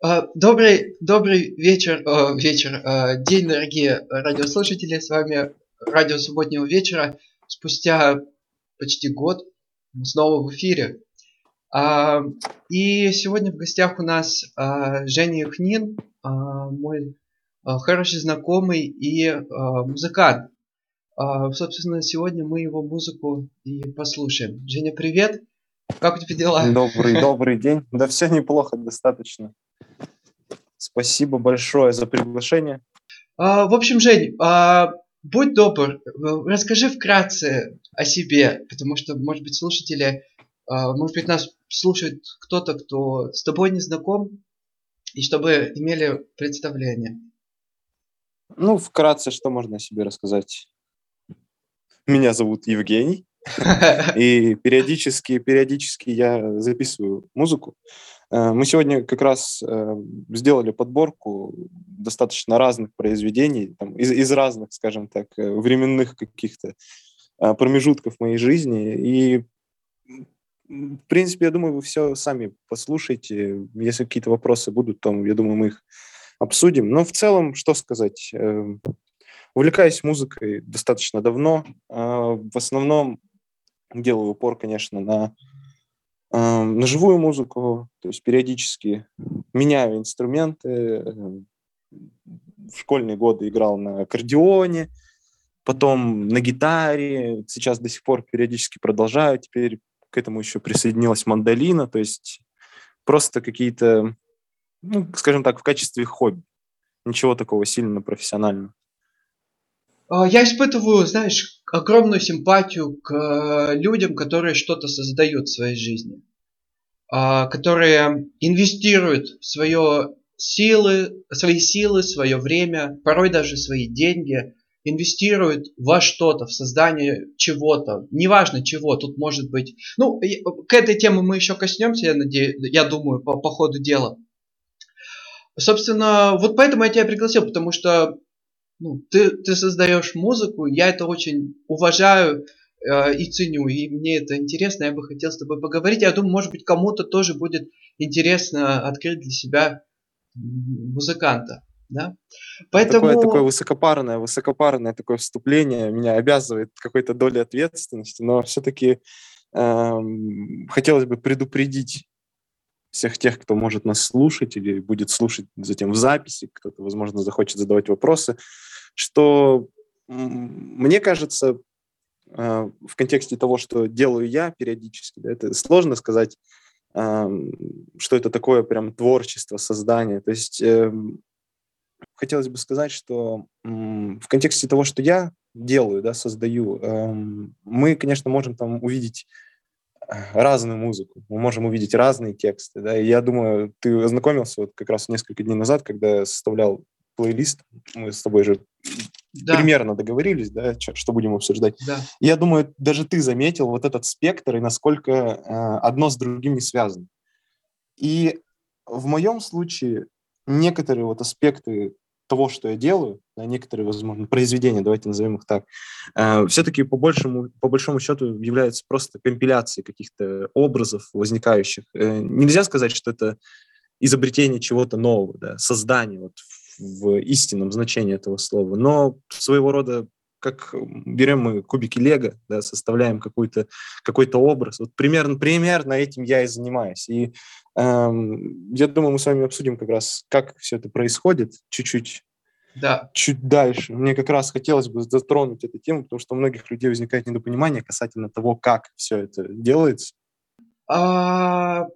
А, добрый, добрый вечер, э, вечер, э, день, дорогие радиослушатели. С вами радио субботнего вечера. Спустя почти год мы снова в эфире. А, и сегодня в гостях у нас а, Женя Юхнин, а, мой а, хороший знакомый и а, музыкант. А, собственно, сегодня мы его музыку и послушаем. Женя, привет! Как у тебя дела? Добрый, добрый день. Да все неплохо, достаточно. Спасибо большое за приглашение. А, в общем, Жень, а, будь добр, расскажи вкратце о себе, потому что, может быть, слушатели, а, может быть, нас слушает кто-то, кто с тобой не знаком, и чтобы имели представление. Ну, вкратце, что можно о себе рассказать? Меня зовут Евгений, и периодически, периодически я записываю музыку. Э, мы сегодня как раз э, сделали подборку достаточно разных произведений, там, из, из разных, скажем так, э, временных каких-то промежутков моей жизни. И, в принципе, я думаю, вы все сами послушаете. Если какие-то вопросы будут, то, я думаю, мы их обсудим. Но в целом, что сказать? Увлекаюсь музыкой достаточно давно. В основном делаю упор, конечно, на на живую музыку, то есть периодически меняю инструменты. Эм, в школьные годы играл на аккордеоне, потом на гитаре, сейчас до сих пор периодически продолжаю, теперь к этому еще присоединилась мандолина, то есть просто какие-то, ну, скажем так, в качестве хобби. Ничего такого сильно профессионального. А, я испытываю, знаешь, огромную симпатию к э, людям, которые что-то создают в своей жизни, а, которые инвестируют в свое силы, свои силы, свое время, порой даже свои деньги, инвестируют во что-то, в создание чего-то, неважно чего, тут может быть, ну, к этой теме мы еще коснемся, я надеюсь, я думаю, по, по ходу дела. Собственно, вот поэтому я тебя пригласил, потому что ну, ты, ты создаешь музыку, я это очень уважаю э, и ценю, и мне это интересно, я бы хотел с тобой поговорить. Я думаю, может быть, кому-то тоже будет интересно открыть для себя музыканта. Да? Поэтому... Такое, такое высокопарное, высокопарное такое вступление меня обязывает какой-то долей ответственности, но все-таки эм, хотелось бы предупредить всех тех, кто может нас слушать или будет слушать затем в записи, кто-то, возможно, захочет задавать вопросы, что мне кажется, а, в контексте того, что делаю я периодически, да, это сложно сказать, что это такое прям творчество, создание. То есть эм, хотелось бы сказать, что в контексте того, что я делаю, да, создаю, мы, конечно, можем там увидеть разную музыку, мы можем увидеть разные тексты, да, и я думаю, ты ознакомился вот как раз несколько дней назад, когда составлял плейлист, мы с тобой же да. примерно договорились, да, что будем обсуждать. Да. Я думаю, даже ты заметил вот этот спектр и насколько э, одно с другим не связано. И в моем случае некоторые вот аспекты того, что я делаю, да, некоторые, возможно, произведения, давайте назовем их так, э, все-таки по большому, по большому счету являются просто компиляцией каких-то образов возникающих. Э, нельзя сказать, что это изобретение чего-то нового, да, создание вот в истинном значении этого слова, но своего рода как берем мы кубики Лего, да, составляем какой-то какой образ. Вот примерно, примерно этим я и занимаюсь. И эм, я думаю, мы с вами обсудим как раз, как все это происходит, чуть-чуть да. чуть дальше. Мне как раз хотелось бы затронуть эту тему, потому что у многих людей возникает недопонимание касательно того, как все это делается. А,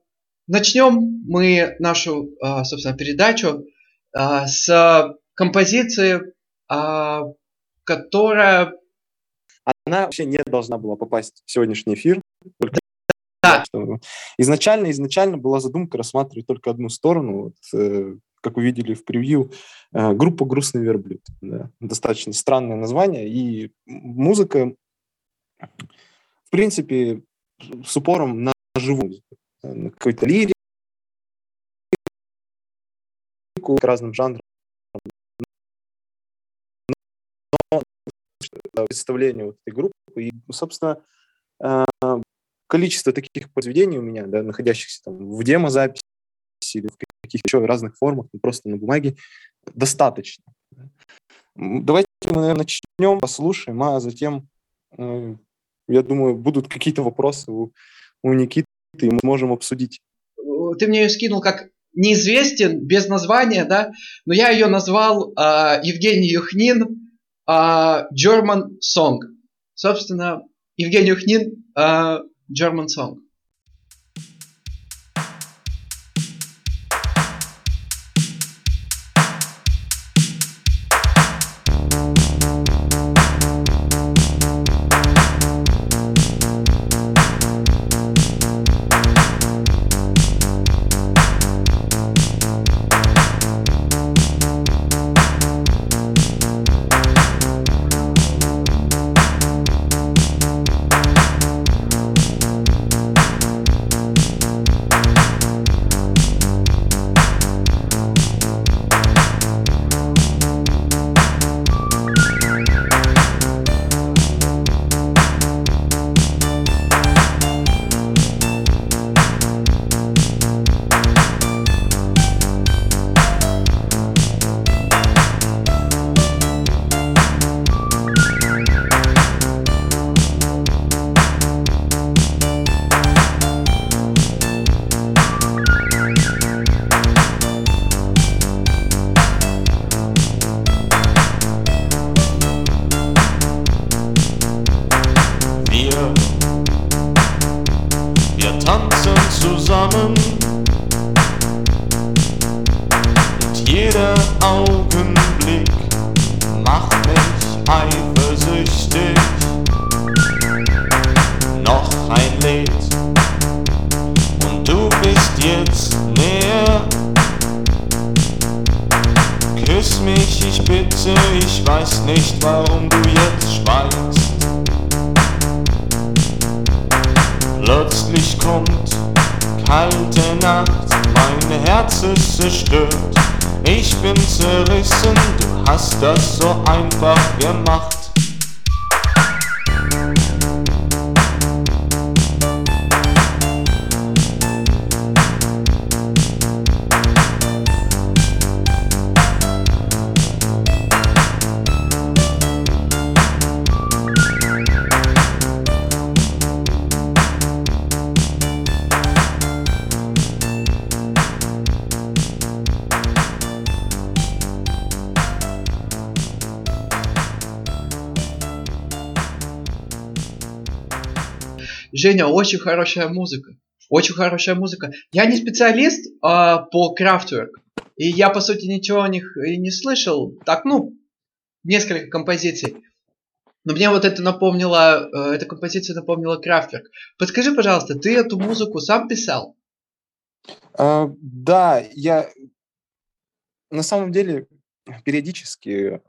начнем мы нашу, а, собственно, передачу с композиции, а, которая... Она вообще не должна была попасть в сегодняшний эфир. Да. Изначально, изначально была задумка рассматривать только одну сторону, вот, э, как вы видели в превью, э, группа «Грустный верблюд». Да. Достаточно странное название, и музыка, в принципе, с упором на живую на какой-то лирику, к разным жанрам. Но представление вот этой группы, и, собственно, э, количество таких произведений у меня, да, находящихся там в демозаписи или в каких-то еще разных формах, не просто на бумаге, достаточно. Давайте мы, наверное, начнем, послушаем, а затем, э, я думаю, будут какие-то вопросы у, у Никиты, и мы сможем обсудить. Ты мне ее скинул как неизвестен, без названия, да, но я ее назвал э, Евгений Юхнин э, German Song. Собственно, Евгений Юхнин э, German Song. Женя, очень хорошая музыка. Очень хорошая музыка. Я не специалист а, по Kraftwerk. И я, по сути, ничего о них и не слышал. Так, ну, несколько композиций. Но мне вот это напомнило, э, эта композиция напомнила Крафтверк. Подскажи, пожалуйста, ты эту музыку сам писал? А, да, я на самом деле периодически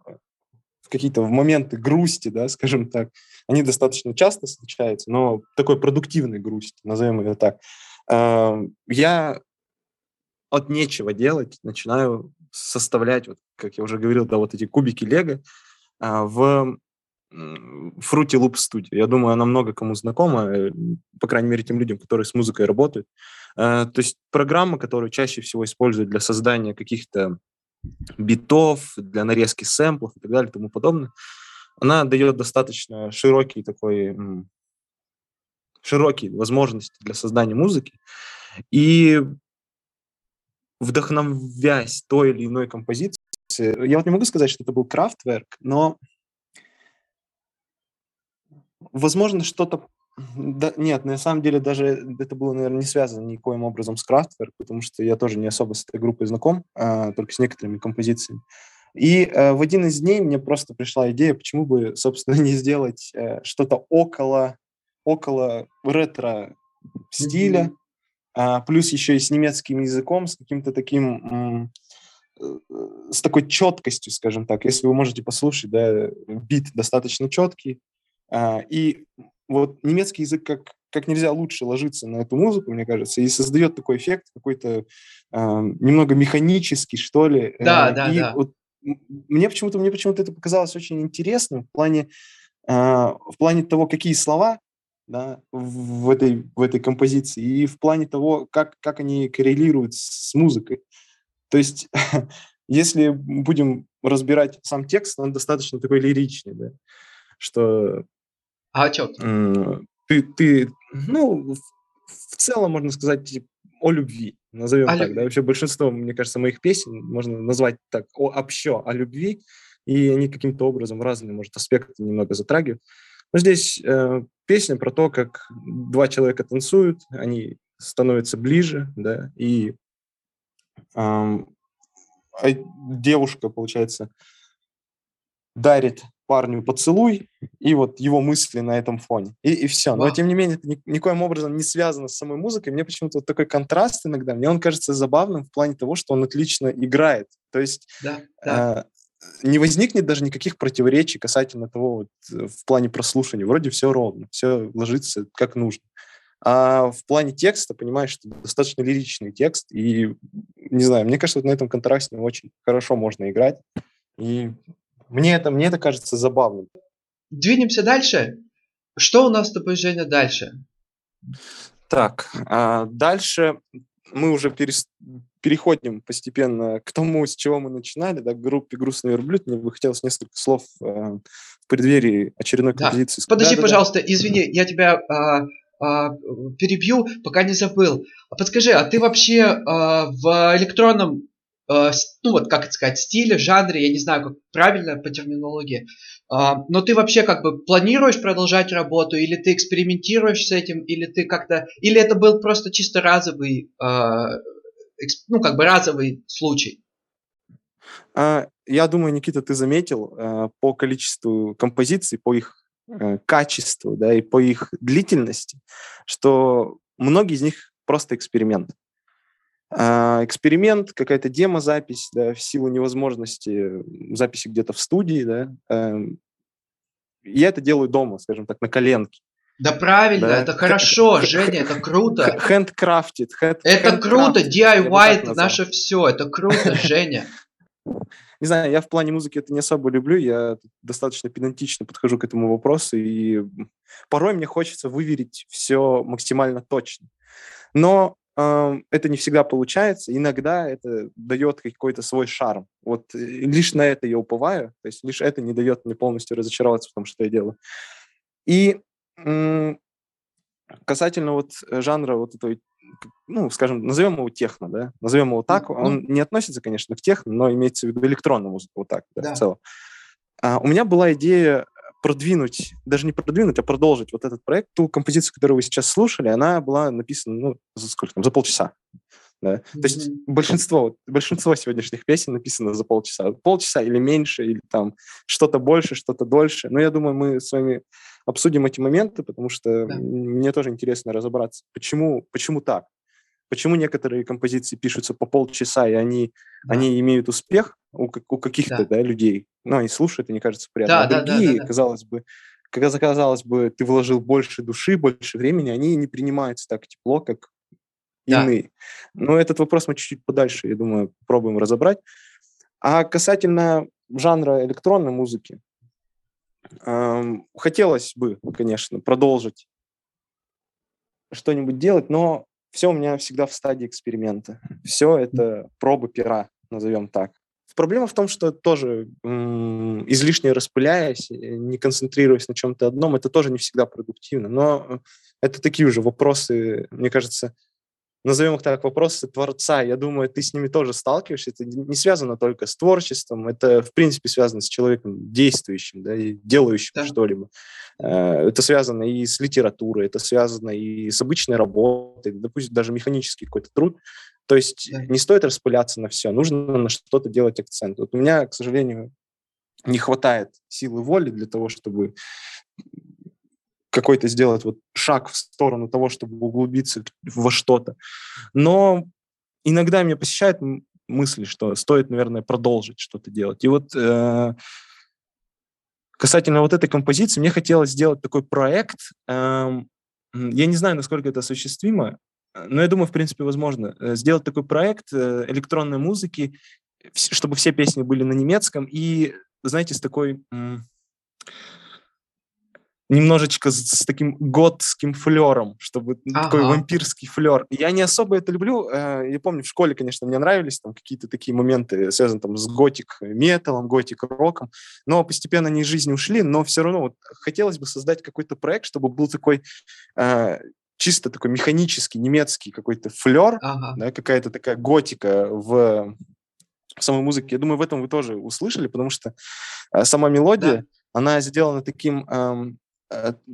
в какие-то моменты грусти, да, скажем так, они достаточно часто случаются, но такой продуктивной грусти, назовем ее так. Я от нечего делать начинаю составлять, вот, как я уже говорил, да, вот эти кубики Лего а, в Fruity Loop Studio. Я думаю, она много кому знакома, э, по крайней мере, тем людям, которые с музыкой работают. А, то есть программа, которую чаще всего используют для создания каких-то битов, для нарезки сэмплов и так далее и тому подобное она дает достаточно широкий такой широкие возможности для создания музыки. И вдохновясь той или иной композицией, я вот не могу сказать, что это был крафтверк, но возможно что-то да, нет, на самом деле даже это было, наверное, не связано никоим образом с Kraftwerk, потому что я тоже не особо с этой группой знаком, а, только с некоторыми композициями. И э, в один из дней мне просто пришла идея, почему бы, собственно, не сделать э, что-то около, около ретро стиля, mm-hmm. а, плюс еще и с немецким языком, с каким-то таким, э, с такой четкостью, скажем так. Если вы можете послушать, да, бит достаточно четкий. А, и вот немецкий язык как как нельзя лучше ложится на эту музыку, мне кажется, и создает такой эффект какой-то э, немного механический, что ли. Да, э, да, и да. Вот мне почему-то мне почему-то это показалось очень интересным в плане э, в плане того, какие слова да, в этой в этой композиции и в плане того, как как они коррелируют с музыкой. То есть, если будем разбирать сам текст, он достаточно такой лиричный, да, что... А о чем? Ты, ты, ну, в целом можно сказать типа, о любви, назовем о так, любви. да, вообще большинство, мне кажется, моих песен можно назвать так, о общо, о любви, и они каким-то образом разные, может, аспекты немного затрагивают. Но здесь э, песня про то, как два человека танцуют, они становятся ближе, да, и э, девушка, получается, дарит парню поцелуй, и вот его мысли на этом фоне. И, и все. Но, тем не менее, это ни, никоим образом не связано с самой музыкой. Мне почему-то вот такой контраст иногда, мне он кажется забавным в плане того, что он отлично играет. То есть да, да. Э, не возникнет даже никаких противоречий касательно того, вот, э, в плане прослушивания. Вроде все ровно, все ложится как нужно. А в плане текста, понимаешь, что достаточно лиричный текст, и, не знаю, мне кажется, вот на этом контрасте очень хорошо можно играть. И мне это, мне это кажется забавным. Двинемся дальше. Что у нас с тобой, Женя, дальше? Так, а дальше мы уже перес... переходим постепенно к тому, с чего мы начинали, да, к группе «Грустный верблюд». Мне бы хотелось несколько слов э, в преддверии очередной композиции. Да. Подожди, да, пожалуйста, да. извини, я тебя а, а, перебью, пока не забыл. Подскажи, а ты вообще а, в электронном Э, ну вот, как это сказать, стиле, жанре, я не знаю, как правильно по терминологии. Э, но ты вообще как бы планируешь продолжать работу, или ты экспериментируешь с этим, или ты как-то, или это был просто чисто разовый, э, ну как бы разовый случай? А, я думаю, Никита, ты заметил по количеству композиций, по их качеству, да, и по их длительности, что многие из них просто эксперимент. А, эксперимент, какая-то демозапись, да, в силу невозможности записи где-то в студии, да. Эм, я это делаю дома, скажем так, на коленке. Да правильно, да. это хорошо, Женя, это круто. Handcrafted. Hand, это круто, DIY это наше все, это круто, Женя. Не знаю, я в плане музыки это не особо люблю, я достаточно педантично подхожу к этому вопросу, и порой мне хочется выверить все максимально точно. Но это не всегда получается. Иногда это дает какой-то свой шарм. Вот э, лишь на это я уповаю. То есть лишь это не дает мне полностью разочароваться в том, что я делаю. И касательно вот жанра вот этой, ну, скажем, назовем его техно, да, назовем его так, он не относится, конечно, к техно, но имеется в виду электронную музыку, вот так, да, да. в целом. А, у меня была идея продвинуть, даже не продвинуть, а продолжить вот этот проект. Ту композицию, которую вы сейчас слушали, она была написана, ну, за сколько там, за полчаса. Да? Mm-hmm. То есть большинство, большинство сегодняшних песен написано за полчаса. Полчаса или меньше, или там что-то больше, что-то дольше. Но я думаю, мы с вами обсудим эти моменты, потому что да. мне тоже интересно разобраться, почему, почему так. Почему некоторые композиции пишутся по полчаса, и они, да. они имеют успех у, у каких-то да. Да, людей? Ну, они слушают, и не кажется приятно. Да, а да, другие, да, да, да. казалось бы, когда, казалось бы, ты вложил больше души, больше времени, они не принимаются так тепло, как да. иные. Но этот вопрос мы чуть-чуть подальше, я думаю, пробуем разобрать. А касательно жанра электронной музыки, эм, хотелось бы, конечно, продолжить что-нибудь делать, но все у меня всегда в стадии эксперимента. Все это пробы пера, назовем так. Проблема в том, что тоже м- излишне распыляясь, не концентрируясь на чем-то одном, это тоже не всегда продуктивно. Но это такие уже вопросы, мне кажется, назовем их так, вопросы творца, я думаю, ты с ними тоже сталкиваешься. Это не связано только с творчеством, это, в принципе, связано с человеком действующим, да, и делающим да. что-либо. Э, это связано и с литературой, это связано и с обычной работой, допустим, даже механический какой-то труд. То есть да. не стоит распыляться на все, нужно на что-то делать акцент. Вот у меня, к сожалению, не хватает силы воли для того, чтобы какой-то сделать вот шаг в сторону того, чтобы углубиться во что-то. Но иногда меня посещают мысли, что стоит, наверное, продолжить что-то делать. И вот э, касательно вот этой композиции, мне хотелось сделать такой проект. Э, я не знаю, насколько это осуществимо, но я думаю, в принципе, возможно. Э, сделать такой проект э, электронной музыки, чтобы все песни были на немецком, и, знаете, с такой немножечко с, с таким готским флером, чтобы ага. такой вампирский флер. Я не особо это люблю. Э, я помню, в школе, конечно, мне нравились там какие-то такие моменты, связанные там с готик-металом, готик-роком, но постепенно они из жизни ушли, но все равно вот хотелось бы создать какой-то проект, чтобы был такой э, чисто такой механический немецкий какой-то флер, ага. да, какая-то такая готика в самой музыке. Я думаю, в этом вы тоже услышали, потому что э, сама мелодия, да. она сделана таким... Э,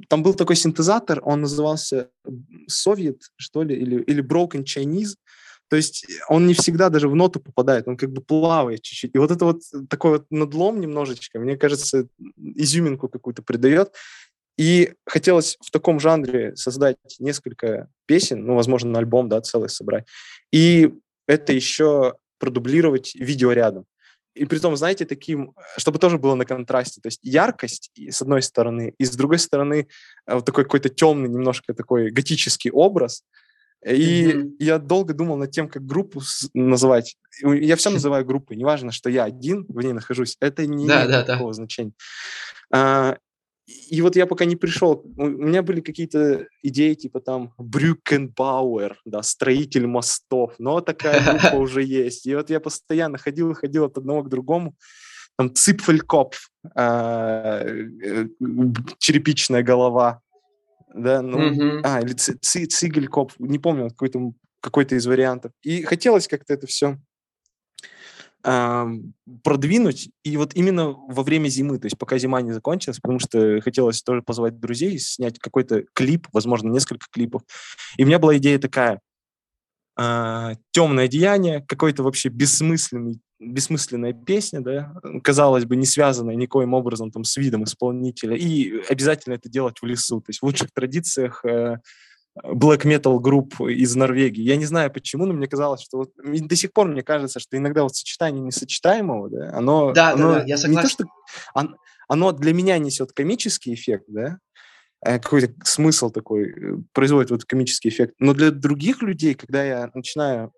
там был такой синтезатор, он назывался Soviet, что ли, или, или Broken Chinese. То есть он не всегда даже в ноту попадает, он как бы плавает чуть-чуть. И вот это вот такой вот надлом немножечко, мне кажется, изюминку какую-то придает. И хотелось в таком жанре создать несколько песен, ну, возможно, на альбом, да, целый собрать. И это еще продублировать видео рядом. И при том, знаете, таким, чтобы тоже было на контрасте, то есть яркость с одной стороны, и с другой стороны э, вот такой какой-то темный, немножко такой готический образ. И mm-hmm. я долго думал над тем, как группу называть. Я все называю группой, неважно, что я один в ней нахожусь, это не да, имеет да, никакого да. значения. А, и вот я пока не пришел, у меня были какие-то идеи типа там Брюкенбауэр, да, строитель мостов, но такая группа уже есть. И вот я постоянно ходил и ходил от одного к другому. Там Ципфелькопф, а, э, черепичная голова, да, ну, а, или Цигелькопф, не помню, какой-то какой-то из вариантов. И хотелось как-то это все продвинуть. И вот именно во время зимы, то есть пока зима не закончилась, потому что хотелось тоже позвать друзей, снять какой-то клип, возможно, несколько клипов. И у меня была идея такая. А, темное одеяние, какой-то вообще бессмысленный бессмысленная песня, да, казалось бы, не связанная никоим образом там с видом исполнителя, и обязательно это делать в лесу. То есть в лучших традициях э, black metal групп из Норвегии. Я не знаю почему, но мне казалось, что вот до сих пор мне кажется, что иногда вот сочетание несочетаемого, да, оно, да, оно да, да, я согласен. не то, что оно, оно для меня несет комический эффект, да, э, какой-то смысл такой э, производит вот комический эффект, но для других людей, когда я начинаю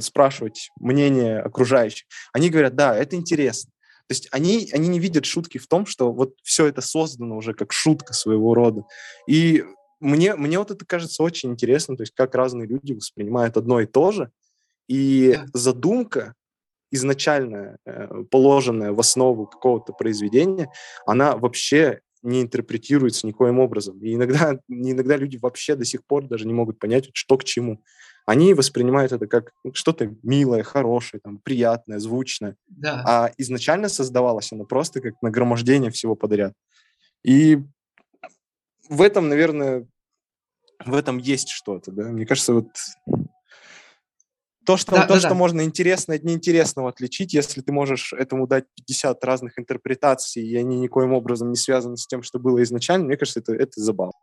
спрашивать мнение окружающих, они говорят, да, это интересно. То есть они, они не видят шутки в том, что вот все это создано уже как шутка своего рода. И мне, мне вот это кажется очень интересно, то есть как разные люди воспринимают одно и то же, и задумка изначально э, положенная в основу какого-то произведения, она вообще не интерпретируется никоим образом. И иногда, иногда люди вообще до сих пор даже не могут понять, что к чему. Они воспринимают это как что-то милое, хорошее, там, приятное, звучное. Да. А изначально создавалось оно просто как нагромождение всего подряд. И в этом, наверное, в этом есть что-то, да. Мне кажется, вот то, что, да, то, да, что да. можно интересное от неинтересного отличить, если ты можешь этому дать 50 разных интерпретаций, и они никоим образом не связаны с тем, что было изначально, мне кажется, это, это забавно.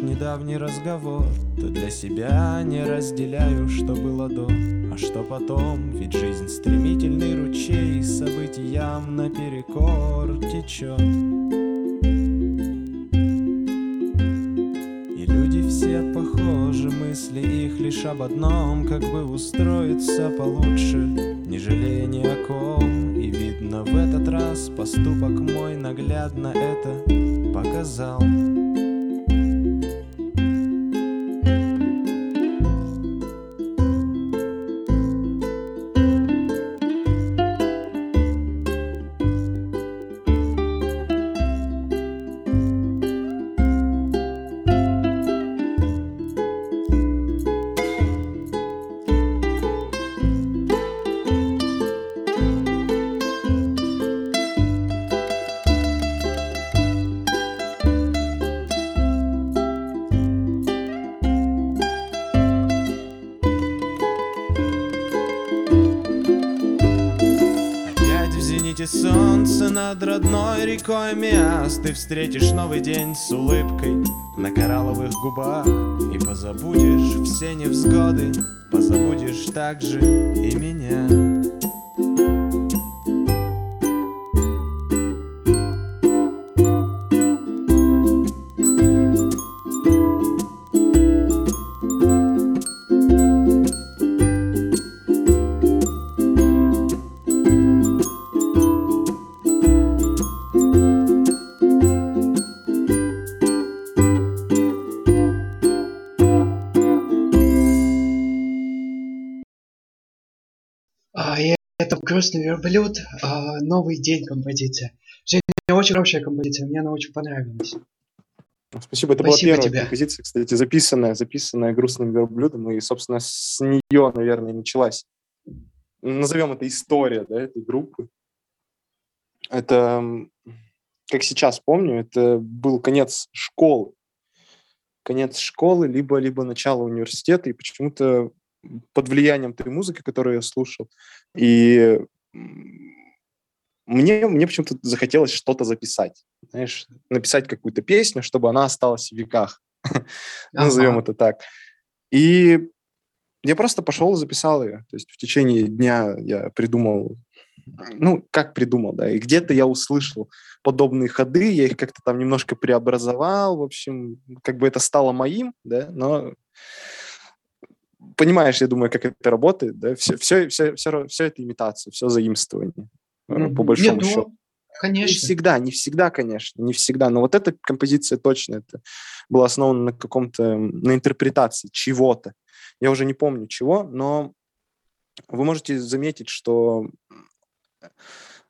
Наш недавний разговор. То для себя не разделяю, что было до. А что потом, ведь жизнь стремительный ручей Событиям наперекор течет. И люди все похожи, мысли их лишь об одном. Как бы устроиться получше, не жалея ни о ком. И видно в этот раз поступок мой наглядно это показал родной рекой Миас Ты встретишь новый день с улыбкой на коралловых губах. И позабудешь все невзгоды, позабудешь также и меня грустный верблюд, а, новый день композиция. Женя, очень хорошая композиция, мне она очень понравилась. Спасибо, это Спасибо была первая тебе. композиция, кстати, записанная, записанная грустным верблюдом, и, собственно, с нее, наверное, началась. Назовем это история, да, этой группы. Это, как сейчас помню, это был конец школы. Конец школы, либо, либо начало университета, и почему-то под влиянием той музыки, которую я слушал. И мне, мне почему-то захотелось что-то записать. Знаешь, написать какую-то песню, чтобы она осталась в веках. Назовем это так. И я просто пошел и записал ее. То есть в течение дня я придумал, ну, как придумал, да, и где-то я услышал подобные ходы, я их как-то там немножко преобразовал, в общем, как бы это стало моим, да, но понимаешь, я думаю, как это работает, да, все, все, все, все, все это имитация, все заимствование, mm-hmm. по большому Нет, ну, счету. Конечно. Не всегда, не всегда, конечно, не всегда. Но вот эта композиция точно это была основана на каком-то, на интерпретации чего-то. Я уже не помню чего, но вы можете заметить, что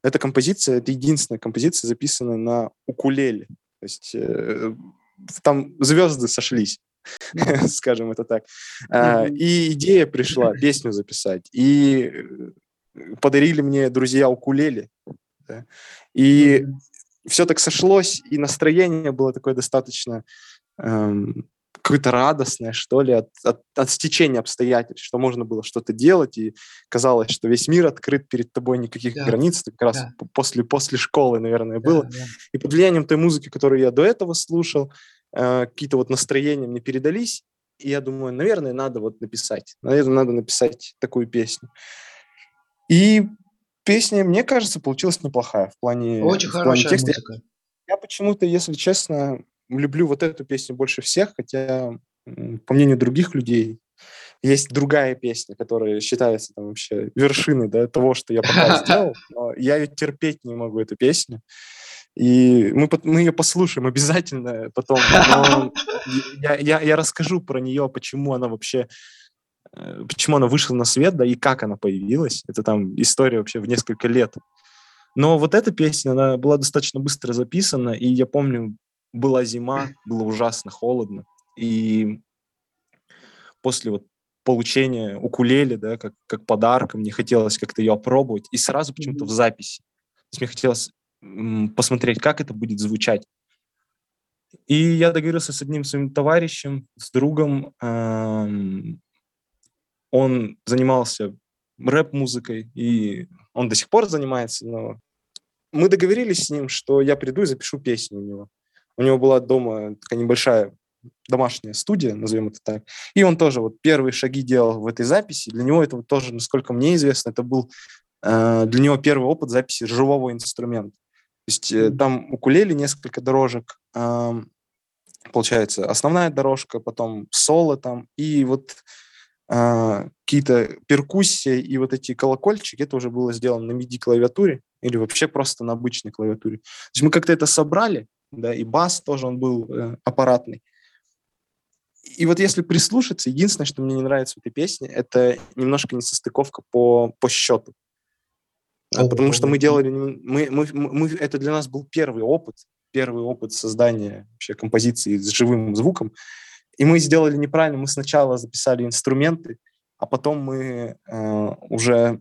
эта композиция, это единственная композиция, записанная на укулеле. То есть э, там звезды сошлись. скажем это так. А, и идея пришла песню записать. И э, подарили мне друзья укулеле. И все так сошлось, и настроение было такое достаточно эм, какое-то радостное, что ли, от, от, от стечения обстоятельств, что можно было что-то делать, и казалось, что весь мир открыт перед тобой, никаких да. границ, это как раз да. после, после школы, наверное, да, было. Да. И под влиянием той музыки, которую я до этого слушал, какие-то вот настроения мне передались, и я думаю, наверное, надо вот написать, наверное, надо написать такую песню. И песня, мне кажется, получилась неплохая в плане Очень в хорошая плане текста. музыка. Я почему-то, если честно, люблю вот эту песню больше всех, хотя, по мнению других людей, есть другая песня, которая считается там вообще вершиной да, того, что я пока сделал, но я ее терпеть не могу, эту песню. И мы, мы ее послушаем обязательно потом. Но я, я, я расскажу про нее, почему она вообще э, почему она вышла на свет, да, и как она появилась. Это там история вообще в несколько лет. Но вот эта песня, она была достаточно быстро записана, и я помню, была зима, было ужасно холодно, и после вот получения укулеле, да, как, как подарка, мне хотелось как-то ее опробовать, и сразу почему-то в записи. То есть мне хотелось посмотреть, как это будет звучать. И я договорился с одним своим товарищем, с другом. Эм, он занимался рэп-музыкой, и он до сих пор занимается, но мы договорились с ним, что я приду и запишу песню у него. У него была дома такая небольшая домашняя студия, назовем это так. И он тоже вот первые шаги делал в этой записи. Для него это тоже, насколько мне известно, это был э, для него первый опыт записи живого инструмента. Есть э, там укулеле несколько дорожек, э, получается, основная дорожка, потом соло там, и вот э, какие-то перкуссии и вот эти колокольчики, это уже было сделано на MIDI-клавиатуре или вообще просто на обычной клавиатуре. То есть мы как-то это собрали, да, и бас тоже он был э, аппаратный. И вот если прислушаться, единственное, что мне не нравится в этой песне, это немножко несостыковка по, по счету. А, потому что мы делали, мы, мы, мы, это для нас был первый опыт, первый опыт создания вообще композиции с живым звуком. И мы сделали неправильно, мы сначала записали инструменты, а потом мы э, уже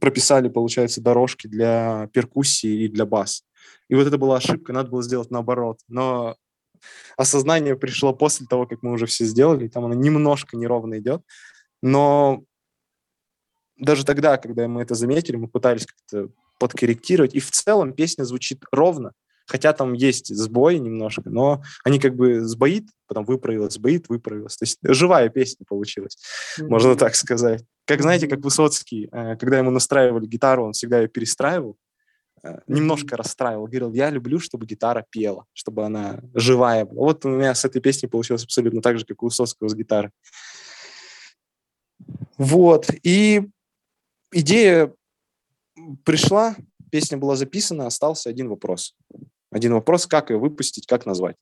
прописали, получается, дорожки для перкуссии и для бас. И вот это была ошибка, надо было сделать наоборот. Но осознание пришло после того, как мы уже все сделали, там оно немножко неровно идет. Но даже тогда, когда мы это заметили, мы пытались как-то подкорректировать. И в целом песня звучит ровно, хотя там есть сбой немножко, но они как бы сбоит, потом выправилось, сбоит, выправилось. То есть живая песня получилась, mm-hmm. можно так сказать. Как, знаете, как Высоцкий, э, когда ему настраивали гитару, он всегда ее перестраивал, э, немножко расстраивал. Говорил, я люблю, чтобы гитара пела, чтобы она живая была. Вот у меня с этой песней получилось абсолютно так же, как у Высоцкого с гитарой. Вот. И идея пришла, песня была записана, остался один вопрос. Один вопрос, как ее выпустить, как назвать.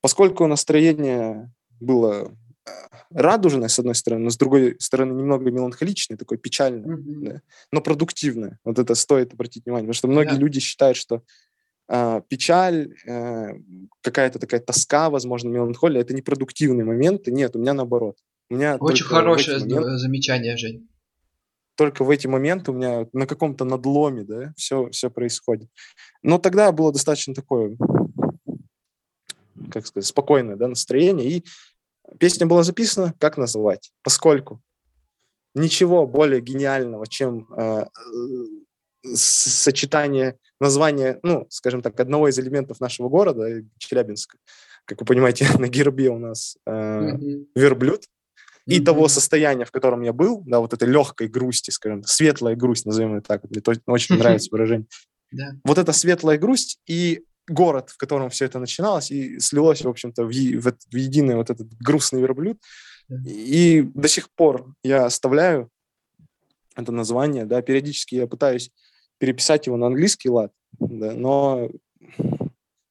Поскольку настроение было э, радужное, с одной стороны, но с другой стороны немного меланхоличное, такое печальное, mm-hmm. да, но продуктивное. Вот это стоит обратить внимание, потому что многие yeah. люди считают, что э, печаль, э, какая-то такая тоска, возможно, меланхолия, это непродуктивные моменты. Нет, у меня наоборот. У меня Очень хорошее моменты, замечание, Жень. Только в эти моменты у меня на каком-то надломе, да, все, все происходит. Но тогда было достаточно такое, как сказать, спокойное да, настроение. И песня была записана, как называть, поскольку ничего более гениального, чем э, сочетание названия, ну, скажем так, одного из элементов нашего города, Челябинска. Как вы понимаете, на гербе у нас э, mm-hmm. верблюд, и mm-hmm. того состояния, в котором я был, да, вот этой легкой грусти, скажем, светлая грусть, назовем ее так, мне очень нравится выражение. Да. Вот эта светлая грусть и город, в котором все это начиналось, и слилось, в общем-то, в, в, в единый вот этот грустный верблюд. Да. И до сих пор я оставляю это название, да, периодически я пытаюсь переписать его на английский лад, да, но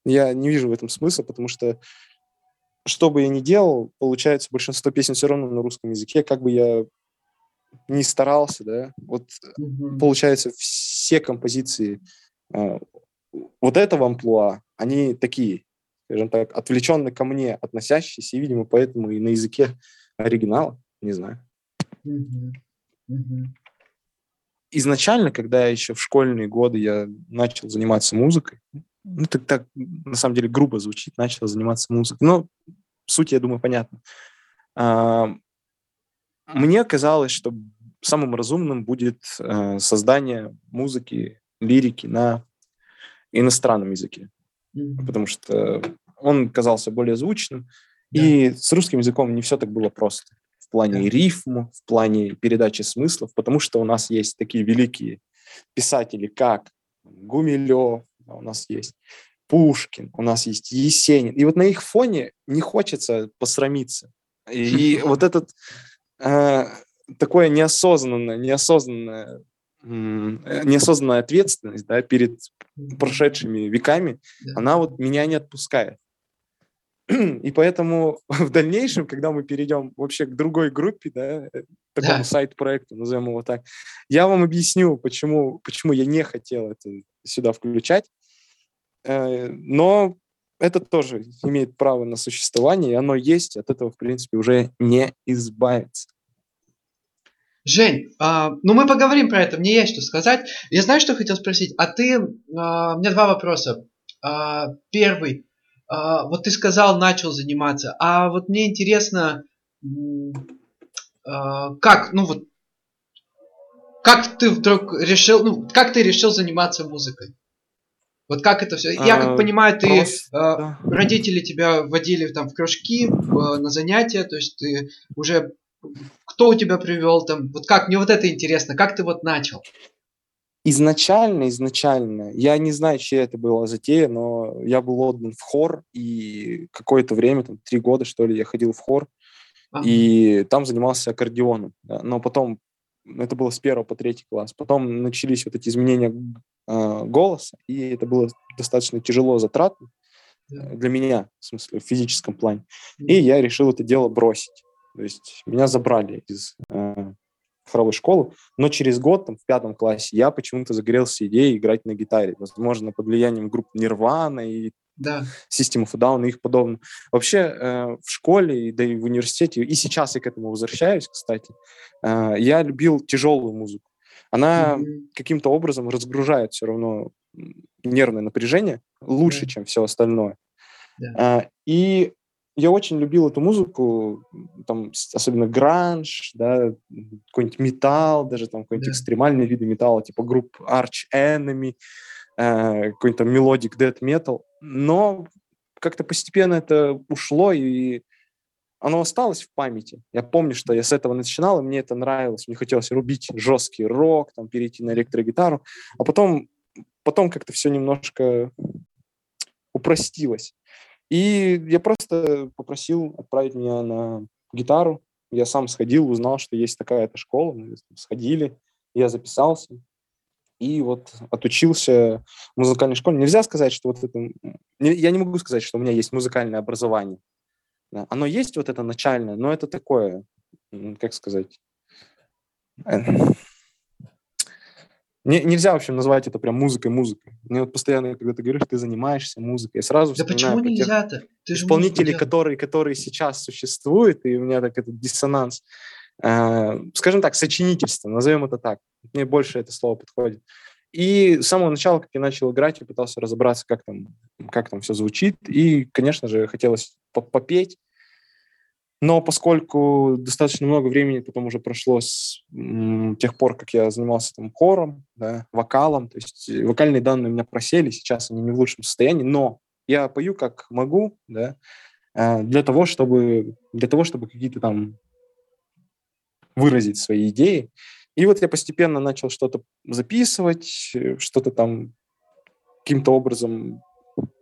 я не вижу в этом смысла, потому что что бы я ни делал, получается, большинство песен все равно на русском языке, как бы я не старался, да, вот mm-hmm. получается все композиции э, вот этого амплуа, они такие, скажем так, отвлеченно ко мне относящиеся, и, видимо, поэтому и на языке оригинала, не знаю. Изначально, когда я еще в школьные годы я начал заниматься музыкой, ну, это так, на самом деле, грубо звучит, начал заниматься музыкой. Но суть, я думаю, понятна. Мне казалось, что самым разумным будет э, создание музыки, лирики на иностранном языке, mm-hmm. потому что он казался более звучным, yeah. и с русским языком не все так было просто в плане yeah. рифма, в плане передачи смыслов, потому что у нас есть такие великие писатели, как Гумилев, у нас есть Пушкин, у нас есть Есенин. И вот на их фоне не хочется посрамиться. И, вот этот э, такое неосознанное, неосознанное неосознанная ответственность да, перед прошедшими веками, да. она вот меня не отпускает. И поэтому в дальнейшем, когда мы перейдем вообще к другой группе, да, э, такому да. сайт-проекту, назовем его так, я вам объясню, почему, почему я не хотел это сюда включать. Э, но это тоже имеет право на существование, и оно есть, от этого, в принципе, уже не избавиться. Жень, а, ну мы поговорим про это, мне есть что сказать. Я знаю, что хотел спросить. А ты, а, у меня два вопроса. А, первый, а, вот ты сказал, начал заниматься, а вот мне интересно, а, как, ну вот, как ты вдруг решил, ну, как ты решил заниматься музыкой? Вот как это все? Я как а, понимаю, ты просто, да. родители тебя водили там в кружки, на занятия, то есть ты уже кто у тебя привел там? Вот как мне вот это интересно, как ты вот начал? Изначально, изначально, я не знаю, чья это была затея, но я был отдан в хор, и какое-то время, там, три года, что ли, я ходил в хор, и там занимался аккордеоном. Да. Но потом, это было с первого по третий класс, потом начались вот эти изменения э, голоса, и это было достаточно тяжело затратно для меня, в смысле, в физическом плане. И я решил это дело бросить. То есть меня забрали из э, хоровой школы, но через год, там, в пятом классе, я почему-то загорелся идеей играть на гитаре. Возможно, под влиянием групп Нирвана и да. System of Down и их подобное. Вообще э, в школе, да и в университете, и сейчас я к этому возвращаюсь, кстати, э, я любил тяжелую музыку. Она mm-hmm. каким-то образом разгружает все равно нервное напряжение лучше, yeah. чем все остальное. Yeah. Э, и я очень любил эту музыку, там, особенно гранж, да, какой-нибудь металл, даже там какой-нибудь да. экстремальный виды металла, типа групп Arch Enemy, э, какой-нибудь там melodic death metal. Но как-то постепенно это ушло, и оно осталось в памяти. Я помню, что я с этого начинал, и мне это нравилось. Мне хотелось рубить жесткий рок, там, перейти на электрогитару. А потом, потом как-то все немножко упростилось. И я просто попросил отправить меня на гитару. Я сам сходил, узнал, что есть такая-то школа. Мы сходили, я записался. И вот отучился в музыкальной школе. Нельзя сказать, что вот это... Я не могу сказать, что у меня есть музыкальное образование. Оно есть вот это начальное, но это такое, как сказать... Не, нельзя, в общем, назвать это прям музыкой-музыкой. Мне вот постоянно, когда ты говоришь, ты занимаешься музыкой, я сразу Да почему нельзя-то? исполнителей, которые, которые сейчас существуют, и у меня так этот диссонанс. Э, скажем так, сочинительство, назовем это так. Мне больше это слово подходит. И с самого начала, как я начал играть, я пытался разобраться, как там, как там все звучит. И, конечно же, хотелось попеть. Но поскольку достаточно много времени потом уже прошло с тех пор, как я занимался там хором, да, вокалом, то есть вокальные данные у меня просели, сейчас они не в лучшем состоянии, но я пою как могу, да, э, для того, чтобы, для того, чтобы какие-то там выразить свои идеи. И вот я постепенно начал что-то записывать, э, что-то там каким-то образом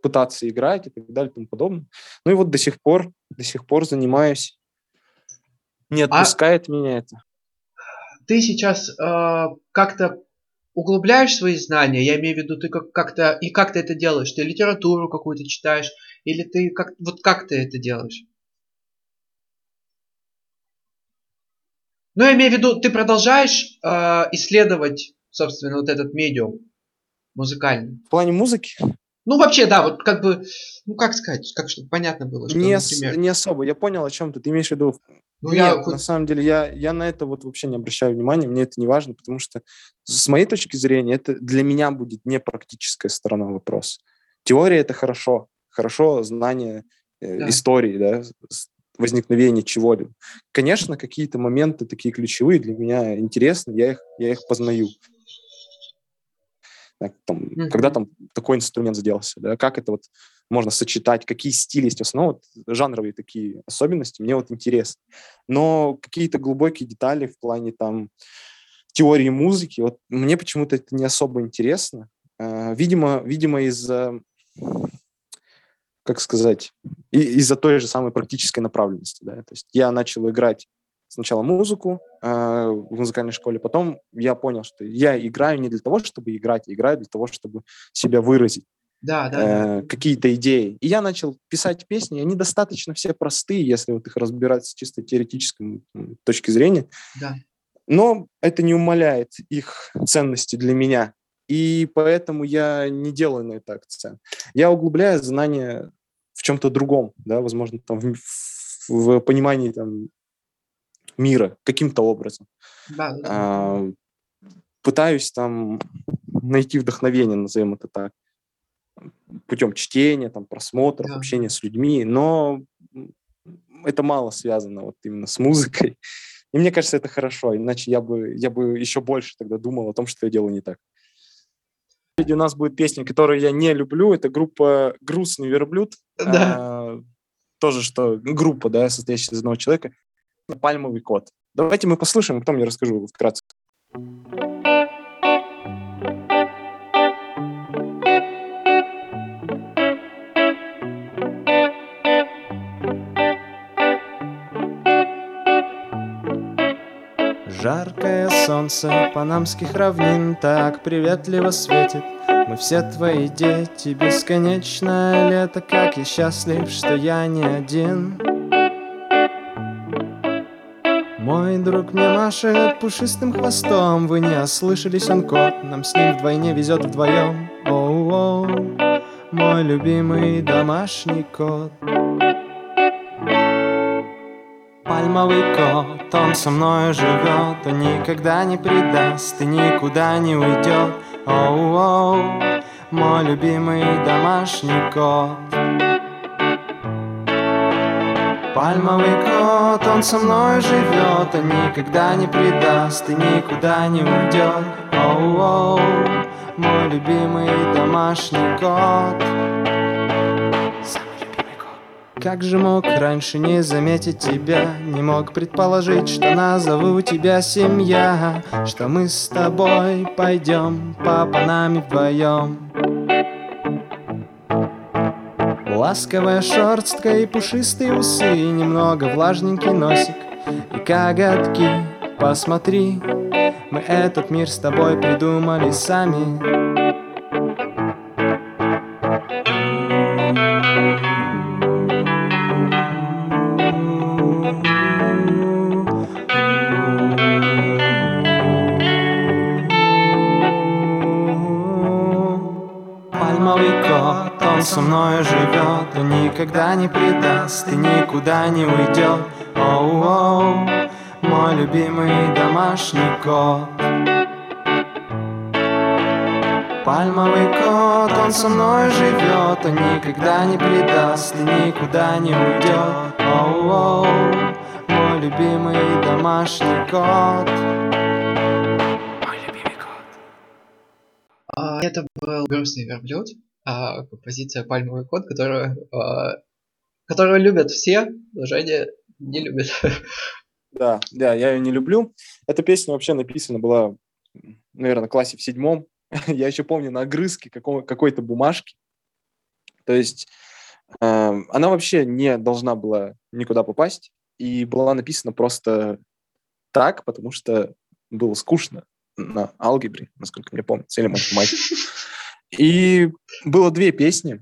пытаться играть и так далее и тому подобное. Ну и вот до сих пор, до сих пор занимаюсь. Не а отпускает а меня это. Ты сейчас э, как-то углубляешь свои знания, я имею в виду, ты как- как-то и как ты это делаешь? Ты литературу какую-то читаешь или ты как вот как ты это делаешь? Ну, я имею в виду, ты продолжаешь э, исследовать, собственно, вот этот медиум музыкальный. В плане музыки? Ну, вообще, да, вот как бы, ну, как сказать, как чтобы понятно было, что, не, например... не особо, я понял, о чем ты, ты имеешь в виду. Ну, Нет, я... на самом деле, я, я на это вот вообще не обращаю внимания, мне это не важно, потому что, с моей точки зрения, это для меня будет не практическая сторона вопроса. Теория – это хорошо, хорошо знание э, да. истории, да, возникновения чего-либо. Конечно, какие-то моменты такие ключевые для меня интересны, я их, я их познаю. Там, mm-hmm. Когда там такой инструмент сделался, да, как это вот можно сочетать, какие стили есть в основном, вот, жанровые такие особенности, мне вот интересно. Но какие-то глубокие детали в плане там теории музыки, вот мне почему-то это не особо интересно. Uh, видимо, видимо из-за как сказать, из-за той же самой практической направленности. Да? То есть я начал играть сначала музыку э, в музыкальной школе, потом я понял, что я играю не для того, чтобы играть, я играю для того, чтобы себя выразить. Да, да, э, да. Какие-то идеи. И я начал писать песни, они достаточно все простые, если вот их разбирать с чисто теоретической точки зрения. Да. Но это не умаляет их ценности для меня и поэтому я не делаю на это акцент. Я углубляю знания в чем-то другом, да, возможно, там, в, в понимании там, мира каким-то образом. Да, да. А, пытаюсь там найти вдохновение, назовем это так, путем чтения, там, просмотров, да. общения с людьми, но это мало связано вот именно с музыкой. И мне кажется, это хорошо, иначе я бы, я бы еще больше тогда думал о том, что я делаю не так. У нас будет песня, которую я не люблю. Это группа «Грустный верблюд». Да. А, тоже что группа, да, состоящая из одного человека. «Пальмовый кот». Давайте мы послушаем, потом я расскажу вкратце. Жаркое солнце панамских равнин так приветливо светит Мы все твои дети, бесконечное лето Как я счастлив, что я не один друг мне машет пушистым хвостом. Вы не ослышались, он кот. Нам с ним вдвойне везет вдвоем. Оу-оу, мой любимый домашний кот. Пальмовый кот Он со мной живет, он никогда не предаст И никуда не уйдет. Оу-оу, мой любимый домашний кот Пальмовый кот, он со мной живет, он никогда не предаст и никуда не уйдет. Оу-оу, мой любимый домашний кот. Как же мог раньше не заметить тебя Не мог предположить, что назову тебя семья Что мы с тобой пойдем по нами вдвоем Ласковая шерстка и пушистые усы Немного влажненький носик. И коготки Посмотри, мы этот мир с тобой придумали сами. Со мной живет И никогда не предаст И никуда не уйдет Оу-оу, мой любимый домашний кот. Пальмовый кот, он со мной живет Он никогда не предаст И никуда не уйдет Оу-оу, мой любимый домашний кот кот. А, Это был грустный верблюд а, композиция «Пальмовый кот», которую, а, которую любят все, но Женя не любит. Да, да, я ее не люблю. Эта песня вообще написана была, наверное, в классе в седьмом. я еще помню на огрызке какого, какой-то бумажки. То есть э, она вообще не должна была никуда попасть и была написана просто так, потому что было скучно на алгебре, насколько мне помнится, или математике. И было две песни.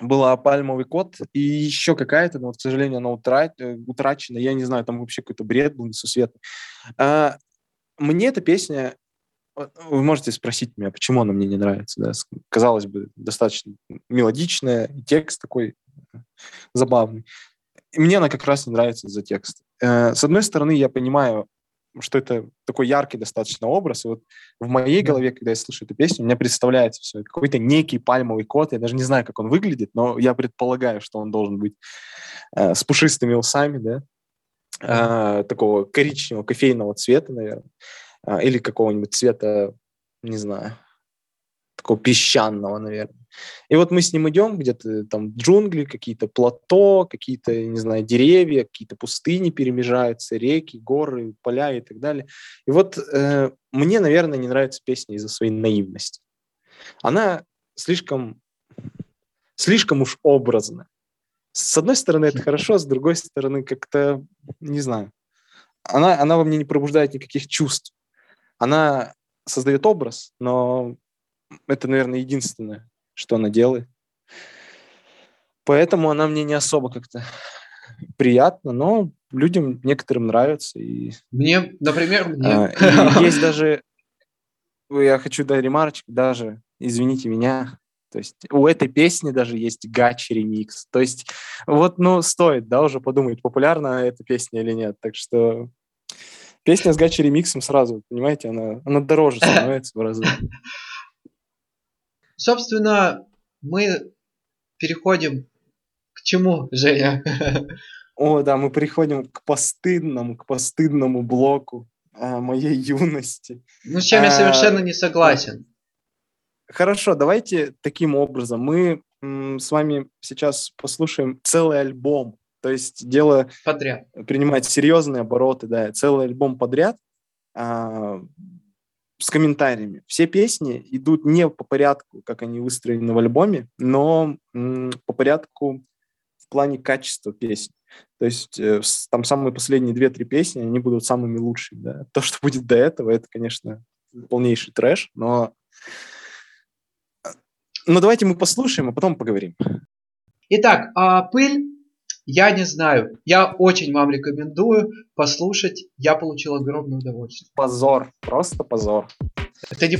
Была «Пальмовый кот» и еще какая-то, но, к сожалению, она утрат, э, утрачена. Я не знаю, там вообще какой-то бред был несусветный. А, мне эта песня... Вы можете спросить меня, почему она мне не нравится. Да? Казалось бы, достаточно мелодичная, текст такой э, забавный. И мне она как раз не нравится из-за текста. Э, с одной стороны, я понимаю что это такой яркий достаточно образ. И вот в моей голове, когда я слышу эту песню, у меня представляется все. Какой-то некий пальмовый кот. Я даже не знаю, как он выглядит, но я предполагаю, что он должен быть э, с пушистыми усами, да, э, такого коричневого, кофейного цвета, наверное, э, или какого-нибудь цвета, не знаю, такого песчаного, наверное. И вот мы с ним идем, где-то там джунгли, какие-то плато, какие-то, не знаю, деревья, какие-то пустыни перемежаются, реки, горы, поля и так далее. И вот э, мне, наверное, не нравится песня из-за своей наивности. Она слишком, слишком уж образна. С одной стороны, это хорошо, с другой стороны, как-то, не знаю, она, она во мне не пробуждает никаких чувств. Она создает образ, но это, наверное, единственное, что она делает. Поэтому она мне не особо как-то приятна, но людям некоторым нравится. И, мне, например, мне. А, есть даже, я хочу дать ремарочку, даже, извините меня, то есть у этой песни даже есть гач ремикс. То есть вот, ну, стоит, да, уже подумать, популярна эта песня или нет. Так что песня с гачи ремиксом сразу, понимаете, она, она дороже становится в разы. Собственно, мы переходим к чему, Женя? О, да, мы переходим к постыдному, к постыдному блоку а, моей юности. Ну, с чем я а, совершенно не согласен. Хорошо, давайте таким образом. Мы м, с вами сейчас послушаем целый альбом. То есть дело подряд. принимает серьезные обороты, да, целый альбом подряд. А, с комментариями. Все песни идут не по порядку, как они выстроены в альбоме, но по порядку в плане качества песен. То есть э, там самые последние две-три песни, они будут самыми лучшими. Да? То, что будет до этого, это, конечно, полнейший трэш, но... Но давайте мы послушаем, а потом поговорим. Итак, а пыль я не знаю. Я очень вам рекомендую послушать. Я получил огромное удовольствие. Позор. Просто позор. Это не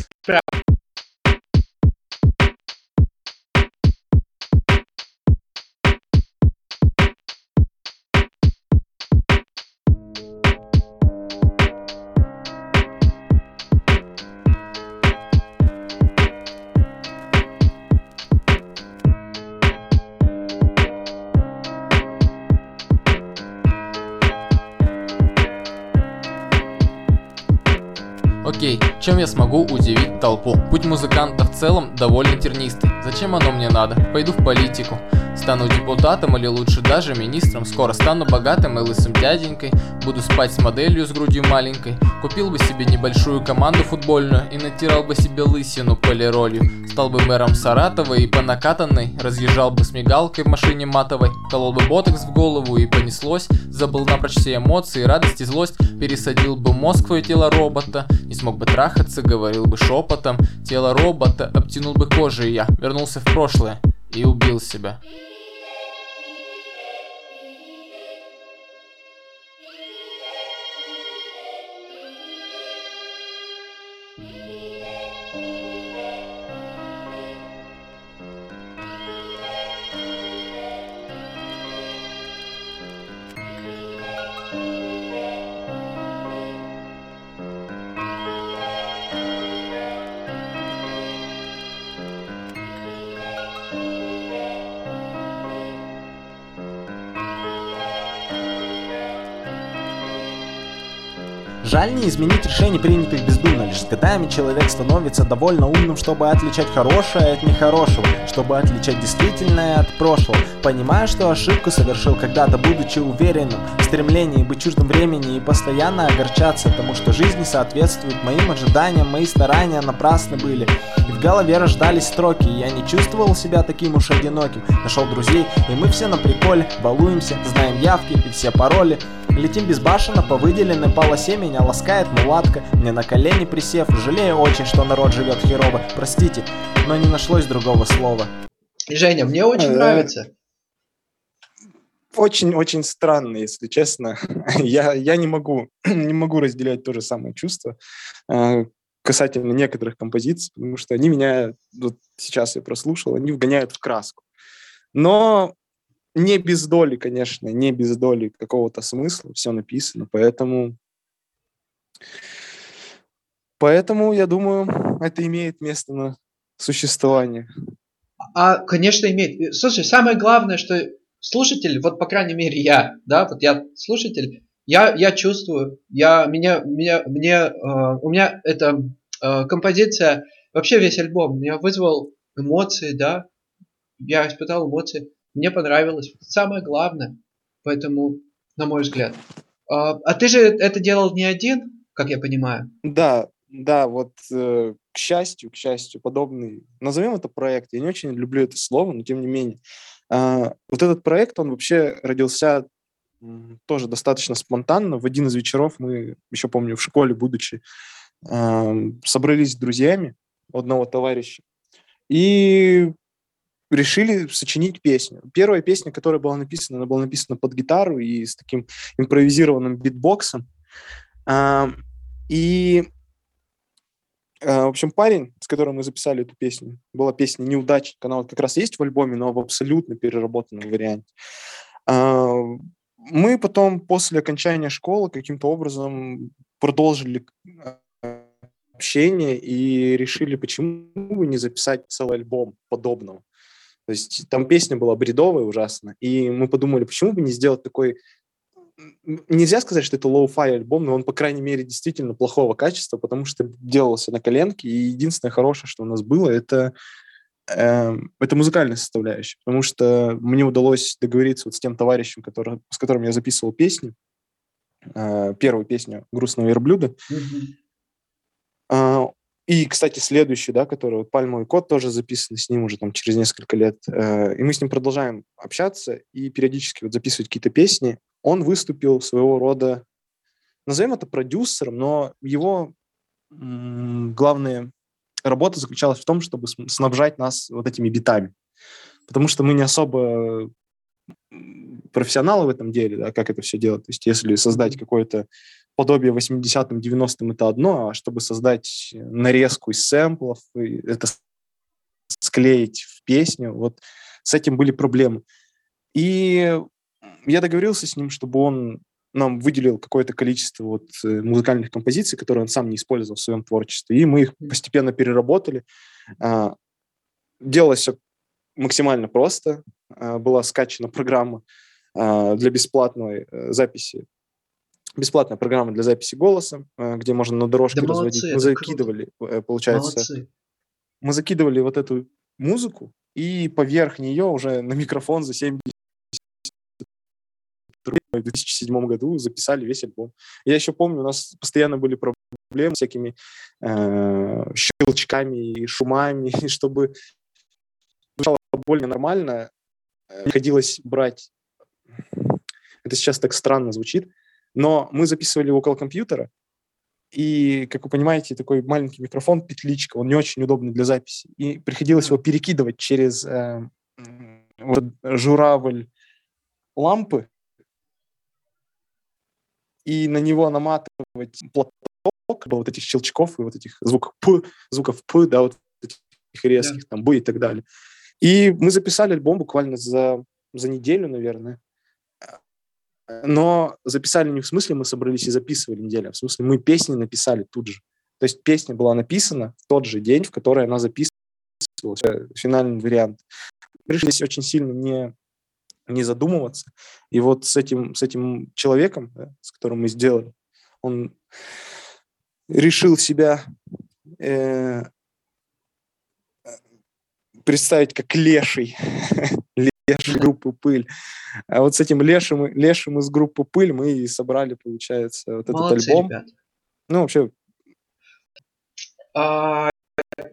толпу? Путь музыканта в целом довольно тернистый. Зачем оно мне надо? Пойду в политику. Стану депутатом или лучше даже министром. Скоро стану богатым и лысым дяденькой. Буду спать с моделью с грудью маленькой. Купил бы себе небольшую команду футбольную И натирал бы себе лысину полиролью. Стал бы мэром Саратова и по накатанной Разъезжал бы с мигалкой в машине матовой. Колол бы ботокс в голову и понеслось. Забыл напрочь все эмоции, радость и злость. Пересадил бы мозг в твое тело робота. Не смог бы трахаться, говорил бы шепотом. Тело робота обтянул бы кожей я Вернулся в прошлое и убил себя. Жаль не изменить решений, принятых бездумно. Лишь с годами человек становится довольно умным Чтобы отличать хорошее от нехорошего Чтобы отличать действительное от прошлого. Понимая, что ошибку совершил когда-то Будучи уверенным в стремлении быть чуждым времени И постоянно огорчаться Тому, что жизнь не соответствует моим ожиданиям Мои старания напрасны были. И в голове рождались строки и Я не чувствовал себя таким уж одиноким. Нашел друзей, и мы все на приколе Балуемся, знаем явки и все пароли. Летим безбашенно по выделенной полосе Меня ласкает мулатка Мне на колени присев Жалею очень, что народ живет херово Простите, но не нашлось другого слова Женя, мне очень нравится. Очень-очень странно, если честно. я, я не могу, не могу разделять то же самое чувство э, касательно некоторых композиций, потому что они меня, вот сейчас я прослушал, они вгоняют в краску. Но не без доли, конечно, не без доли какого-то смысла все написано, поэтому... Поэтому, я думаю, это имеет место на существование. А, конечно, имеет. Слушай, самое главное, что слушатель, вот по крайней мере я, да, вот я слушатель, я, я чувствую, я, меня, меня, мне, э, у меня эта э, композиция, вообще весь альбом меня вызвал эмоции, да, я испытал эмоции. Мне понравилось. Самое главное. Поэтому, на мой взгляд. А, а ты же это делал не один, как я понимаю? Да, да, вот э, к счастью, к счастью, подобный, назовем это проект, я не очень люблю это слово, но тем не менее, э, вот этот проект, он вообще родился э, тоже достаточно спонтанно. В один из вечеров мы, еще помню, в школе, будучи, э, собрались с друзьями одного товарища и решили сочинить песню. Первая песня, которая была написана, она была написана под гитару и с таким импровизированным битбоксом. А, и, а, в общем, парень, с которым мы записали эту песню, была песня «Неудачник». Она вот как раз есть в альбоме, но в абсолютно переработанном варианте. А, мы потом после окончания школы каким-то образом продолжили общение и решили, почему бы не записать целый альбом подобного. То есть там песня была бредовая ужасно, и мы подумали, почему бы не сделать такой... Нельзя сказать, что это лоу-фай альбом, но он, по крайней мере, действительно плохого качества, потому что делался на коленке, и единственное хорошее, что у нас было, это э, это музыкальная составляющая, потому что мне удалось договориться вот с тем товарищем, который, с которым я записывал песни, э, первую песню «Грустного верблюда», mm-hmm. И, кстати, следующий, да, который вот «Пальмовый код» тоже записан с ним уже там через несколько лет. Э, и мы с ним продолжаем общаться и периодически вот записывать какие-то песни. Он выступил своего рода, назовем это продюсером, но его главная работа заключалась в том, чтобы снабжать нас вот этими битами. Потому что мы не особо профессионалы в этом деле, да, как это все делать. То есть если создать какой-то подобие 80-м, 90-м это одно, а чтобы создать нарезку из сэмплов, это склеить в песню, вот с этим были проблемы. И я договорился с ним, чтобы он нам выделил какое-то количество вот э, музыкальных композиций, которые он сам не использовал в своем творчестве, и мы их постепенно переработали. А, делалось все максимально просто. А, была скачана программа а, для бесплатной э, записи бесплатная программа для записи голоса, э, где можно на дорожке Да разводить. молодцы, Мы это круто. закидывали, э, получается, Молодцы. мы закидывали вот эту музыку, и поверх нее уже на микрофон за 70 рублей в 2007 году записали весь альбом. Я еще помню, у нас постоянно были проблемы с всякими э, щелчками и шумами, и чтобы звучало более нормально, э, приходилось брать... Это сейчас так странно звучит, но мы записывали около компьютера, и, как вы понимаете, такой маленький микрофон, петличка, он не очень удобный для записи. И приходилось его перекидывать через э, вот журавль лампы и на него наматывать платок вот этих щелчков и вот этих звуков П, звуков П, да, вот этих резких, там, Б и так далее. И мы записали альбом буквально за, за неделю, наверное. Но записали не в смысле мы собрались и записывали неделю, а в смысле мы песни написали тут же. То есть песня была написана в тот же день, в который она записывалась, э, финальный вариант. Здесь очень сильно не, не задумываться. И вот с этим, с этим человеком, да, с которым мы сделали, он решил себя э, представить как леший, леший группы «Пыль». А вот с этим лешим, лешим из группы «Пыль» мы и собрали, получается, вот Молодцы, этот альбом. ребят. Ну, вообще, А,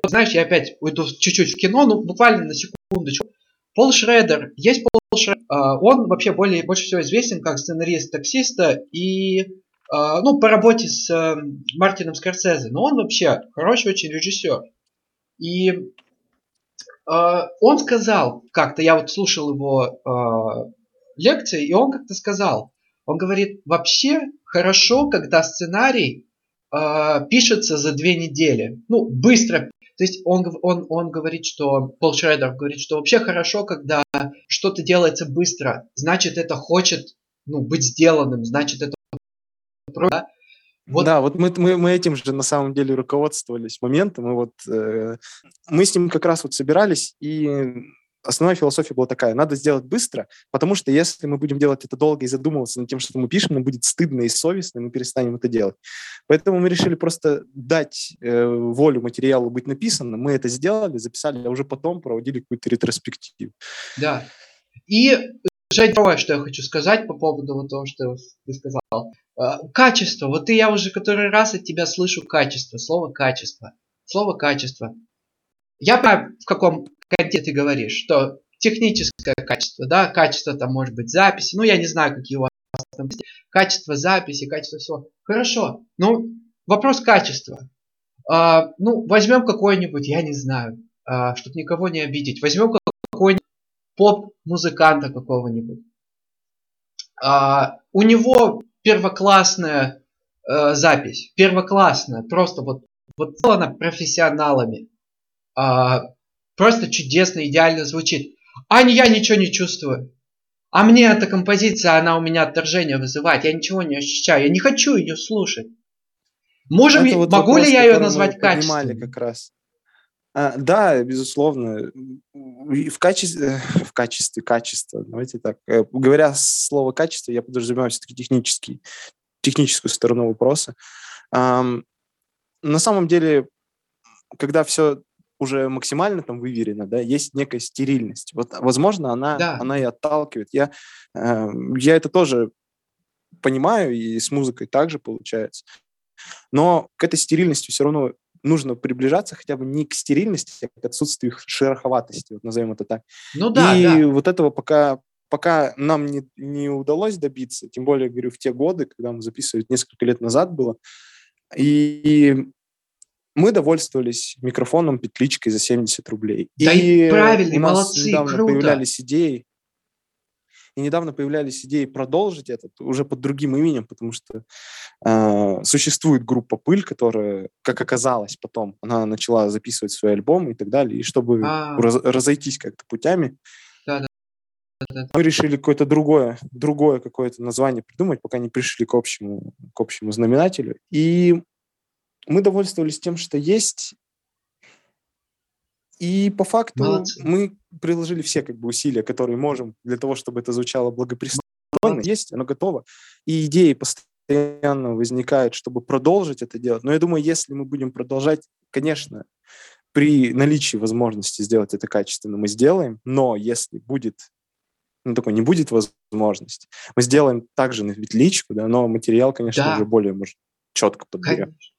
знаешь, я опять уйду чуть-чуть в кино, ну буквально на секундочку. Пол Шредер, есть Пол Шредер, а, он вообще более, больше всего известен как сценарист таксиста и а, ну, по работе с э, Мартином Скорсезе, но он вообще хороший очень режиссер. И он сказал как-то, я вот слушал его а, лекции, и он как-то сказал, он говорит, вообще хорошо, когда сценарий а, пишется за две недели. Ну, быстро. То есть он, он, он говорит, что, Пол Шредер говорит, что вообще хорошо, когда что-то делается быстро. Значит, это хочет ну, быть сделанным, значит, это да? Вот- да, вот мы, мы, мы этим же на самом деле руководствовались моментом, и вот э, мы с ним как раз вот собирались, и основная философия была такая, надо сделать быстро, потому что если мы будем делать это долго и задумываться над тем, что мы пишем, нам будет стыдно и совестно, и мы перестанем это делать. Поэтому мы решили просто дать э, волю материалу быть написанным, мы это сделали, записали, а уже потом проводили какую-то ретроспективу. Да. И, Жень, второе, что я хочу сказать по поводу вот того, что ты сказал. А, Качество. Вот и я уже который раз от тебя слышу качество. Слово качество. Слово качество. Я понимаю, в каком контексте ты говоришь, что техническое качество, да, качество там может быть записи, ну я не знаю, какие у вас там качество записи, качество всего. Хорошо, ну вопрос качества. А, ну, возьмем какой-нибудь, я не знаю, а, чтобы никого не обидеть, возьмем поп-музыканта какого-нибудь. А, у него первоклассная э, запись, первоклассная, просто вот, вот сделана профессионалами. А, просто чудесно, идеально звучит. А я ничего не чувствую. А мне эта композиция, она у меня отторжение вызывает. Я ничего не ощущаю. Я не хочу ее слушать. Можем, Это вот могу ли я ее назвать качественной? как раз. А, да, безусловно. В качестве, в качестве, качества, давайте так. Э, Говоря слово качество, я подразумеваю все-таки технический, техническую сторону вопроса. На самом деле, когда все уже максимально там выверено, да, есть некая стерильность. Вот, возможно, она, Да. она и отталкивает. Я, э, я это тоже понимаю, и с музыкой также получается. Но к этой стерильности все равно нужно приближаться хотя бы не к стерильности, а к отсутствию их шероховатости, вот назовем это так. Ну да, и да. вот этого пока, пока нам не, не удалось добиться, тем более, говорю, в те годы, когда мы записывали, несколько лет назад было, и мы довольствовались микрофоном петличкой за 70 рублей. Да и правильно, у нас молодцы, недавно круто. появлялись идеи, и недавно появлялись идеи продолжить это уже под другим именем, потому что э, существует группа «Пыль», которая, как оказалось потом, она начала записывать свои альбомы и так далее, и чтобы А. раз- разойтись как-то путями, мы решили какое-то другое, другое какое-то название придумать, пока не пришли к общему, к общему знаменателю. И мы довольствовались тем, что есть. И по факту Молодцы. мы приложили все как бы усилия, которые можем для того, чтобы это звучало благопристойно. Есть, оно готово. И идеи постоянно возникает, чтобы продолжить это делать. Но я думаю, если мы будем продолжать, конечно, при наличии возможности сделать это качественно, мы сделаем, но если будет ну, такой не будет возможности, мы сделаем также на петличку, да, но материал, конечно, Да. уже более, может, четко подберем. Конечно.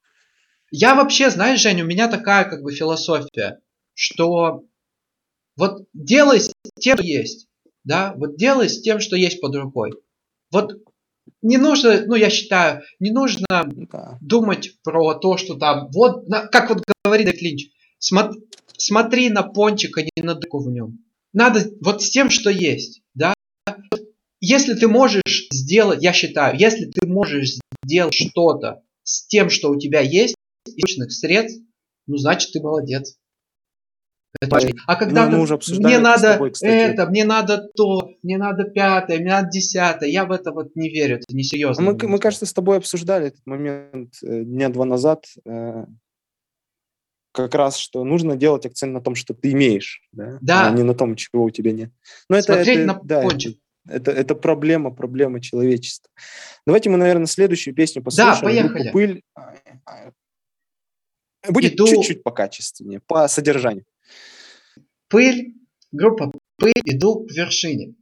Я вообще, знаешь, Жень, у меня такая как бы философия, что вот делай с тем, что есть, да, вот делай с тем, что есть под рукой. Вот не нужно, ну, я считаю, не нужно Да. думать про то, что там, вот, на- как вот говорит Дэвид Линч, смо- смотри на пончик, а не на дырку в нем. Надо вот с тем, что есть, да. Если ты можешь сделать, я считаю, если ты можешь сделать что-то с тем, что у тебя есть, источных средств, ну, значит, ты молодец. Это. А когда мы ты- уже мне это надо тобой, кстати. это, мне надо то, мне надо пятое, мне надо десятое, я в это вот не верю, это А несерьезно. Мы, мы, кажется, с тобой обсуждали этот момент э, дня два назад, э, как раз, что нужно делать акцент на том, что ты имеешь, да, Да. а не на том, чего у тебя нет. Но это, Смотреть это, на да, это- пончик. Это, это проблема, проблема человечества. Давайте мы, наверное, следующую песню послушаем. поехали. Группа «Пыль». Будет Иду- чуть-чуть покачественнее, по содержанию. Пыль, группа Пыль, иду к вершине.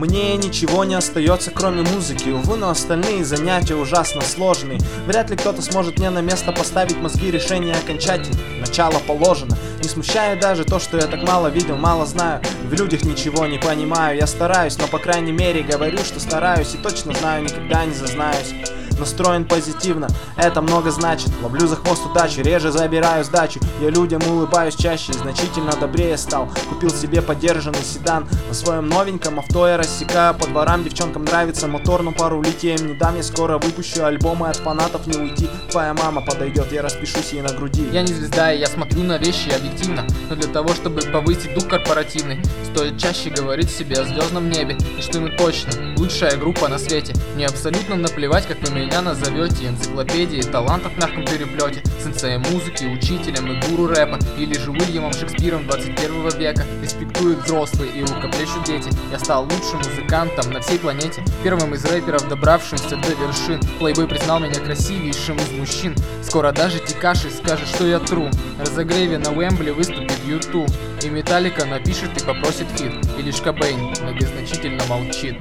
Мне ничего не остается, кроме музыки. Увы, но остальные занятия ужасно сложные. Вряд ли кто-то сможет мне на место поставить мозги решения окончательно Начало положено. Не смущает даже то, что я так мало видел, мало знаю. В людях ничего не понимаю. Я стараюсь, но по крайней мере говорю, что стараюсь И точно знаю, никогда не зазнаюсь Настроен позитивно, это много значит. Ловлю за хвост удачи, реже забираю сдачу. Я людям улыбаюсь чаще, значительно добрее стал. Купил себе подержанный седан На своем новеньком авто я рассекаю по дворам. Девчонкам нравится мотор, но пару литий я им не дам. Я скоро выпущу альбомы, от фанатов не уйти. Твоя мама подойдет, я распишусь ей на груди. Я не звезда, и я смотрю на вещи объективно. Но для того, чтобы повысить дух корпоративный Стоит чаще говорить себе о звездном небе И что мы точно лучшая группа на свете. Мне абсолютно наплевать, как вы меня назовете Энциклопедии талантов в мягком переплете Сенсеем музыки, учителем и гуру рэпа Или же Уильямом Шекспиром 21 века. Респектуют взрослые и рукоплещут дети. Я стал лучшим музыкантом на всей планете Первым из рэперов, добравшимся до вершин. Плейбой признал меня красивейшим из мужчин. Скоро даже Тикаши скажет, что я true разогреве на Уэмбли выступит U2 И Металлика напишет и попросит feat И лишь Кобейн многозначительно молчит.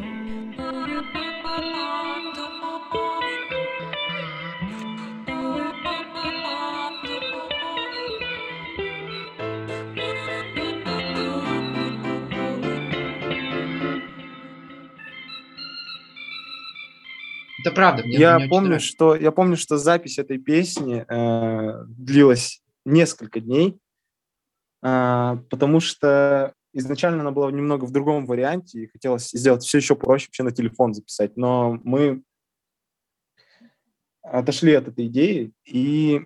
Это правда. Мне я очень помню, что я помню, что запись этой песни э, длилась несколько дней, потому что изначально она была немного в другом варианте и хотелось сделать все еще проще, вообще на телефон записать. Но мы отошли от этой идеи и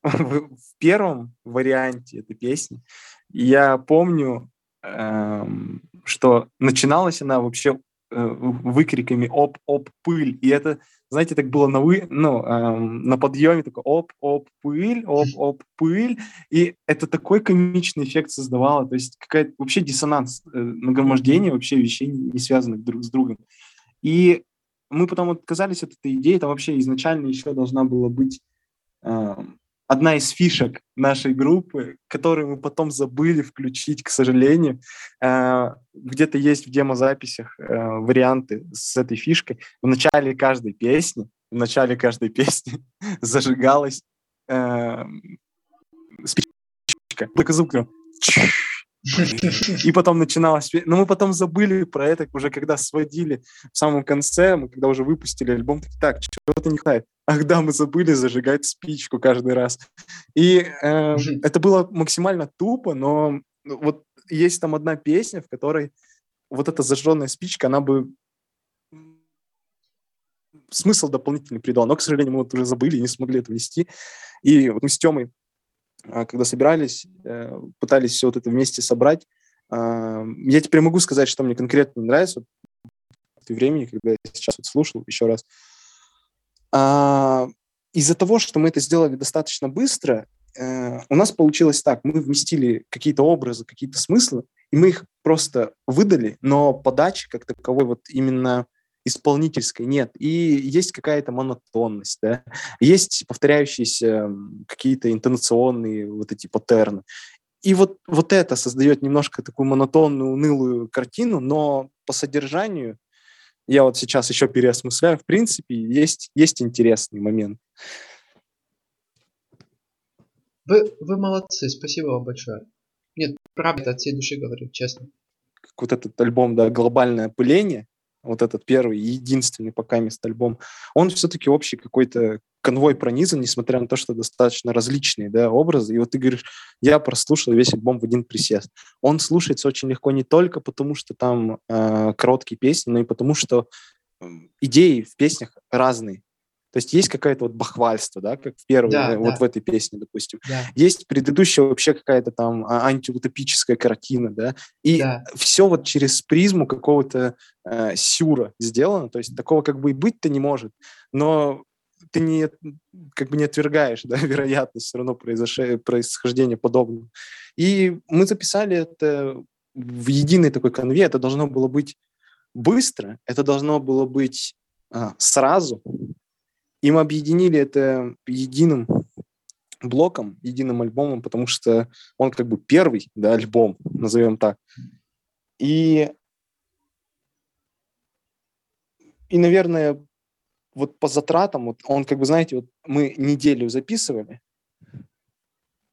в, в первом варианте этой песни я помню, эм, что начиналась она вообще э, выкриками оп оп пыль и это знаете так было на вы ну эм, на подъеме такой оп оп пыль оп оп пыль. И это такой комичный эффект создавало. То есть какая-то вообще диссонанс э, нагромождение вообще вещей не связанных друг с другом. И мы потом отказались от этой идеи. Там вообще изначально еще должна была быть эм, одна из фишек нашей группы, которую мы потом забыли включить, к сожалению. Э, Где-то есть в демозаписях э, варианты с этой фишкой. В начале каждой песни, в начале каждой песни зажигалась э, спичка. Только звук и потом начиналось... Но мы потом забыли про это, уже когда сводили в самом конце, мы когда уже выпустили альбом, такие, так, чего-то не хватает. Ах да, мы забыли зажигать спичку каждый раз. И э, это было максимально тупо, но вот есть там одна песня, в которой вот эта зажженная спичка, она бы смысл дополнительный придала. Но, к сожалению, мы вот уже забыли и не смогли это вести. И вот мы с Тёмой, когда собирались, пытались все вот это вместе собрать, А, я теперь могу сказать, что мне конкретно нравится в времени, когда я сейчас вот слушал еще раз. А, из-за того, что мы это сделали достаточно быстро, э, у нас получилось так, мы вместили какие-то образы, какие-то смыслы, и мы их просто выдали, но подачи как таковой вот именно исполнительской нет. И есть какая-то монотонность, да, есть повторяющиеся какие-то интонационные вот эти паттерны. И вот, вот это создает немножко такую монотонную, унылую картину, но по содержанию я вот сейчас еще переосмысляю, в принципе, есть, есть интересный момент. Вы, вы молодцы, спасибо вам большое. Нет, правда, от всей души говорю, честно. Как вот этот альбом, да, «Глобальное опыление», вот этот первый, единственный пока мест альбом, он все-таки общий какой-то конвой пронизан, несмотря на то, что достаточно различные да, образы. И вот ты говоришь, я прослушал весь альбом в один присест. Он слушается очень легко не только потому, что там э, короткие песни, но и потому, что идеи в песнях разные. То есть есть какое-то вот бахвальство, да, как в первой, да, вот да. в этой песне, допустим. Да. Есть предыдущая вообще какая-то там а, антиутопическая картина, да, и да. все вот через призму какого-то э, сюра сделано, то есть такого как бы и быть-то не может, но ты не, как бы не отвергаешь, да, вероятность все равно произош... происхождения подобного. И мы записали это в единый такой конве, это должно было быть быстро, это должно было быть а, сразу, и мы объединили это единым блоком, единым альбомом, потому что он как бы первый, да, альбом, назовем так. И, и, наверное, вот по затратам, вот он как бы, знаете, вот мы неделю записывали,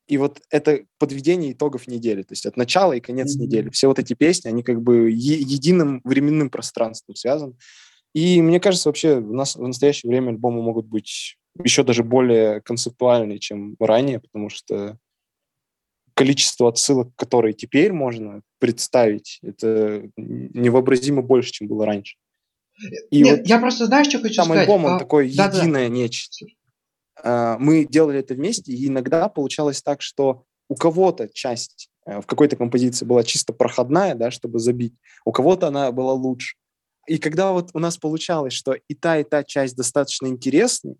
и вот это подведение итогов недели, то есть от начала и конец mm-hmm. недели. Все вот эти песни, они как бы е- единым временным пространством связаны. И мне кажется, вообще у нас в настоящее время альбомы могут быть еще даже более концептуальные, чем ранее, потому что количество отсылок, которые теперь можно представить, это невообразимо больше, чем было раньше. И Нет, вот я просто знаешь, что хочу там сказать? альбом, он а, такой да, единое да. нечто. А, мы делали это вместе, и иногда получалось так, что у кого-то часть э, в какой-то композиции была чисто проходная, да, чтобы забить, у кого-то она была лучше. И когда вот у нас получалось, что и та, и та часть достаточно интересны,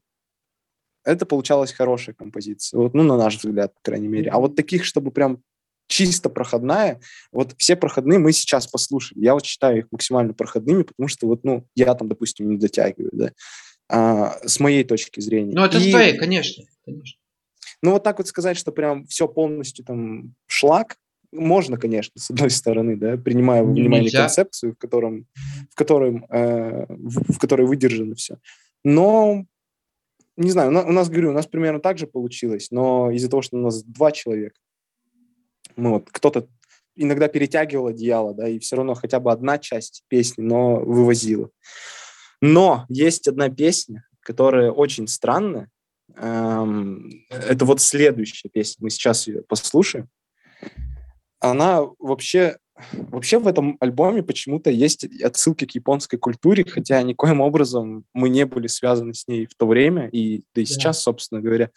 это получалась хорошая композиция. Вот, ну, на наш взгляд, по крайней мере. А вот таких, чтобы прям чисто проходная, вот все проходные мы сейчас послушали. Я вот считаю их максимально проходными, потому что вот, ну, я там, допустим, не дотягиваю, да, а, с моей точки зрения. Ну, это и... с твоей, конечно, конечно. Ну, вот так вот сказать, что прям все полностью там шлак, можно, конечно, с одной стороны, да, принимая во внимание Нельзя. концепцию, в котором, в котором, э, в, в которой выдержано все. Но не знаю, у нас, говорю, у нас примерно так же получилось, но из-за того, что у нас два человека, мы вот кто-то иногда перетягивал одеяло, да, и все равно хотя бы одна часть песни, но вывозила. Но есть одна песня, которая очень странная. Эм, это вот следующая песня. Мы сейчас ее послушаем она вообще Вообще в этом альбоме почему-то есть отсылки к японской культуре, хотя никоим образом мы не были связаны с ней в то время, и да и сейчас, собственно говоря.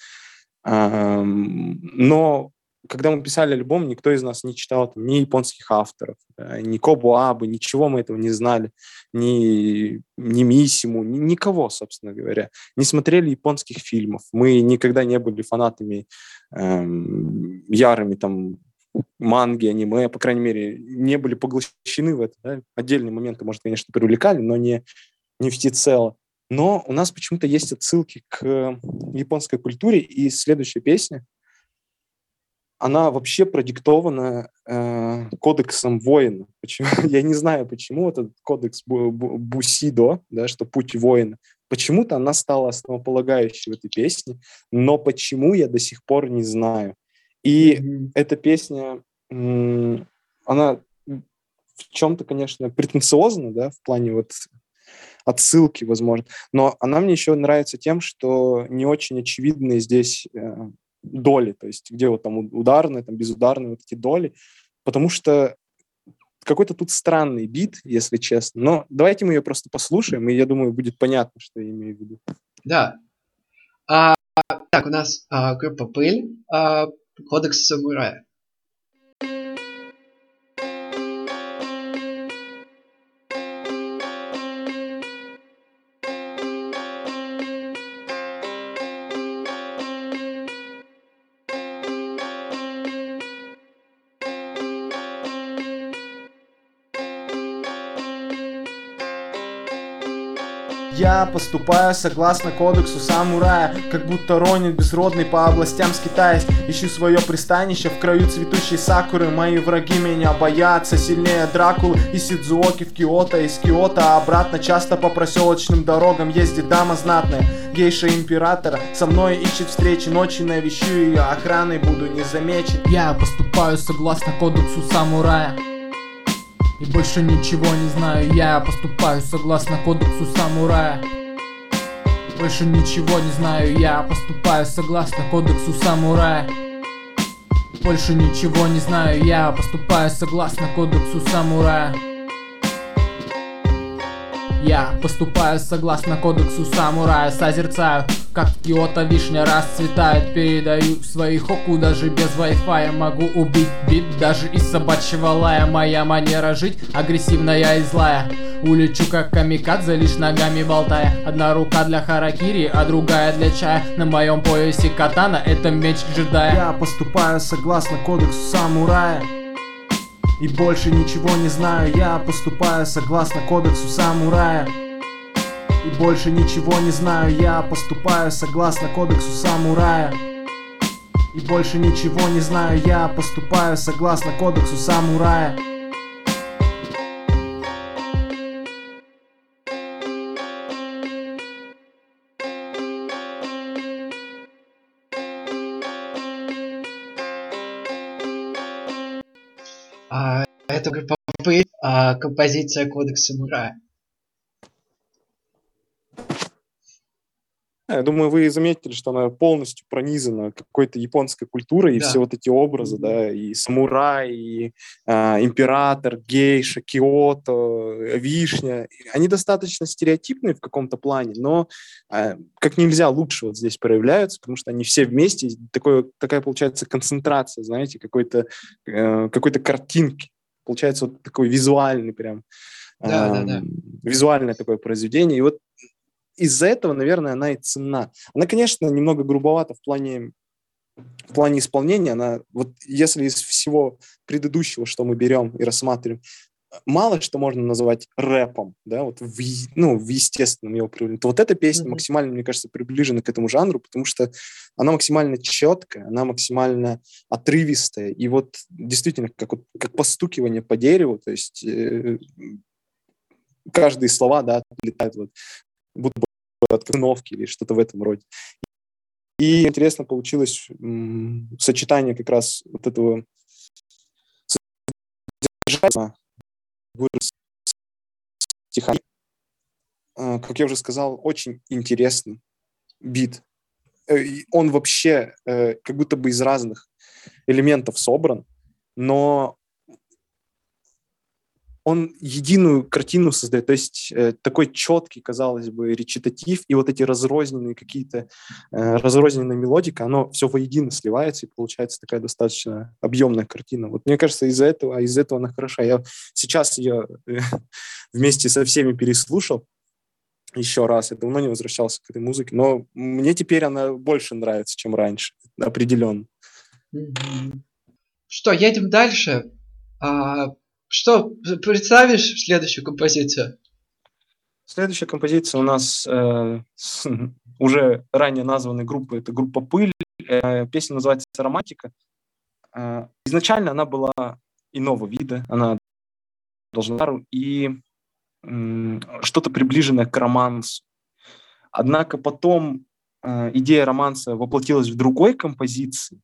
Но когда мы писали альбом, никто из нас не читал там, ни японских авторов, ни Кобу Абы, ничего мы этого не знали, ни, ни Мисиму, ни, никого, собственно говоря. Не смотрели японских фильмов. Мы никогда не были фанатами эм, ярыми там манги, аниме, по крайней мере, не были поглощены в это. Да? Отдельные моменты, может, конечно, привлекали, но не, не всецело. Но у нас почему-то есть отсылки к японской культуре, и следующая песня, она вообще продиктована э, кодексом воина. Почему? Я не знаю, почему этот кодекс Бусидо, да, что путь воина, почему-то она стала основополагающей в этой песне, но почему я до сих пор не знаю. И mm-hmm. эта песня, она в чем-то, конечно, претенциозна, да, в плане вот отсылки, возможно, но она мне еще нравится тем, что не очень очевидные здесь э, доли, то есть где вот там ударные, там безударные вот эти доли, потому что какой-то тут странный бит, если честно. Но давайте мы ее просто послушаем, и я думаю, будет понятно, что я имею в виду. Да. А, так, у нас а, группа «Пыль». А, Кодекс самурая. Поступаю согласно кодексу самурая Как будто ронит безродный по областям скитаясь Ищу свое пристанище в краю цветущей сакуры. Мои враги меня боятся сильнее Дракулы И Сидзуоки в Киото, из Киото обратно Часто по проселочным дорогам ездит дама знатная. Гейша императора со мной ищет встречи Ночи навещу ее, охраной буду не замечен. Я поступаю согласно кодексу самурая и больше ничего не знаю, я поступаю согласно кодексу самурая. Больше ничего не знаю, я поступаю согласно кодексу самурая. Больше ничего не знаю, я поступаю согласно кодексу самурая я поступаю согласно кодексу самурая Созерцаю, как в Киото вишня расцветает Передаю свои хоку даже без Wi-Fi Могу убить бит даже из собачьего лая. Моя манера жить агрессивная и злая. Улечу как камикадзе, лишь ногами болтая. Одна рука для харакири, а другая для чая. На моем поясе катана, это меч джедая. Я поступаю согласно кодексу самурая и больше ничего не знаю, я поступаю согласно кодексу самурая. И больше ничего не знаю, я поступаю согласно кодексу самурая. И больше ничего не знаю, я поступаю согласно кодексу самурая Это а, композиция Кодекс Самурая. Я думаю, вы заметили, что она полностью пронизана какой-то японской культурой, и Да. все вот эти образы, да, и самурай, и а, император, гейша, Киото, вишня, они достаточно стереотипные в каком-то плане, но а, как нельзя лучше вот здесь проявляются, потому что они все вместе, такое, такая получается концентрация, знаете, какой-то э, какой-то картинки, получается вот такой визуальный прям, Да, да, ам, да. визуальное такое произведение, и вот из-за этого, наверное, она и ценна. Она, конечно, немного грубовата в плане, в плане исполнения. Она, вот если из всего предыдущего, что мы берем и рассматриваем, мало что можно назвать рэпом, да, вот в, ну, в естественном его проявлении, то вот эта песня Мгм. максимально, мне кажется, приближена к этому жанру, потому что она максимально четкая, она максимально отрывистая, и вот действительно как, вот, как постукивание по дереву, то есть э, каждые слова, да, отлетают вот, будто бы от кновки или что-то в этом роде. И интересно получилось м, сочетание как раз вот этого вырос стихами. А, Как я уже сказал, очень интересный бит. Э, Он вообще э, как будто бы из разных элементов собран, но он единую картину создает, то есть э, такой четкий, казалось бы, речитатив, и вот эти разрозненные какие-то, э, разрозненная мелодика, оно все воедино сливается, и получается такая достаточно объемная картина. Вот мне кажется, из-за этого, из этого она хороша. Я сейчас ее э, вместе со всеми переслушал еще раз. Я давно не возвращался к этой музыке, но мне теперь она больше нравится, чем раньше, определенно. Что, едем дальше? А, что, представишь следующую композицию? Следующая композиция у нас э, с уже ранее названной группы, это группа «Пыль». Э, песня называется «Романтика». Э, изначально она была иного вида, она должна и м, что-то приближенное к романсу. Однако потом э, идея романса воплотилась в другой композиции.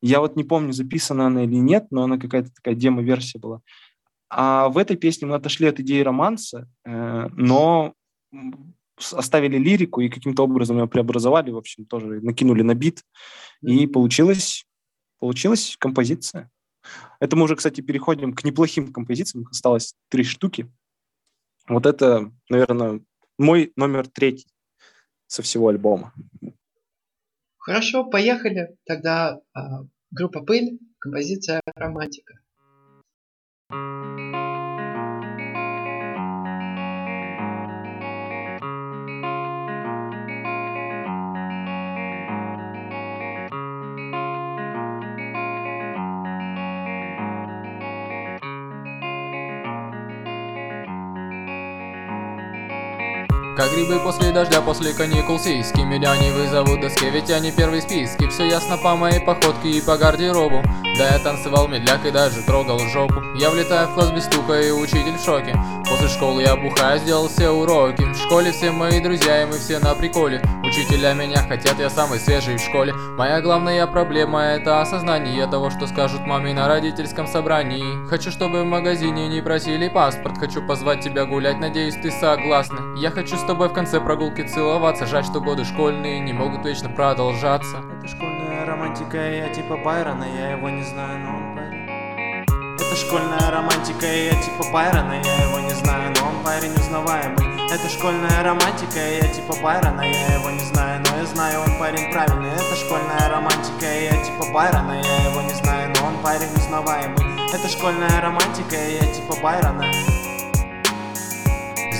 Я вот не помню, записана она или нет, но она какая-то такая демо-версия была. А в этой песне мы отошли от идеи романса, э, но оставили лирику и каким-то образом ее преобразовали, в общем, тоже накинули на бит, и получилась, получилась композиция. Это мы уже, кстати, переходим к неплохим композициям, их осталось три штуки. Вот это, наверное, мой номер третий со всего альбома. Хорошо, поехали. Тогда а, группа Пыль, композиция Романтика. Música Как грибы после дождя, после каникул сиськи. Меня не вызовут доске, ведь я не первый в списке. Все ясно по моей походке и по гардеробу. Да я танцевал медляк и даже трогал жопу. Я влетаю в класс без стука и учитель в шоке. После школы я бухаю, сделал все уроки. В школе все мои друзья и мы все на приколе Учителя меня хотят, я самый свежий в школе. Моя главная проблема это осознание того, что скажут маме на родительском собрании. Хочу, чтобы в магазине не просили паспорт. Хочу позвать тебя гулять, надеюсь ты согласна. Я хочу с тобой в конце прогулки целоваться. Жаль, что годы школьные не могут вечно продолжаться. Это школьная романтика, я типа Байрона, я его не знаю, но он парень. Это школьная романтика, я типа Байрона, я его не знаю, но он парень узнаваемый. Это школьная романтика, я типа Байрона, я его не знаю, но я знаю, он парень правильный. Это школьная романтика, я типа Байрона, я его не знаю, но он парень узнаваемый. Это школьная романтика, я типа Байрона.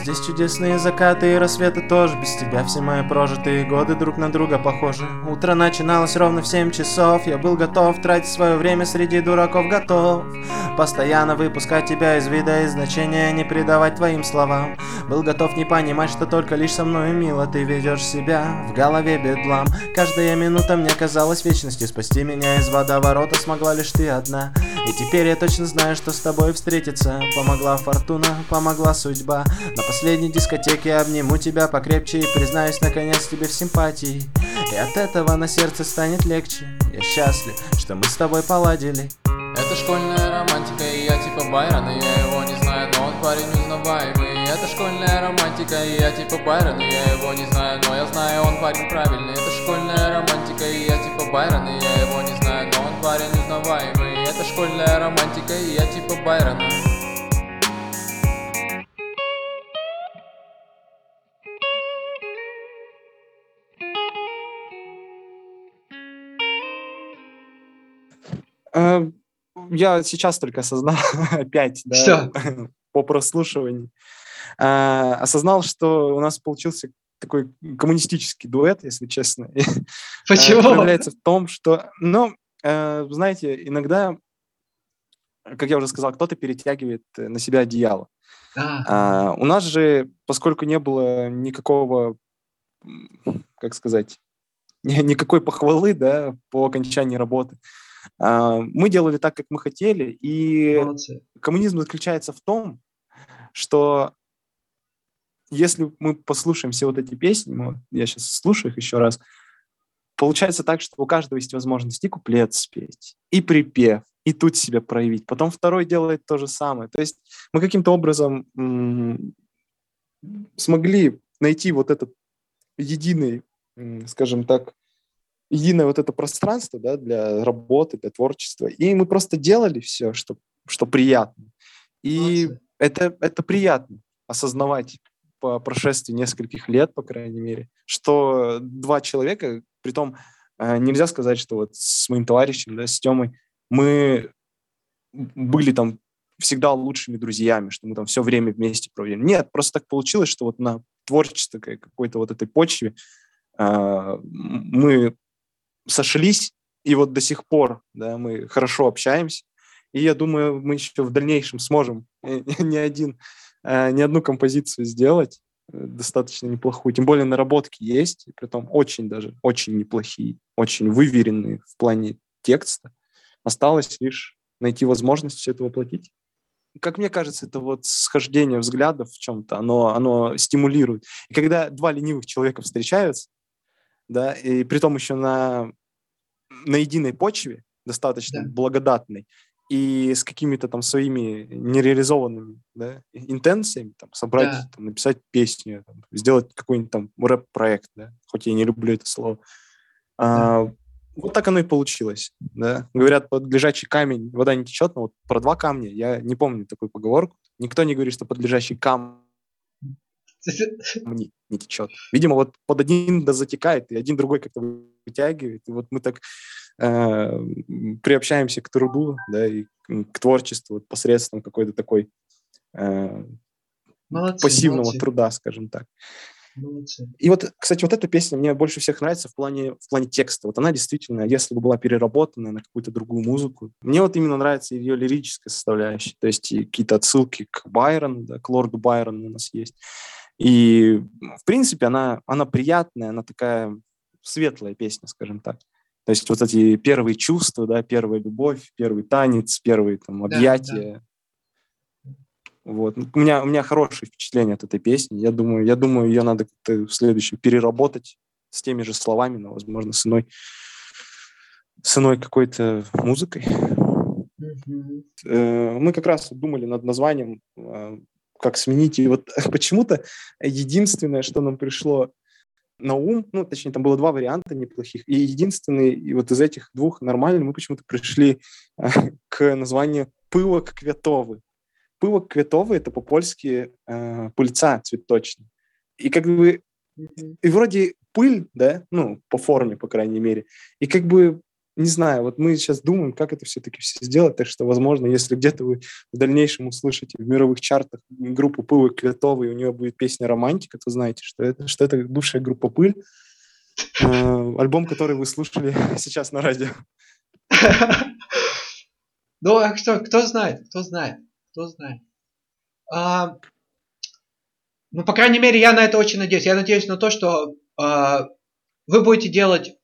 Здесь чудесные закаты и рассветы тоже Без тебя. Все мои прожитые годы друг на друга похожи. Утро начиналось ровно в 7 часов. Я был готов тратить свое время среди дураков. Готов постоянно выпускать тебя из вида и значения Не придавать твоим словам. Был готов не понимать, что только лишь со мной мило. Ты ведешь себя, в голове бедлам. Каждая минута мне казалась вечностью. Спасти меня из водоворота смогла лишь ты одна И теперь я точно знаю, что с тобой встретиться. Помогла фортуна, помогла судьба. На последней дискотеке обниму тебя покрепче И признаюсь наконец тебе в симпатии. И от этого на сердце станет легче. Я счастлив, что мы с тобой поладили. Это школьная романтика, и я типа Байрон, и я его не знаю, но он парень узнаваемый. Это школьная романтика, и я типа Байрон, и я его не знаю, но я знаю, он парень правильный. Это школьная романтика, и я типа Байрон, и я его не школьная романтика, и я типа Байрона Э, Я сейчас только осознал опять, да, Что? по прослушиванию, э, осознал, что у нас получился такой коммунистический дуэт, если честно. Э, Почему? проявляется в том, что, ну, знаете, иногда, как я уже сказал, кто-то перетягивает э, на себя одеяло. А, А, у нас же, поскольку не было никакого, как сказать, ни- никакой похвалы, да, по окончании работы, а, мы делали так, как мы хотели, и молодцы. коммунизм заключается в том, что если мы послушаем все вот эти песни, вот я сейчас слушаю их еще раз, получается так, что у каждого есть возможность и куплет спеть, и припев, и тут себя проявить. Потом второй делает то же самое. То есть мы каким-то образом м, смогли найти вот этот единый, м, скажем так, единое вот это пространство да, для работы, для творчества. И мы просто делали все, что, что приятно. И Молодцы. это, это приятно осознавать по прошествии нескольких лет, по крайней мере, что два человека, притом э, нельзя сказать, что вот с моим товарищем, да, с Тёмой, мы были там всегда лучшими друзьями, что мы там все время вместе проводим. Нет, просто так получилось, что вот на творческой какой-то вот этой почве э, мы сошлись, и вот до сих пор да, мы хорошо общаемся. И я думаю, мы еще в дальнейшем сможем не один, э, не одну композицию сделать э, достаточно неплохую. Тем более наработки есть, притом очень даже, очень неплохие, очень выверенные в плане текста. Осталось лишь найти возможность все это воплотить. Как мне кажется, это вот схождение взглядов в чем-то, оно, оно стимулирует. И когда два ленивых человека встречаются, да, и при том еще на, на единой почве, достаточно Да. благодатной, и с какими-то там своими нереализованными да, интенциями, там, собрать, Да. там, написать песню, там, сделать какой-нибудь там рэп-проект, да, хоть я не люблю это слово. А, вот так оно и получилось. Да. Говорят, под лежачий камень вода не течет, но вот про два камня я не помню такую поговорку. Никто не говорит, что под лежащий камень не, не течет. Видимо, вот под один да затекает, и один другой как-то вытягивает. И вот мы так э, приобщаемся к труду, да, и к к творчеству вот посредством какой-то такой э, Молодцы, пассивного молодцы, труда, скажем так. Молодцы. И вот, кстати, вот эта песня мне больше всех нравится в плане, в плане текста. Вот она действительно, если бы была переработана на какую-то другую музыку, мне вот именно нравится ее лирическая составляющая, то есть какие-то отсылки к Байрону, да, к лорду Байрону у нас есть, И, в принципе, она, она приятная, она такая светлая песня, скажем так. То есть вот эти первые чувства, да, первая любовь, первый танец, первые там объятия. Да, да. Вот. У меня, у меня хорошее впечатление от этой песни. Я думаю, я думаю, ее надо как-то в следующем переработать с теми же словами, но, возможно, с иной, с иной какой-то музыкой. Mm-hmm. Мы как раз думали над названием, э, как сменить. И вот почему-то единственное, что нам пришло на ум, ну, точнее, там было два варианта неплохих, и единственный и вот из этих двух нормальный мы почему-то пришли э, к названию «пылок кветовый». Пылок кветовый – это по-польски э, пыльца цветочная. И как бы, и вроде пыль, да, ну, по форме, по крайней мере, и как бы не знаю, вот мы сейчас думаем, как это все-таки все сделать, так что, возможно, если где-то вы в дальнейшем услышите в мировых чартах группу Пылы Кветовой, у нее будет песня «Романтика», то знаете, что это, что это бывшая группа «Пыль», э, альбом, который вы слушали сейчас на радио. Ну, а что, кто знает, кто знает, кто знает. А, ну, по крайней мере, я на это очень надеюсь. Я надеюсь на то, что а, вы будете делать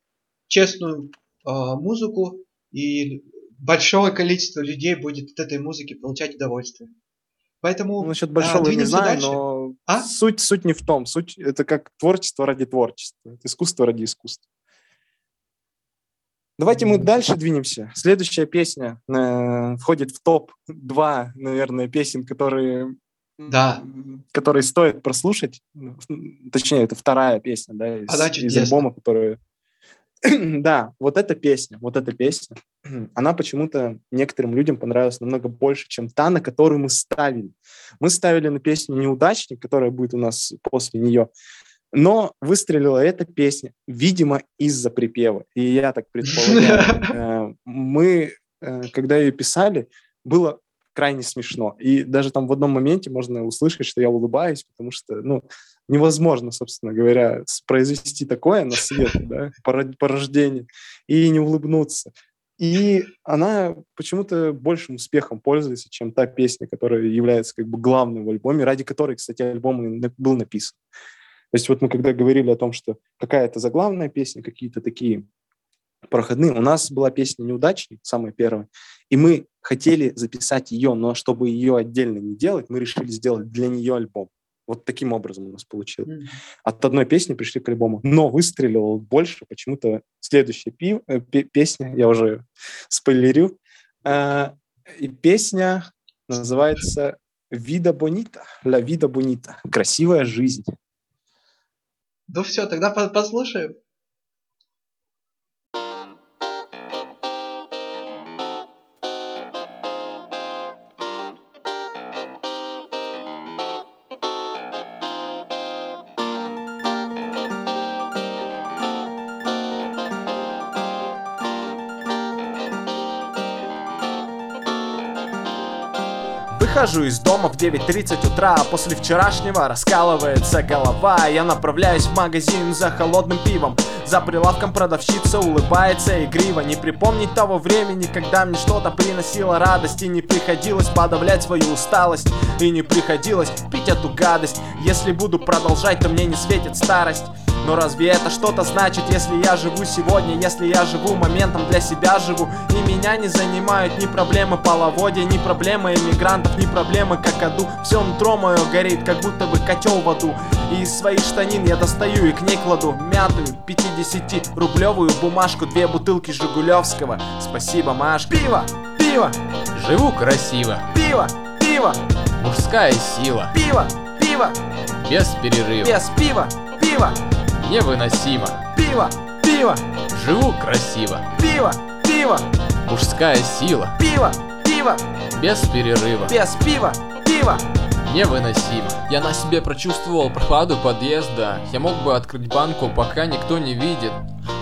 честную а, музыку, и большое количество людей будет от этой музыки получать удовольствие. Поэтому ну, насчет большого а, не знаю, дальше. но а? суть, суть не в том. Суть это как творчество ради творчества, это искусство ради искусства. Давайте мы дальше двинемся. Следующая песня э, входит в топ-2, наверное, песен, которые, да. которые стоит прослушать. Точнее, это вторая песня да, из, из альбома, которую да, вот эта песня, вот эта песня, она почему-то некоторым людям понравилась намного больше, чем та, на которую мы ставили. Мы ставили на песню «Неудачник», которая будет у нас после нее, но выстрелила эта песня, видимо, из-за припева. И я так предполагаю. Э, мы, э, когда ее писали, было крайне смешно. И даже там в одном моменте можно услышать, что я улыбаюсь, потому что, ну, невозможно, собственно говоря, произвести такое на свет, да, по рождению, и не улыбнуться. И она почему-то большим успехом пользуется, чем та песня, которая является как бы главной в альбоме, ради которой, кстати, альбом был написан. То есть вот мы когда говорили о том, что какая-то заглавная песня, какие-то такие проходные, у нас была песня «Неудачник», самая первая, и мы хотели записать ее, но чтобы ее отдельно не делать, мы решили сделать для нее альбом. Вот таким образом у нас получилось. Mm-hmm. От одной песни пришли к альбому. Но выстрелил больше почему-то следующая пи- э, песня, я уже спойлерю. Э, и песня называется «Вида бонита», «Ла вида бонита», «Красивая жизнь». Ну все, тогда послушаем. Выхожу из дома в 9.30 утра а После вчерашнего раскалывается голова. Я направляюсь в магазин за холодным пивом За прилавком продавщица улыбается игриво. Не припомнить того времени, когда мне что-то приносило радость И не приходилось подавлять свою усталость И не приходилось пить эту гадость. Если буду продолжать, то мне не светит старость но разве это что-то значит, если я живу сегодня, если я живу моментом для себя живу И меня не занимают ни проблемы половодья, ни проблемы иммигрантов, ни проблемы какаду Все нутро мое горит, как будто бы котел в аду И из своих штанин я достаю и к ней кладу мятую 50-рублевую бумажку, две бутылки Жигулевского Спасибо, Маш. Пиво! Пиво! Живу красиво! Пиво! Пиво! Мужская сила! Пиво! Пиво! Без перерыва! Без пива! Пиво! Невыносимо. Пиво, пиво, живу красиво. Пиво, пиво, мужская сила. Пиво, пиво, без перерыва. Без пива, пиво, невыносимо. Я на себе прочувствовал прохладу подъезда. Я мог бы открыть банку, пока никто не видит.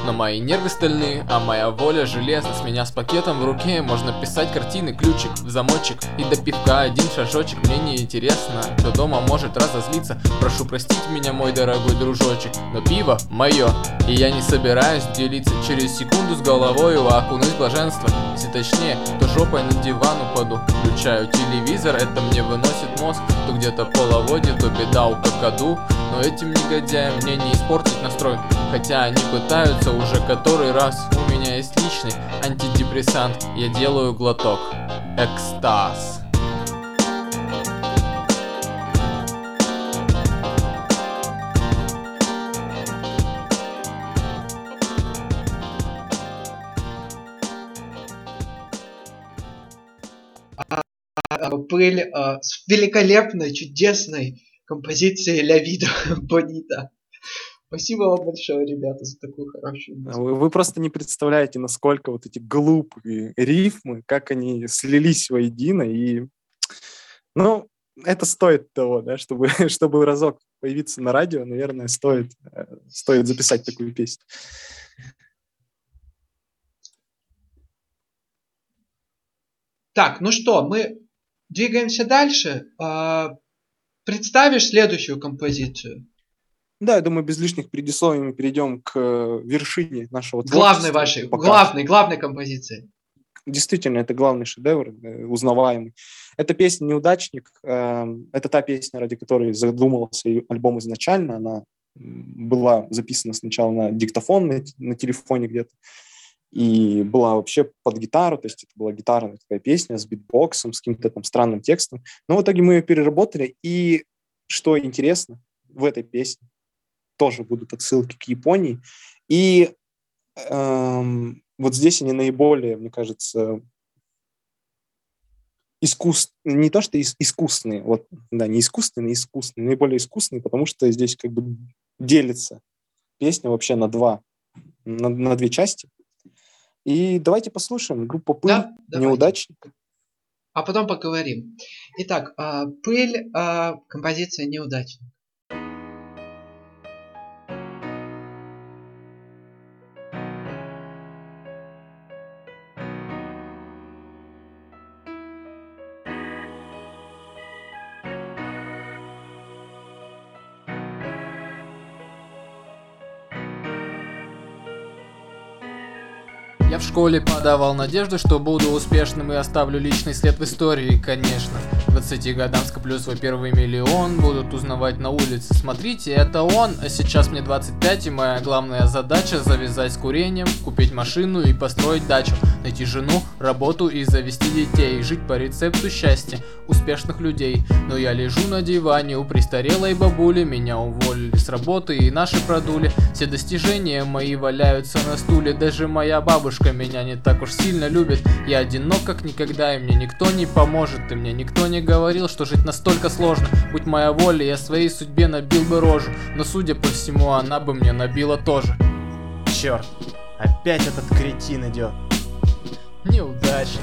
Но мои нервы стальные, а моя воля железна. С меня с пакетом в руке можно писать картины Ключик в замочек. И до пивка один шажочек Мне не интересно, кто дома может разозлиться. Прошу простить меня, мой дорогой дружочек Но пиво мое, и я не собираюсь делиться Через секунду с головой окунусь блаженство Если точнее, то жопой на диван упаду. Включаю телевизор, это мне выносит мозг. То где-то половодье, то беда у какаду Но этим негодяям мне не испортить настрой. Хотя они пытаются уже который раз У меня есть личный антидепрессант Я делаю глоток Экстаз Пыль а, с великолепной, чудесной композицией Ля Вида Бонита. Спасибо вам большое, ребята, за такую хорошую музыку. Вы, вы просто не представляете, насколько вот эти глупые рифмы, как они слились воедино. И, ну, это стоит того, да, чтобы, чтобы разок появиться на радио, наверное, стоит, э, стоит записать такую песню. Так, ну что, мы двигаемся дальше. А, представишь следующую композицию? Да, я думаю, без лишних предисловий мы перейдем к э, вершине нашего Главной вашей, пока. главной, главной композиции. Действительно, это главный шедевр, э, узнаваемый. Эта песня «Неудачник», эм, это та песня, ради которой задумывался альбом изначально. Она была записана сначала на диктофон, на, на телефоне где-то, и была вообще под гитару, то есть это была гитарная такая песня с битбоксом, с каким-то там странным текстом. Но в итоге мы ее переработали, и что интересно, в этой песне тоже будут отсылки к Японии. И эм, вот здесь они наиболее, мне кажется, искус... не то, что ис- искусные, вот, да, не искусственные, а искусственные, наиболее искусственные, потому что здесь как бы делится песня вообще на два, на, на две части. И давайте послушаем группу «Пыль», да, «Неудачник». А потом поговорим. Итак, а, «Пыль», а, композиция «Неудачник». Школе подавал надежду, что буду успешным и оставлю личный след в истории, конечно. 20 годам скоплю свой первый миллион, будут узнавать на улице. Смотрите, это он, а сейчас мне 25, и моя главная задача завязать с курением, купить машину и построить дачу, найти жену, работу и завести детей, жить по рецепту счастья успешных людей. Но я лежу на диване у престарелой бабули, меня уволили с работы и наши продули. Все достижения мои валяются на стуле, даже моя бабушка меня не так уж сильно любит. Я одинок как никогда, и мне никто не поможет, и мне никто не говорил, что жить настолько сложно. Будь моя воля, я своей судьбе набил бы рожу, но судя по всему, она бы мне набила тоже. Черт, опять этот кретин идет. Неудачник.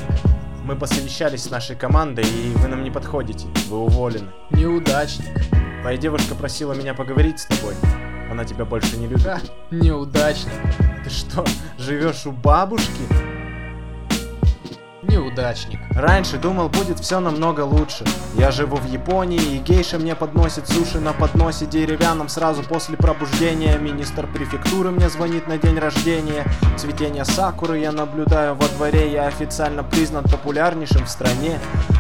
Мы посовещались с нашей командой, и вы нам не подходите. Вы уволены. Неудачник. Твоя девушка просила меня поговорить с тобой. Она тебя больше не любит. А, неудачник. Ты что, живешь у бабушки? Неудачник. Раньше думал, будет все намного лучше. Я живу в Японии, и гейша мне подносит суши на подносе деревянном сразу после пробуждения. Министр префектуры мне звонит на день рождения. Цветение сакуры я наблюдаю во дворе, я официально признан популярнейшим в стране.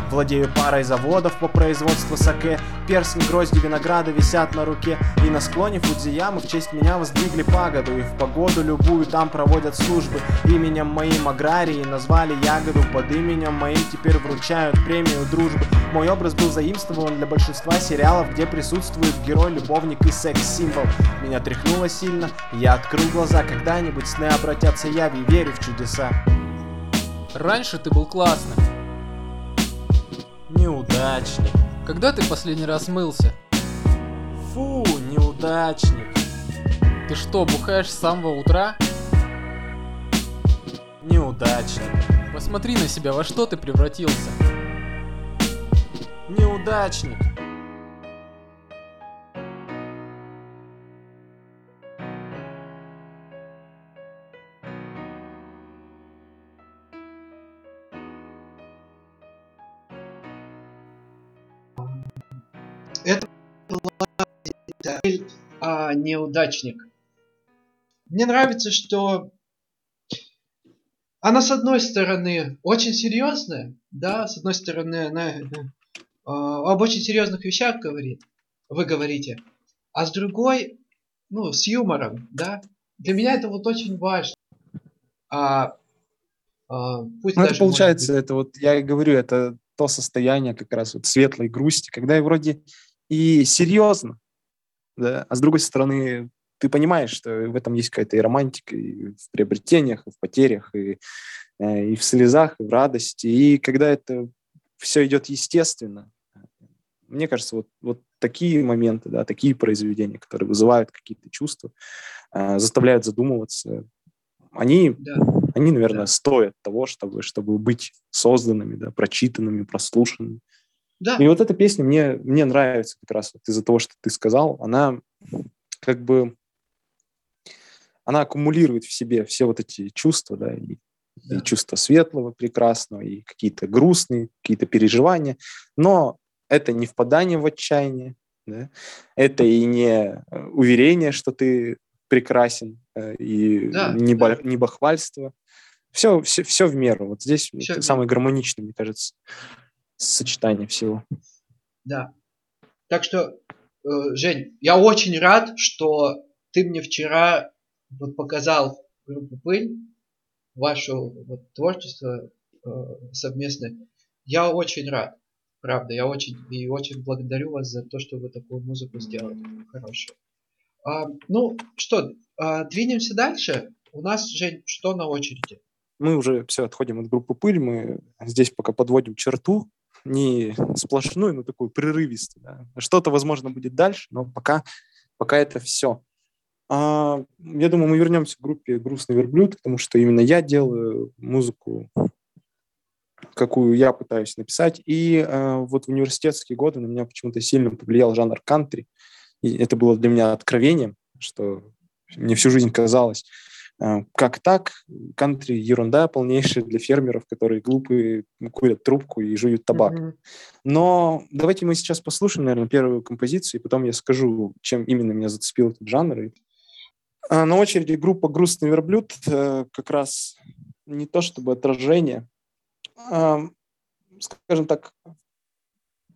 Владею парой заводов по производству саке. Перстни, грозди винограда висят на руке. И на склоне Фудзиямы в честь меня воздвигли пагоду. И в погоду любую там проводят службы. Именем моим аграрии назвали ягоду под именем моим теперь вручают премию дружбы. Мой образ был заимствован для большинства сериалов, где присутствует герой, любовник и секс-символ. Меня тряхнуло сильно, я открыл глаза, когда-нибудь сны обратятся яви, верю в чудеса. Раньше ты был классным. Неудачник. Когда ты последний раз мылся? Фу, неудачник. Ты что, бухаешь с самого утра? неудачник. Посмотри на себя, во что ты превратился. Неудачник. Это а, неудачник. Мне нравится, что она, с одной стороны, очень серьезная, да, с одной стороны, она э, об очень серьезных вещах говорит, вы говорите, а с другой, ну, с юмором, да. Для меня это вот очень важно. А, а, пусть ну, это получается, быть... это вот, я и говорю, это то состояние как раз вот светлой грусти, когда и вроде и серьезно, да, а с другой стороны ты понимаешь, что в этом есть какая-то и романтика, и в приобретениях, и в потерях, и, э, и в слезах, и в радости. И когда это все идет естественно, мне кажется, вот, вот такие моменты, да, такие произведения, которые вызывают какие-то чувства, э, заставляют задумываться, они, да. они наверное, да. стоят того, чтобы, чтобы быть созданными, да, прочитанными, прослушанными. Да. И вот эта песня мне, мне нравится как раз вот из-за того, что ты сказал. Она как бы она аккумулирует в себе все вот эти чувства, да, и, да. и чувства светлого, прекрасного, и какие-то грустные, какие-то переживания, но это не впадание в отчаяние, да? это и не э, уверение, что ты прекрасен, э, и да, не, да. не бахвальство. Все, все, все в меру. Вот здесь все самое гармоничное, мне кажется, сочетание всего. Да. Так что, э, Жень, я очень рад, что ты мне вчера вот показал группу Пыль, ваше вот, творчество э, совместное. Я очень рад. Правда, я очень и очень благодарю вас за то, что вы такую музыку сделали. Хорошую. А, ну что, а, двинемся дальше. У нас, Жень, что на очереди? Мы уже все отходим от группы пыль. Мы здесь пока подводим черту. Не сплошную, но такую прерывистую. Да. Что-то, возможно, будет дальше, но пока, пока это все. А, я думаю, мы вернемся к группе «Грустный верблюд», потому что именно я делаю музыку какую я пытаюсь написать. И э, вот в университетские годы на меня почему-то сильно повлиял жанр кантри. И это было для меня откровением, что мне всю жизнь казалось, э, как так, кантри ерунда полнейшая для фермеров, которые глупые, курят трубку и жуют табак. Mm-hmm. Но давайте мы сейчас послушаем, наверное, первую композицию, и потом я скажу, чем именно меня зацепил этот жанр. И... А на очереди группа «Грустный верблюд», э, как раз не то чтобы отражение, скажем так,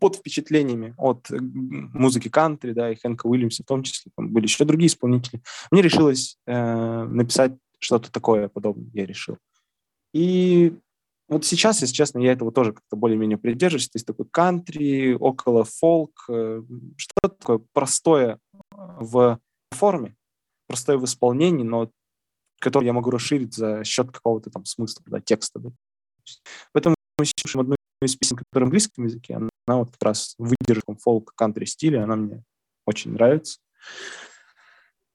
под впечатлениями от музыки кантри, да, и Хэнка Уильямса в том числе, там были еще другие исполнители, мне решилось э, написать что-то такое подобное, я решил. И вот сейчас, если честно, я этого тоже как-то более-менее придерживаюсь. То есть такой кантри, около фолк, э, что-то такое простое в форме, простое в исполнении, но которое я могу расширить за счет какого-то там смысла, да, текста. Да. Поэтому мы слушаем одну из песен, которая в английском языке, она, она вот как раз выдержит фолк-кантри стиле, она мне очень нравится.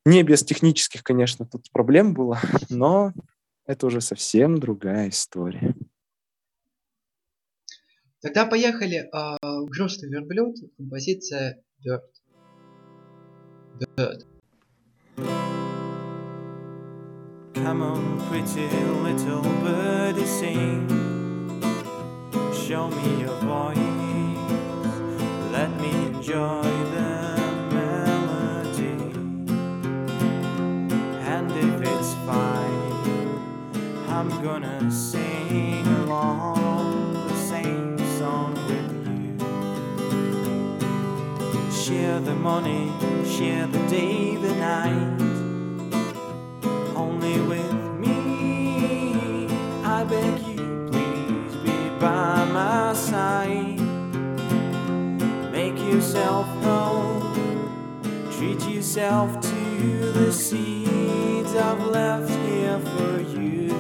Не без технических, конечно, тут проблем было, но это уже совсем другая история. Тогда поехали. Uh, грустный верблюд, композиция Bird. Bird. Come on, pretty little birdie, sing. Show me your voice. Let me enjoy the melody. And if it's fine, I'm gonna sing Share the money, share the day, the night only with me. I beg you, please be by my side. Make yourself home, treat yourself to the seeds I've left here for you.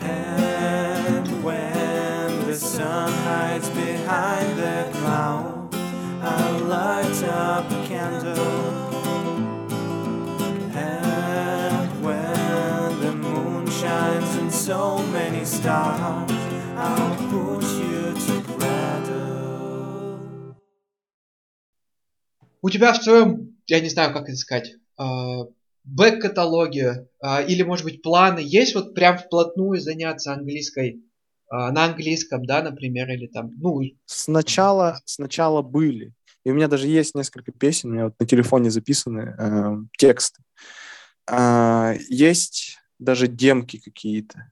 And when the sun hides behind light up a candle. so many stars. I'll put you together. У тебя в твоем, я не знаю, как это сказать, а, бэк-каталоге а, или, может быть, планы есть вот прям вплотную заняться английской а, на английском, да, например, или там, ну... Сначала, сначала были. И у меня даже есть несколько песен, у меня вот на телефоне записаны э, тексты. Э, есть даже демки какие-то.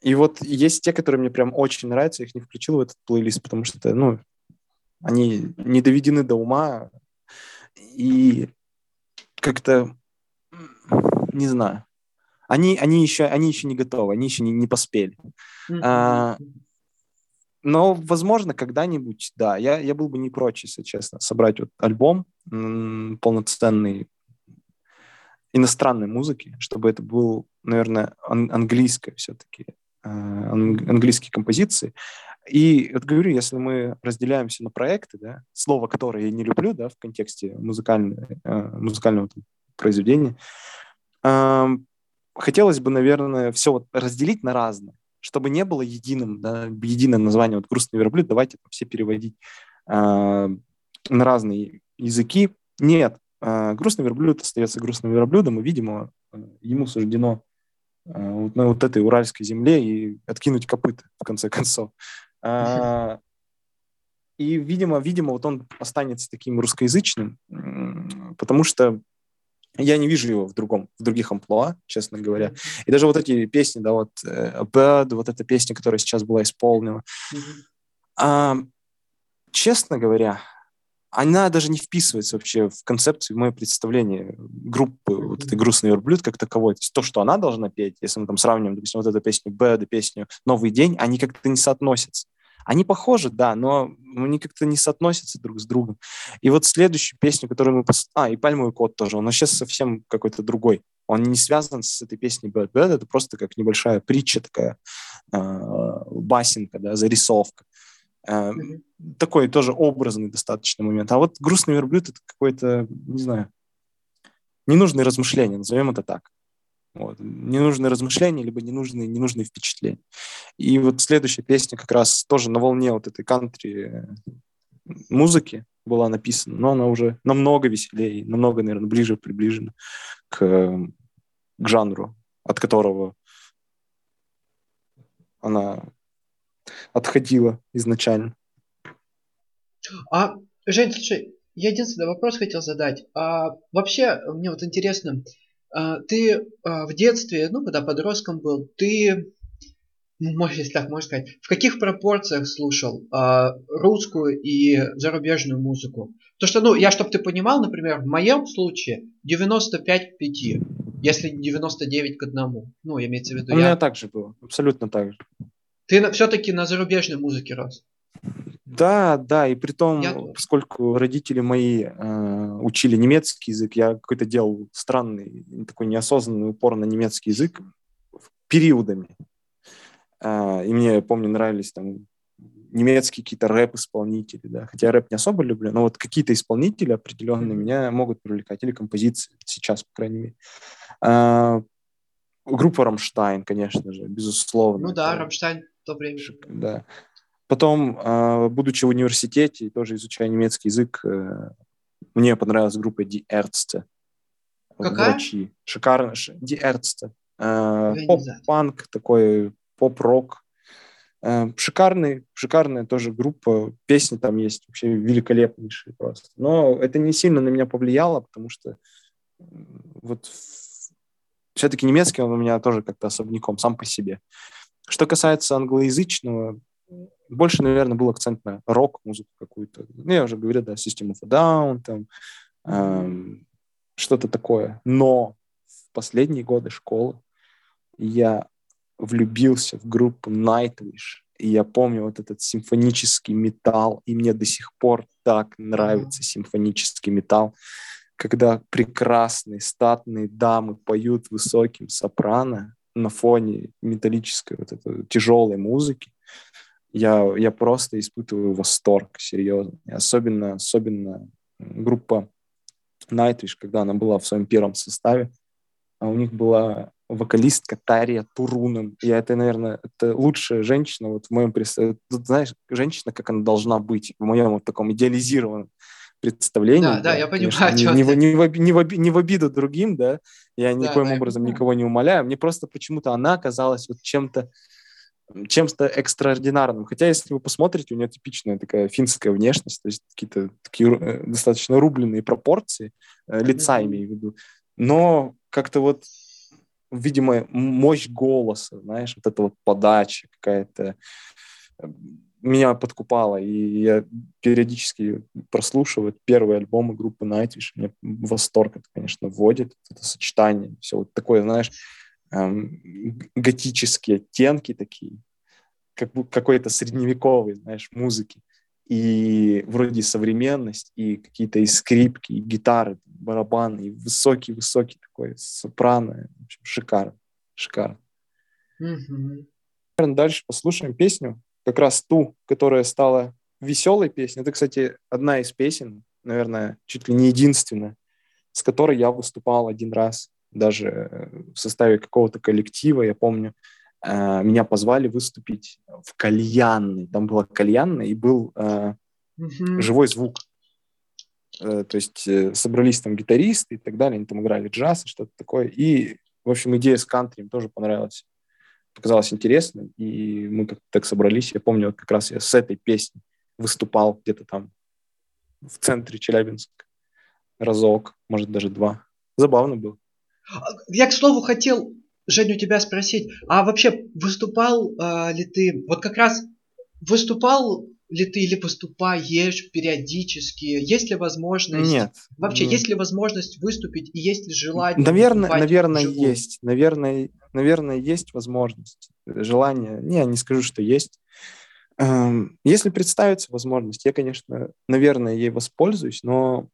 И вот есть те, которые мне прям очень нравятся, я их не включил в этот плейлист, потому что, ну, они не доведены до ума, и как-то, не знаю, они, они, еще, они еще не готовы, они еще не, не поспели. Mm-hmm. А, но, возможно, когда-нибудь, да, я, я был бы не прочь, если честно, собрать вот альбом м- полноценный иностранной музыки, чтобы это был, наверное, ан- английское все-таки, э, ан- английские композиции. И вот говорю, если мы разделяемся на проекты, да, слово, которое я не люблю, да, в контексте музыкальной, э, музыкального там, произведения, э, хотелось бы, наверное, все вот разделить на разное, чтобы не было единым, да, единое название, вот «Грустный верблюд», давайте все переводить э, на разные языки. Нет, э, «Грустный верблюд» остается грустным верблюдом, и, видимо, ему суждено э, вот на вот этой уральской земле и откинуть копыта, в конце концов. А, и, видимо, видимо, вот он останется таким русскоязычным, потому что я не вижу его в другом, в других амплуа, честно говоря. И даже вот эти песни, да, вот uh, Bird, вот эта песня, которая сейчас была исполнена, а, честно говоря, она даже не вписывается вообще в концепцию, в мое представление группы вот этой «Грустный верблюд» как таковой. То есть то, что она должна петь, если мы там сравним, допустим, вот эту песню «Bad» и песню «Новый день», они как-то не соотносятся. Они похожи, да, но они как-то не соотносятся друг с другом. И вот следующую песню, которую мы... Пос... А, и «Пальмовый кот» тоже. Он сейчас совсем какой-то другой. Он не связан с этой песней «Bad Bad», это просто как небольшая притча такая, э, басенка, да, зарисовка. Э, mm-hmm такой тоже образный достаточно момент. А вот грустный верблюд это какой-то, не знаю, ненужные размышления, назовем это так. Вот. Ненужные размышления, либо ненужные, ненужные впечатления. И вот следующая песня как раз тоже на волне вот этой кантри музыки была написана, но она уже намного веселее, намного, наверное, ближе приближена к, к жанру, от которого она отходила изначально. А, Жень, слушай, я единственный вопрос хотел задать. А, вообще, мне вот интересно, ты а, в детстве, ну, когда подростком был, ты, ну, может, если так можно сказать, в каких пропорциях слушал а, русскую и зарубежную музыку? То, что, ну, я, чтобы ты понимал, например, в моем случае 95 к 5, если не 99 к 1. Ну, имеется в виду... У меня так же было, абсолютно так же. Ты все-таки на зарубежной музыке рос? Да, да, и при том, я... поскольку родители мои э, учили немецкий язык, я какой-то делал странный, такой неосознанный упор на немецкий язык периодами. Э, и мне, помню, нравились там немецкие какие-то рэп-исполнители, да, хотя я рэп не особо люблю, но вот какие-то исполнители определенные mm-hmm. меня могут привлекать, или композиции, сейчас, по крайней мере. А, группа «Рамштайн», конечно же, безусловно. Ну да, «Рамштайн» в то время. Да. Потом, а, будучи в университете, тоже изучая немецкий язык, э, мне понравилась группа Die Ärzte. Какая? Врачи. Шикарно. Die Ärzte. Э, поп-панк, такой поп-рок. Э, шикарный, шикарная тоже группа. Песни там есть вообще великолепнейшие просто. Но это не сильно на меня повлияло, потому что вот все-таки немецкий он у меня тоже как-то особняком, сам по себе. Что касается англоязычного, больше, наверное, был акцент на рок-музыку какую-то. Ну, я уже говорил, да, System of a Down, там, эм, что-то такое. Но в последние годы школы я влюбился в группу Nightwish. И я помню вот этот симфонический металл, и мне до сих пор так нравится симфонический металл, когда прекрасные статные дамы поют высоким сопрано на фоне металлической вот этой тяжелой музыки я, я просто испытываю восторг, серьезно. И особенно, особенно группа Nightwish, когда она была в своем первом составе, а у них была вокалистка Тария Турунен. И это, наверное, это лучшая женщина вот в моем представлении. Тут, знаешь, женщина, как она должна быть, в моем вот таком идеализированном представлении. Да, да, я понимаю. Не, не, не, в, не, в, не в обиду другим, да, я да, никоим да, образом никого не умоляю. Мне просто почему-то она оказалась вот чем-то чем-то экстраординарным. Хотя, если вы посмотрите, у нее типичная такая финская внешность, то есть какие-то такие э, достаточно рубленные пропорции, э, лица имею в виду. Но как-то вот, видимо, мощь голоса, знаешь, вот эта вот подача какая-то э, меня подкупала, и я периодически прослушиваю первые альбомы группы Nightwish, мне восторг это, конечно, вводит, это сочетание, все вот такое, знаешь, готические оттенки такие, как какой-то средневековый, знаешь, музыки. И вроде современность, и какие-то и скрипки, и гитары, барабаны, и высокий-высокий такой сопрано. В общем, шикарно, шикарно. Mm-hmm. Дальше послушаем песню, как раз ту, которая стала веселой песней. Это, кстати, одна из песен, наверное, чуть ли не единственная, с которой я выступал один раз, даже в составе какого-то коллектива, я помню, э, меня позвали выступить в кальянной. Там была кальянная и был э, mm-hmm. живой звук. Э, то есть э, собрались там гитаристы и так далее, они там играли джаз и что-то такое. И, в общем, идея с кантри им тоже понравилась. Показалось интересно, и мы как так собрались. Я помню, вот как раз я с этой песней выступал где-то там в центре Челябинска разок, может, даже два. Забавно было. Я, к слову, хотел Женю, тебя спросить, а вообще выступал э, ли ты, вот как раз выступал ли ты или выступаешь периодически? Есть ли возможность? Нет. Вообще, нет. есть ли возможность выступить и есть ли желание? Наверное, наверное, есть. Наверное, наверное, есть возможность. Желание. Не, не скажу, что есть. Эм, если представится возможность, я, конечно, наверное, ей воспользуюсь, но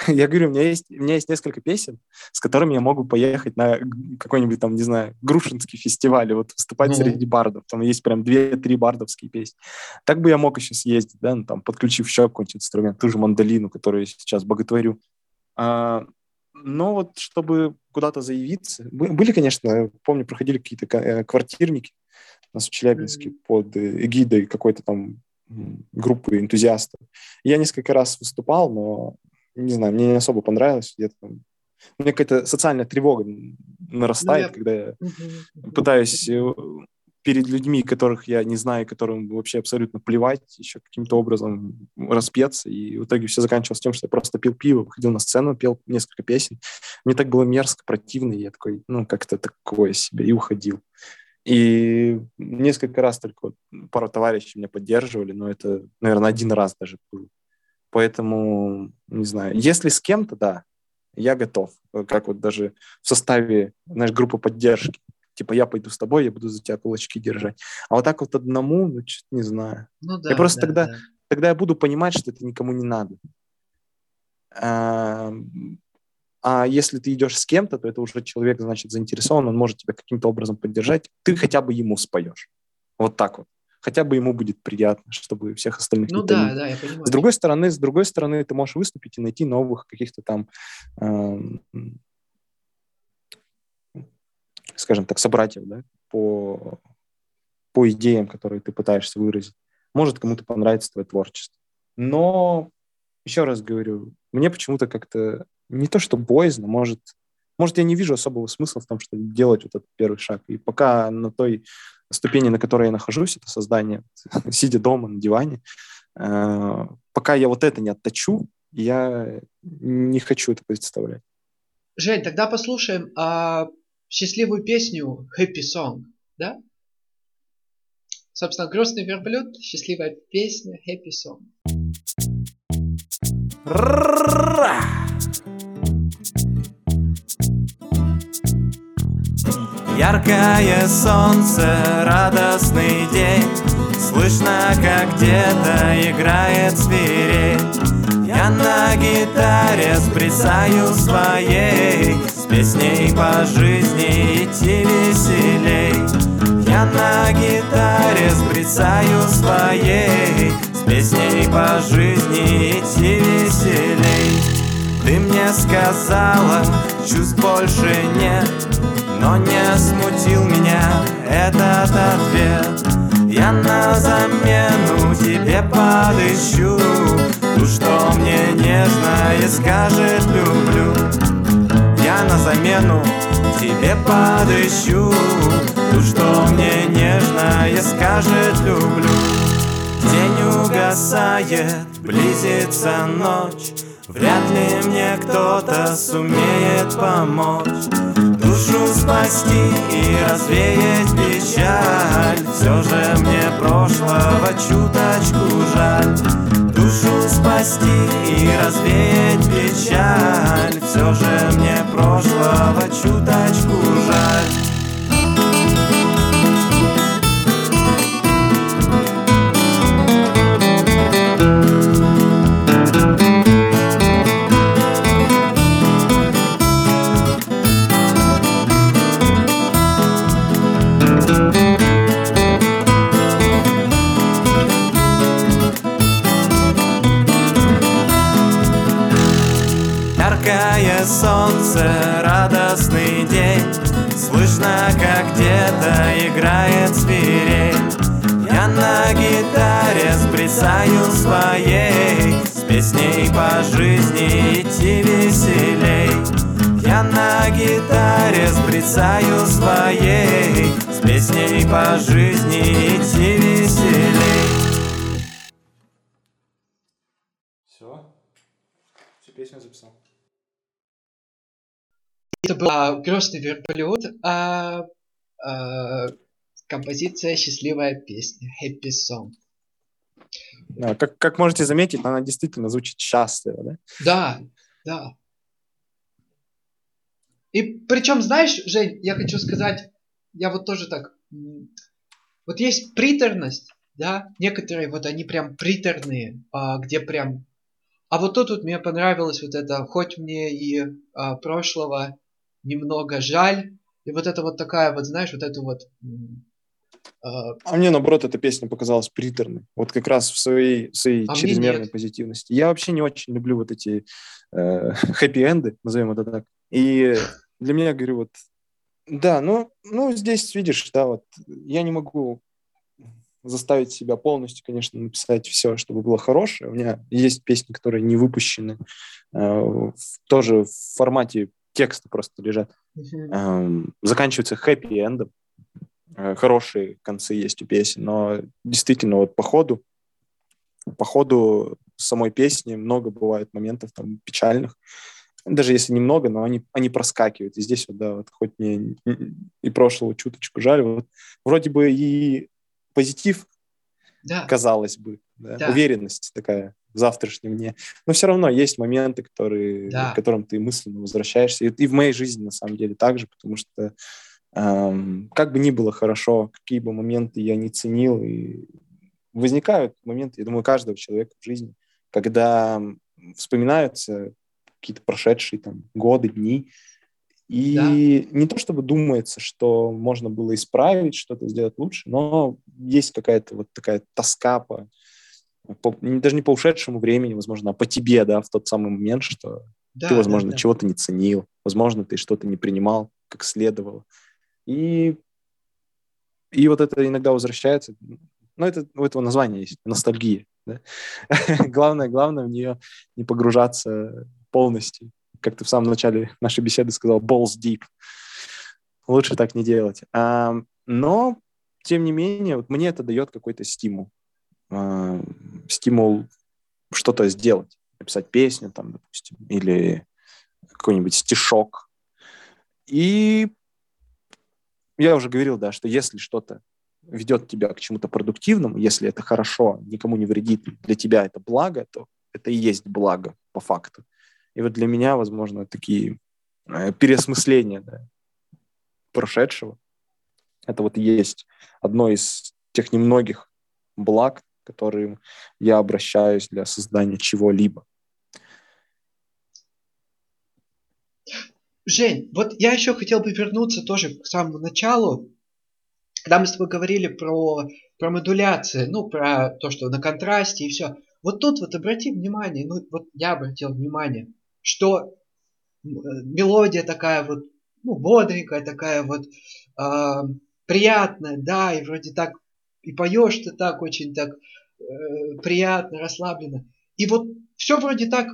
я говорю, у меня есть, у меня есть несколько песен, с которыми я могу поехать на какой-нибудь там, не знаю, Грушинский фестиваль, вот выступать mm-hmm. среди бардов. Там есть прям две-три бардовские песни. Так бы я мог еще съездить, да, ну, там, подключив еще какой-нибудь инструмент, ту же мандолину, которую я сейчас боготворю. А, но вот чтобы куда-то заявиться, были, конечно, помню, проходили какие-то э, квартирники у нас в Челябинске mm-hmm. под эгидой какой-то там группы энтузиастов. Я несколько раз выступал, но не знаю, мне не особо понравилось. Где-то. У меня какая-то социальная тревога нарастает, ну, я... когда я угу. пытаюсь э, перед людьми, которых я не знаю, которым вообще абсолютно плевать, еще каким-то образом распеться. И в итоге все заканчивалось тем, что я просто пил пиво, выходил на сцену, пел несколько песен. Мне так было мерзко, противно, и я такой, ну, как-то такое себе, и уходил. И несколько раз только пару товарищей меня поддерживали, но это, наверное, один раз даже был. Поэтому, не знаю, если с кем-то, да, я готов. Как вот даже в составе, знаешь, группы поддержки. Типа, я пойду с тобой, я буду за тебя кулачки держать. А вот так вот одному, ну, что-то не знаю. Ну, да, я просто да, тогда, да. тогда я буду понимать, что это никому не надо. А, а если ты идешь с кем-то, то это уже человек, значит, заинтересован, он может тебя каким-то образом поддержать. Ты хотя бы ему споешь. Вот так вот хотя бы ему будет приятно, чтобы всех остальных ну, да, да, я понимаю. С другой стороны, с другой стороны, ты можешь выступить и найти новых каких-то там, э, скажем так, собратьев, да, по, по идеям, которые ты пытаешься выразить. Может кому-то понравится твое творчество. Но, еще раз говорю, мне почему-то как-то не то, что боязно, может, может, я не вижу особого смысла в том, чтобы делать вот этот первый шаг. И пока на той ступени, на которой я нахожусь, это создание, сидя дома на диване, э, пока я вот это не отточу, я не хочу это представлять. Жень, тогда послушаем а, счастливую песню Happy Song, да? Собственно, грустный верблюд, счастливая песня Happy Song. Яркое солнце, радостный день. Слышно, как где-то играет свирель Я на гитаре спрясаю своей. С песней по жизни идти веселей. Я на гитаре спрясаю своей. С песней по жизни идти веселей. Ты мне сказала, чувств больше нет но не смутил меня этот ответ. Я на замену тебе подыщу Ту, что мне нежно и скажет люблю. Я на замену тебе подыщу Ту, что мне нежно и скажет люблю. День угасает, близится ночь Вряд ли мне кто-то сумеет помочь. Душу спасти и развеять печаль. Все же мне прошлого чуточку жаль. Душу спасти и развеять печаль. Все же мне прошлого чуточку жаль солнце, радостный день. Слышно, как где-то играет свирель Я на гитаре сприцаю своей. С песней по жизни идти веселей. Я на гитаре сприцаю своей. С песней по жизни идти веселей Это был а, «Грустный верблюд», а, а, композиция «Счастливая песня», «Happy Song». Да, как, как можете заметить, она действительно звучит счастливо, да? Да, да. И причем, знаешь, Жень, я хочу сказать, я вот тоже так... Вот есть приторность, да, некоторые вот они прям приторные, а, где прям... А вот тут вот мне понравилось вот это, хоть мне и а, прошлого немного жаль. И вот это вот такая вот, знаешь, вот это вот... А, а мне, наоборот, эта песня показалась приторной. Вот как раз в своей, своей а чрезмерной позитивности. Я вообще не очень люблю вот эти э, хэппи-энды, назовем это так. И для меня, говорю, вот... Да, ну, ну, здесь, видишь, да, вот я не могу заставить себя полностью, конечно, написать все, чтобы было хорошее. У меня есть песни, которые не выпущены, э, тоже в формате тексты просто лежат. Uh-huh. Заканчивается хэппи-эндом. Э, хорошие концы есть у песен, но действительно вот по ходу, по ходу самой песни много бывает моментов там печальных. Даже если немного, но они, они проскакивают. И здесь вот, да, вот хоть мне и прошлого чуточку жаль, вот вроде бы и позитив, да. казалось бы, да? Да. уверенность такая в завтрашнем дне. Но все равно есть моменты, которые, да. к которым ты мысленно возвращаешься. И, и в моей жизни, на самом деле, также, потому что эм, как бы ни было хорошо, какие бы моменты я не ценил, и возникают моменты, я думаю, каждого человека в жизни, когда вспоминаются какие-то прошедшие там годы, дни, и да. не то чтобы думается, что можно было исправить, что-то сделать лучше, но есть какая-то вот такая тоска по по, даже не по ушедшему времени, возможно, а по тебе, да, в тот самый момент, что да, ты, возможно, да, да. чего-то не ценил, возможно, ты что-то не принимал, как следовало. И, и вот это иногда возвращается. Ну, это у этого названия есть, ностальгия. Да? главное, главное в нее не погружаться полностью. Как ты в самом начале нашей беседы сказал, balls deep. Лучше так не делать. А, но, тем не менее, вот мне это дает какой-то стимул э, стимул что-то сделать, написать песню, там, допустим, или какой-нибудь стишок. И я уже говорил, да, что если что-то ведет тебя к чему-то продуктивному, если это хорошо, никому не вредит, для тебя это благо, то это и есть благо по факту. И вот для меня, возможно, такие э, переосмысления да, прошедшего, это вот и есть одно из тех немногих благ, которым я обращаюсь для создания чего-либо. Жень, вот я еще хотел бы вернуться тоже к самому началу, когда мы с тобой говорили про, про модуляцию, ну, про то, что на контрасте и все. Вот тут вот обрати внимание, ну, вот я обратил внимание, что э, мелодия такая вот, ну, бодренькая, такая вот э, приятная, да, и вроде так, и поешь ты так очень так Э, приятно, расслабленно. И вот все вроде так,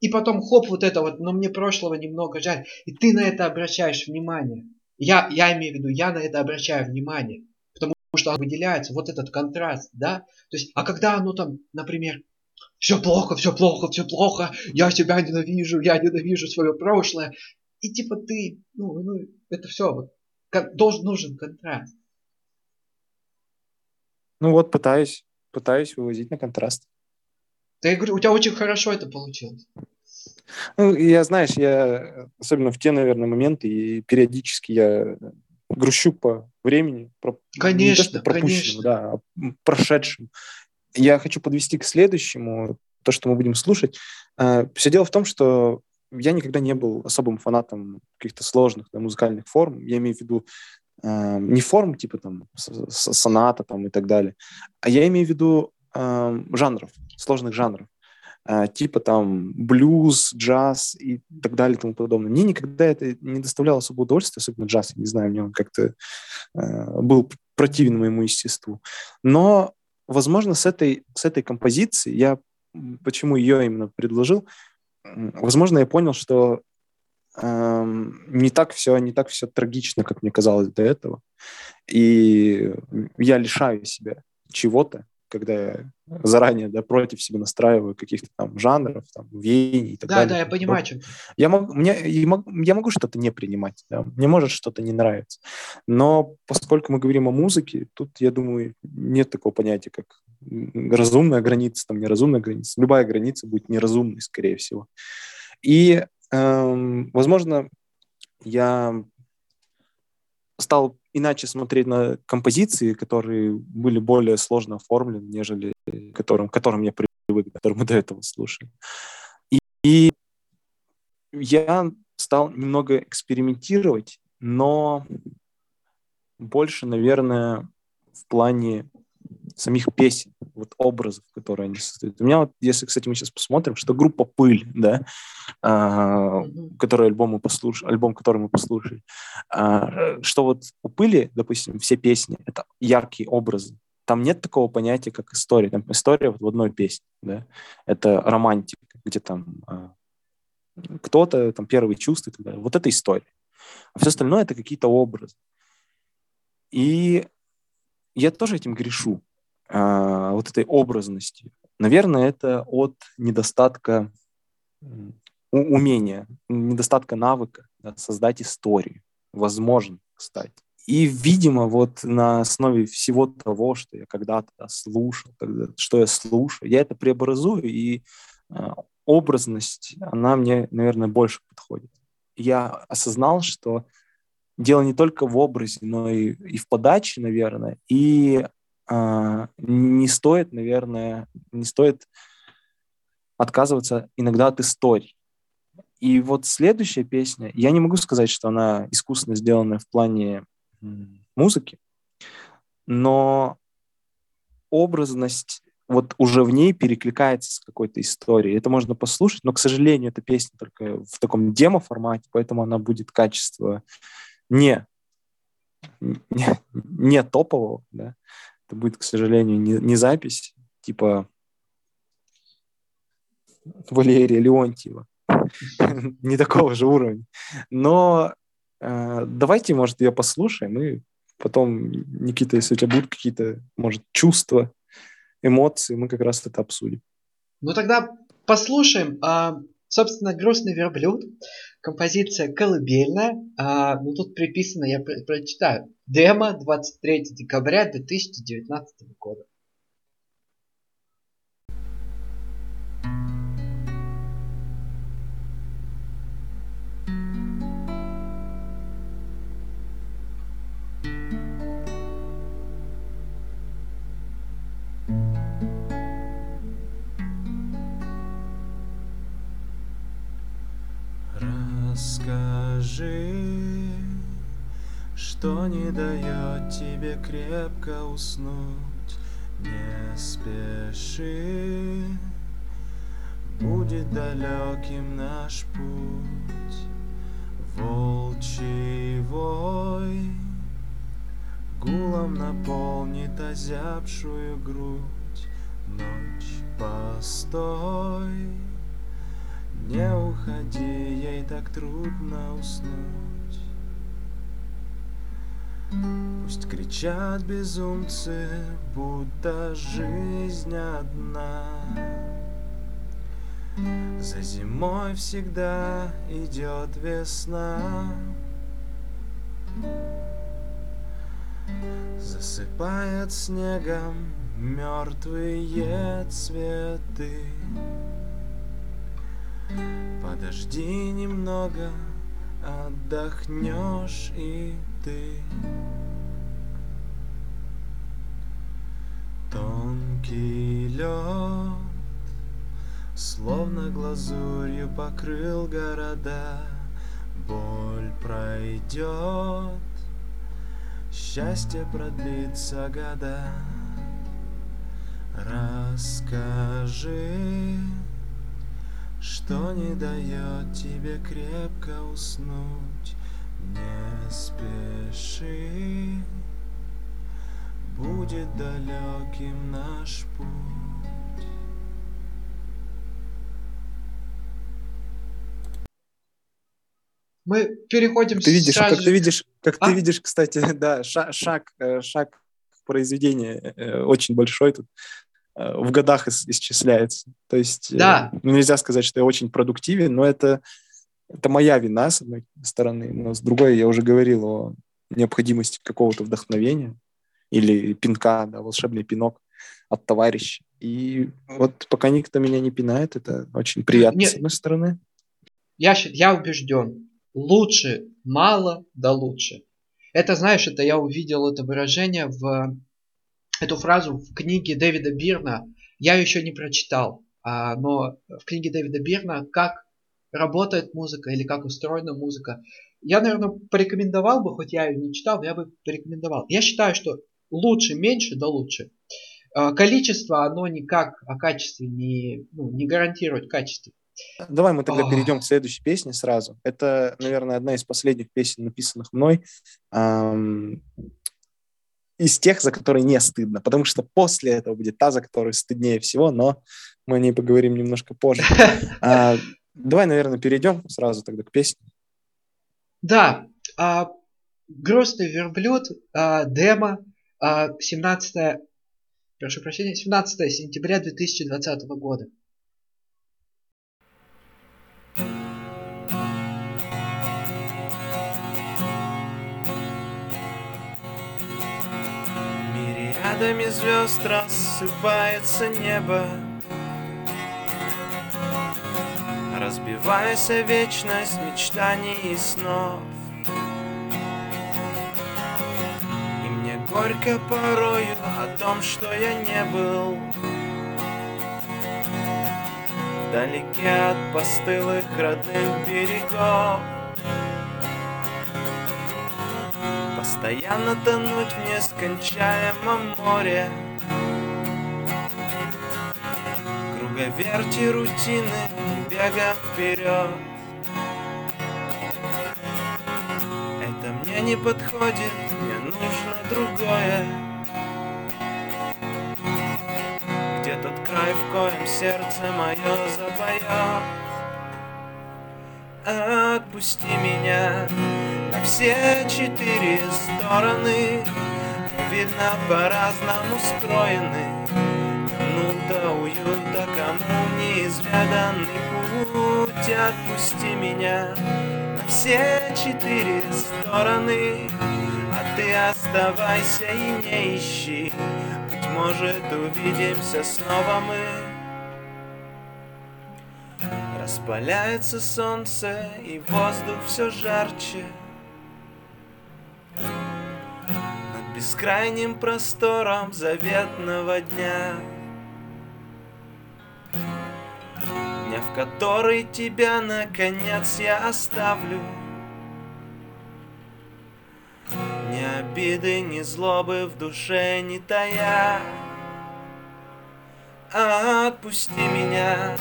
и потом хоп, вот это вот, но мне прошлого немного жаль. И ты на это обращаешь внимание. Я, я имею в виду, я на это обращаю внимание. Потому что выделяется вот этот контраст, да? То есть, а когда оно там, например, все плохо, все плохо, все плохо, я себя ненавижу, я ненавижу свое прошлое, и типа ты, ну, ну это все, вот, должен нужен контраст. Ну вот, пытаюсь, пытаюсь вывозить на контраст. Да я говорю, у тебя очень хорошо это получилось. Ну, я, знаешь, я, особенно в те, наверное, моменты, и периодически я грущу по времени. Про, конечно, не то, пропущенному, конечно. да, а прошедшему. Я хочу подвести к следующему, то, что мы будем слушать. А, Все дело в том, что я никогда не был особым фанатом каких-то сложных да, музыкальных форм. Я имею в виду э, не форм типа там соната там и так далее, а я имею в виду э, жанров, сложных жанров. Э, типа там блюз, джаз и так далее и тому подобное. Мне никогда это не доставляло особого удовольствия, особенно джаз, я не знаю, мне он как-то э, был противен моему естеству. Но, возможно, с этой, с этой композицией я почему ее именно предложил, возможно, я понял, что не так все, не так все трагично, как мне казалось до этого, и я лишаю себя чего-то, когда я заранее да, против себя настраиваю каких-то там жанров, там, веяний и так да, далее. Да, да, я понимаю, чем я могу, мне, я могу, я могу что-то не принимать, да, мне может что-то не нравиться. Но поскольку мы говорим о музыке, тут, я думаю, нет такого понятия, как разумная граница, там, неразумная граница. Любая граница будет неразумной, скорее всего. И, эм, возможно, я стал иначе смотреть на композиции, которые были более сложно оформлены, нежели которым, которым я привык, которые мы до этого слушали. И, и я стал немного экспериментировать, но больше, наверное, в плане самих песен, вот образов, которые они создают. У меня вот, если, кстати, мы сейчас посмотрим, что группа «Пыль», да, а, который альбом мы послушали, альбом, который мы послушали, а, что вот у «Пыли», допустим, все песни — это яркие образы. Там нет такого понятия, как история. Там история вот в одной песне, да, это романтика, где там а, кто-то, там первые чувства и так далее. Вот это история. А все остальное — это какие-то образы. И я тоже этим грешу, а, вот этой образности. Наверное, это от недостатка умения, недостатка навыка да, создать историю. Возможно, кстати. И, видимо, вот на основе всего того, что я когда-то слушал, когда, что я слушаю, я это преобразую, и э, образность, она мне, наверное, больше подходит. Я осознал, что дело не только в образе, но и, и в подаче, наверное, и э, не стоит, наверное, не стоит отказываться иногда от историй. И вот следующая песня, я не могу сказать, что она искусственно сделана в плане музыки, но образность вот уже в ней перекликается с какой-то историей. Это можно послушать, но, к сожалению, эта песня только в таком демо-формате, поэтому она будет качество не, не, не топового, да, это будет, к сожалению, не, не запись, типа Валерия Леонтьева, не такого же уровня. Но э, давайте, может, ее послушаем, и потом, Никита, если у тебя будут какие-то, может, чувства, эмоции, мы как раз это обсудим. Ну тогда послушаем. А, собственно, «Грустный верблюд» композиция колыбельная. А, ну, тут приписано, я про прочитаю. Демо 23 декабря 2019 года. Что не дает тебе крепко уснуть, не спеши, будет далеким наш путь, волчий вой гулом наполнит озябшую грудь, ночь постой. Не уходи, ей так трудно уснуть. Пусть кричат безумцы, будто жизнь одна. За зимой всегда идет весна. Засыпает снегом мертвые цветы. Подожди немного, отдохнешь и ты. Тонкий лед, словно глазурью покрыл города. Боль пройдет, счастье продлится года. Расскажи, что не дает тебе крепко уснуть. Не спеши, будет далеким наш путь. Мы переходим Ты видишь, сразу как ты видишь, как А? ты видишь, кстати, да, ша- шаг, э, шаг произведения э, очень большой тут э, в годах ис- исчисляется. То есть Да. ну, нельзя сказать, что я очень продуктивен, но это, это моя вина, с одной стороны, но с другой я уже говорил о необходимости какого-то вдохновения или пинка, да, волшебный пинок от товарища. И вот пока никто меня не пинает, это очень приятно, Нет. с одной стороны. Я, я убежден, лучше мало, да лучше. Это, знаешь, это я увидел это выражение в эту фразу в книге Дэвида Бирна. Я еще не прочитал, а, но в книге Дэвида Бирна как работает музыка или как устроена музыка. Я, наверное, порекомендовал бы, хоть я ее не читал, но я бы порекомендовал. Я считаю, что лучше меньше, да лучше. А, Количество, оно никак о качестве не, ну, не гарантирует качество. Давай мы тогда Ах. перейдем к следующей песне сразу. Это, наверное, одна из последних песен, написанных мной. ам, из тех, за которые не стыдно, потому что после этого будет та, за которую стыднее всего, но мы о ней поговорим немножко позже. Давай, наверное, перейдем сразу тогда к песне. Да, а, грустный верблюд, а, демо, а, 17, прошу прощения, 17 сентября 2020 года. Мириадами звезд рассыпается небо Разбиваясь о вечность мечтаний и снов. И мне горько порою о том, что я не был. Вдалеке от постылых родных берегов. Постоянно тонуть в нескончаемом море. Круговерти рутины бега вперед. Это мне не подходит, мне нужно другое. Где тот край, в коем сердце мое запоет Отпусти меня на все четыре стороны. Видно, по-разному Кому-то уют, а кому неизведанный путь. Отпусти меня на все четыре стороны А ты оставайся и не ищи. Быть может, увидимся снова мы. Распаляется солнце, и воздух все жарче. Бескрайним простором заветного дня в который тебя, наконец, я оставлю. Ни обиды, ни злобы в душе не тая. Отпусти меня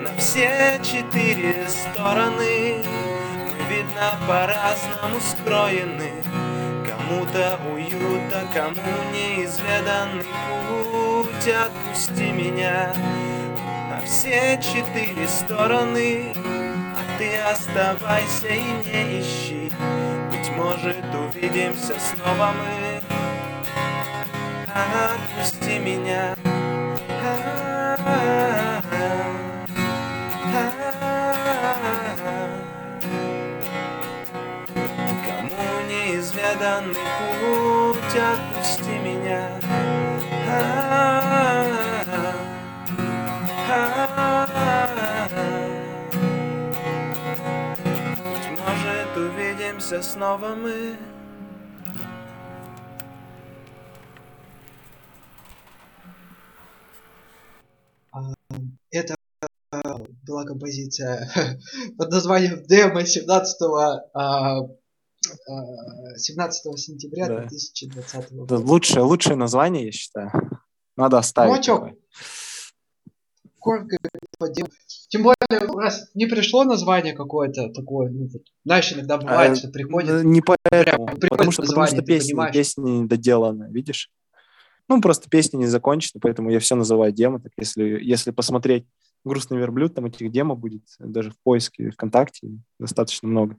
на все четыре стороны. Мы, видно, по-разному скроены. Кому-то уют, а кому неизведанный путь. Отпусти меня все четыре стороны А ты оставайся и не ищи. Быть может, увидимся снова мы. Отпусти меня. Кому неизведанный путь, отпусти меня увидимся снова мы Это а, была композиция под названием «Демо» 17 а, а, 17 сентября Да. 2020 Это года. лучшее, лучшее название, я считаю. Надо оставить. Ну, а. Коротко по делу. Тем более, раз не пришло название какое-то такое, ну, вот, знаешь, иногда бывает, А, что приходит, Да Не поэтому. приходит Потому что, потому что ты песня, понимаешь. песня не доделана, видишь? Ну, просто песня не закончена, поэтому я все называю демо. Так если, если посмотреть «Грустный верблюд», там этих демо будет даже в поиске ВКонтакте достаточно много.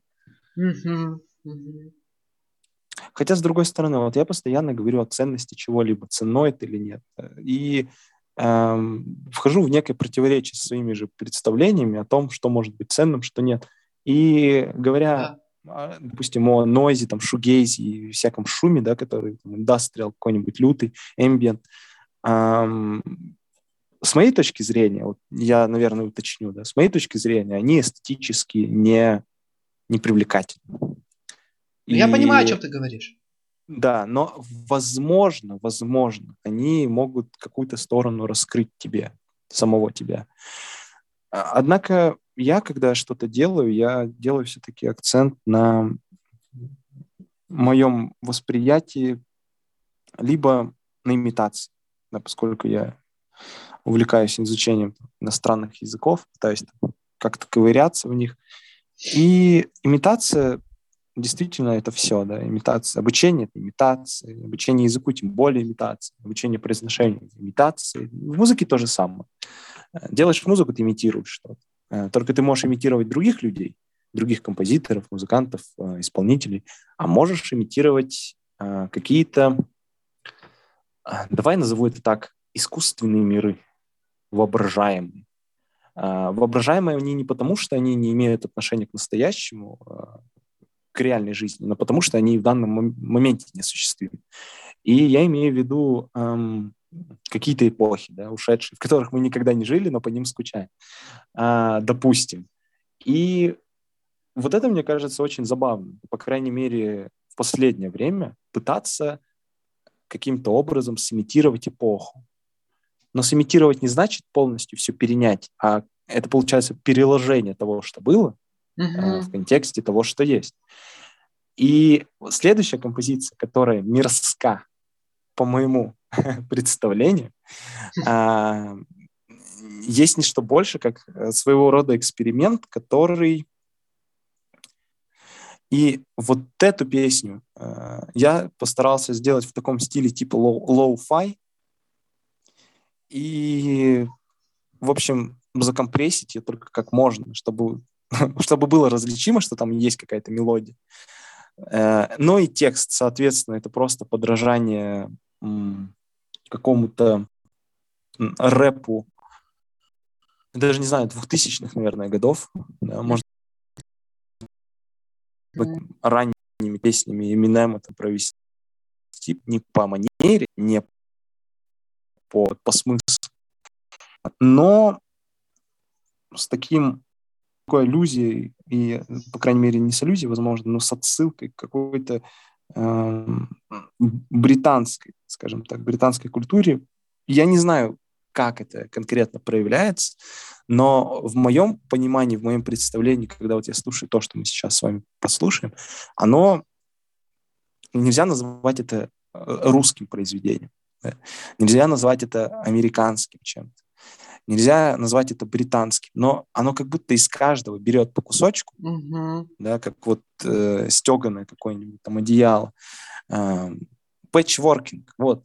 Хотя, с другой стороны, вот я постоянно говорю о ценности чего-либо, ценной это или нет. И вхожу в некое противоречие со своими же представлениями о том, что может быть ценным, что нет. И говоря, а, допустим, о нойзе, там, шугейзе и всяком шуме, да, который там, индастриал какой-нибудь лютый, ambient, эм, с моей точки зрения, вот я, наверное, уточню, да, с моей точки зрения, они эстетически не, не привлекательны. Ну, Я понимаю, о И- чем ты говоришь. Да, но возможно, возможно, они могут какую-то сторону раскрыть тебе, самого тебя. А, Однако я, когда что-то делаю, я делаю все-таки акцент на моем восприятии, либо на имитации, да, поскольку я увлекаюсь изучением иностранных языков, пытаюсь как-то ковыряться в них. И имитация действительно это все, да, имитация. Обучение — это имитация, обучение языку тем более имитация, обучение произношению — имитация. В музыке то же самое. Э, Делаешь музыку, ты имитируешь что-то. Э, Только ты можешь имитировать других людей, других композиторов, музыкантов, э, исполнителей, а можешь имитировать какие-то, давай назову это так, искусственные миры, воображаемые. Воображаемые они не потому, что они не имеют отношения к настоящему, к реальной жизни, но потому что они в данном мом- моменте не существуют. И я имею в виду эм, какие-то эпохи, да, ушедшие, в которых мы никогда не жили, но по ним скучаем, А, допустим. И вот это, мне кажется, очень забавно. По крайней мере, в последнее время пытаться каким-то образом сымитировать эпоху. Но сымитировать не значит полностью все перенять, а это получается переложение того, что было, э, в контексте того, что есть. И следующая композиция, которая мирска, по моему представлению, а, есть не что больше, как э, своего рода эксперимент, который... И вот эту песню э, я постарался сделать в таком стиле типа лоу- лоу-фай. И, в общем, закомпрессить ее только как можно, чтобы чтобы было различимо, что там есть какая-то мелодия. Э, Но и текст, соответственно, это просто подражание какому-то рэпу, даже не знаю, двухтысячных, наверное, годов, да, может быть, ранними песнями Эминема там провести не по манере, не по, по смыслу, но с таким такой аллюзией, и, по крайней мере, не с аллюзией, возможно, но с отсылкой к какой-то эм, британской, скажем так, британской культуре. Я не знаю, как это конкретно проявляется, но в моем понимании, в моем представлении, когда вот я слушаю то, что мы сейчас с вами послушаем, оно нельзя назвать это э, русским произведением. да. Нельзя назвать это американским чем-то. Нельзя назвать это британским, но оно как будто из каждого берет по кусочку, Мгм. да, как вот э, стеганое какое-нибудь там одеяло. Э, пэтчворкинг, вот.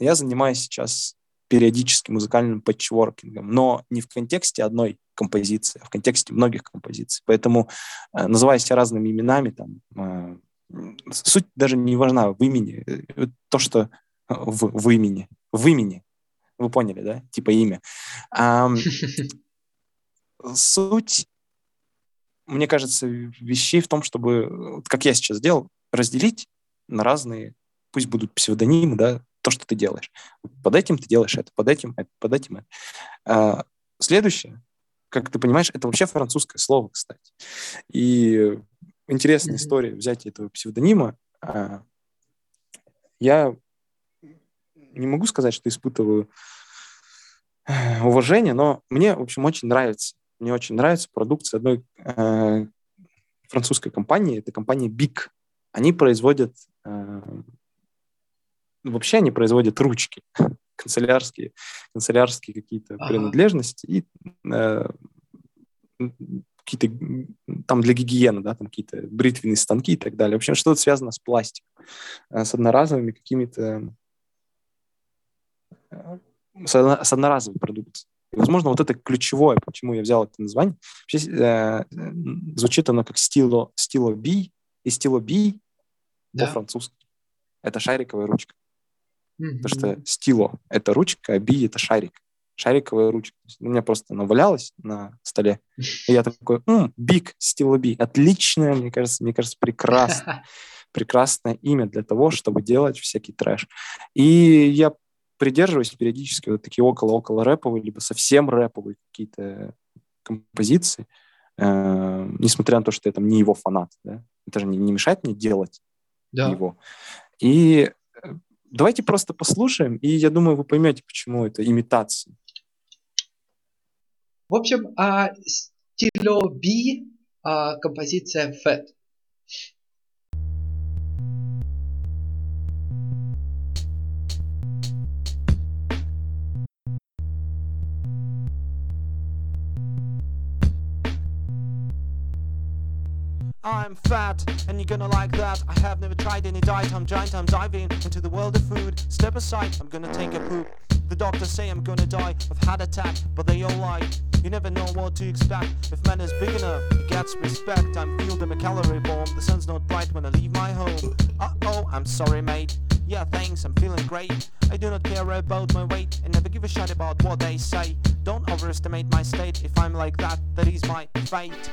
Я занимаюсь сейчас периодически музыкальным пэтчворкингом, но не в контексте одной композиции, а в контексте многих композиций. Поэтому, э, называя себя разными именами, там, э, суть даже не важна в имени. Э, то, что в, в имени. В имени. Вы поняли, да? Типа имя. А, суть, мне кажется, вещей в том, чтобы, как я сейчас сделал, разделить на разные, пусть будут псевдонимы, да, то, что ты делаешь. Под этим ты делаешь это, под этим это, под этим это. А, следующее, как ты понимаешь, это вообще французское слово, кстати. И интересная mm-hmm. история взять этого псевдонима. А, я не могу сказать, что испытываю э, уважение, но мне, в общем, очень нравится. Мне очень нравится продукция одной э, французской компании. Это компания Big. Они производят э, вообще они производят ручки, канцелярские, канцелярские какие-то ага. принадлежности и э, какие-то там для гигиены, да, там какие-то бритвенные станки и так далее. В общем, что-то связано с пластиком, э, с одноразовыми какими-то с одноразовой продукцией. И, возможно, вот это ключевое, почему я взял это название. Вообще, э, звучит оно как стило, стило B, и стило B да. по-французски. Это шариковая ручка. Mm-hmm. Потому что стило — это ручка, а би — это шарик. Шариковая ручка. У меня просто она валялась на столе. И я такой, биг, стило би. Отличное, мне кажется, мне кажется, прекрасно. Прекрасное имя для того, чтобы делать всякий трэш. И я придерживаюсь периодически вот такие около-около рэповые, либо совсем рэповые какие-то композиции, э, несмотря на то, что я там не его фанат, да? это же не, не мешает мне делать да. его. И Давайте просто послушаем, и я думаю, вы поймете, почему это имитация. В общем, а, стило B, а, композиция FET. I'm fat, and you're gonna like that. I have never tried any diet, I'm giant, I'm diving into the world of food. Step aside, I'm gonna take a poop. The doctors say I'm gonna die of heart attack, but they all lie. You never know what to expect. If man is big enough, he gets respect. I'm fueled in a calorie bomb. The sun's not bright when I leave my home. Uh oh, I'm sorry, mate. Yeah, thanks, I'm feeling great. I do not care about my weight and never give a shit about what they say. Don't overestimate my state. If I'm like that, that is my fate.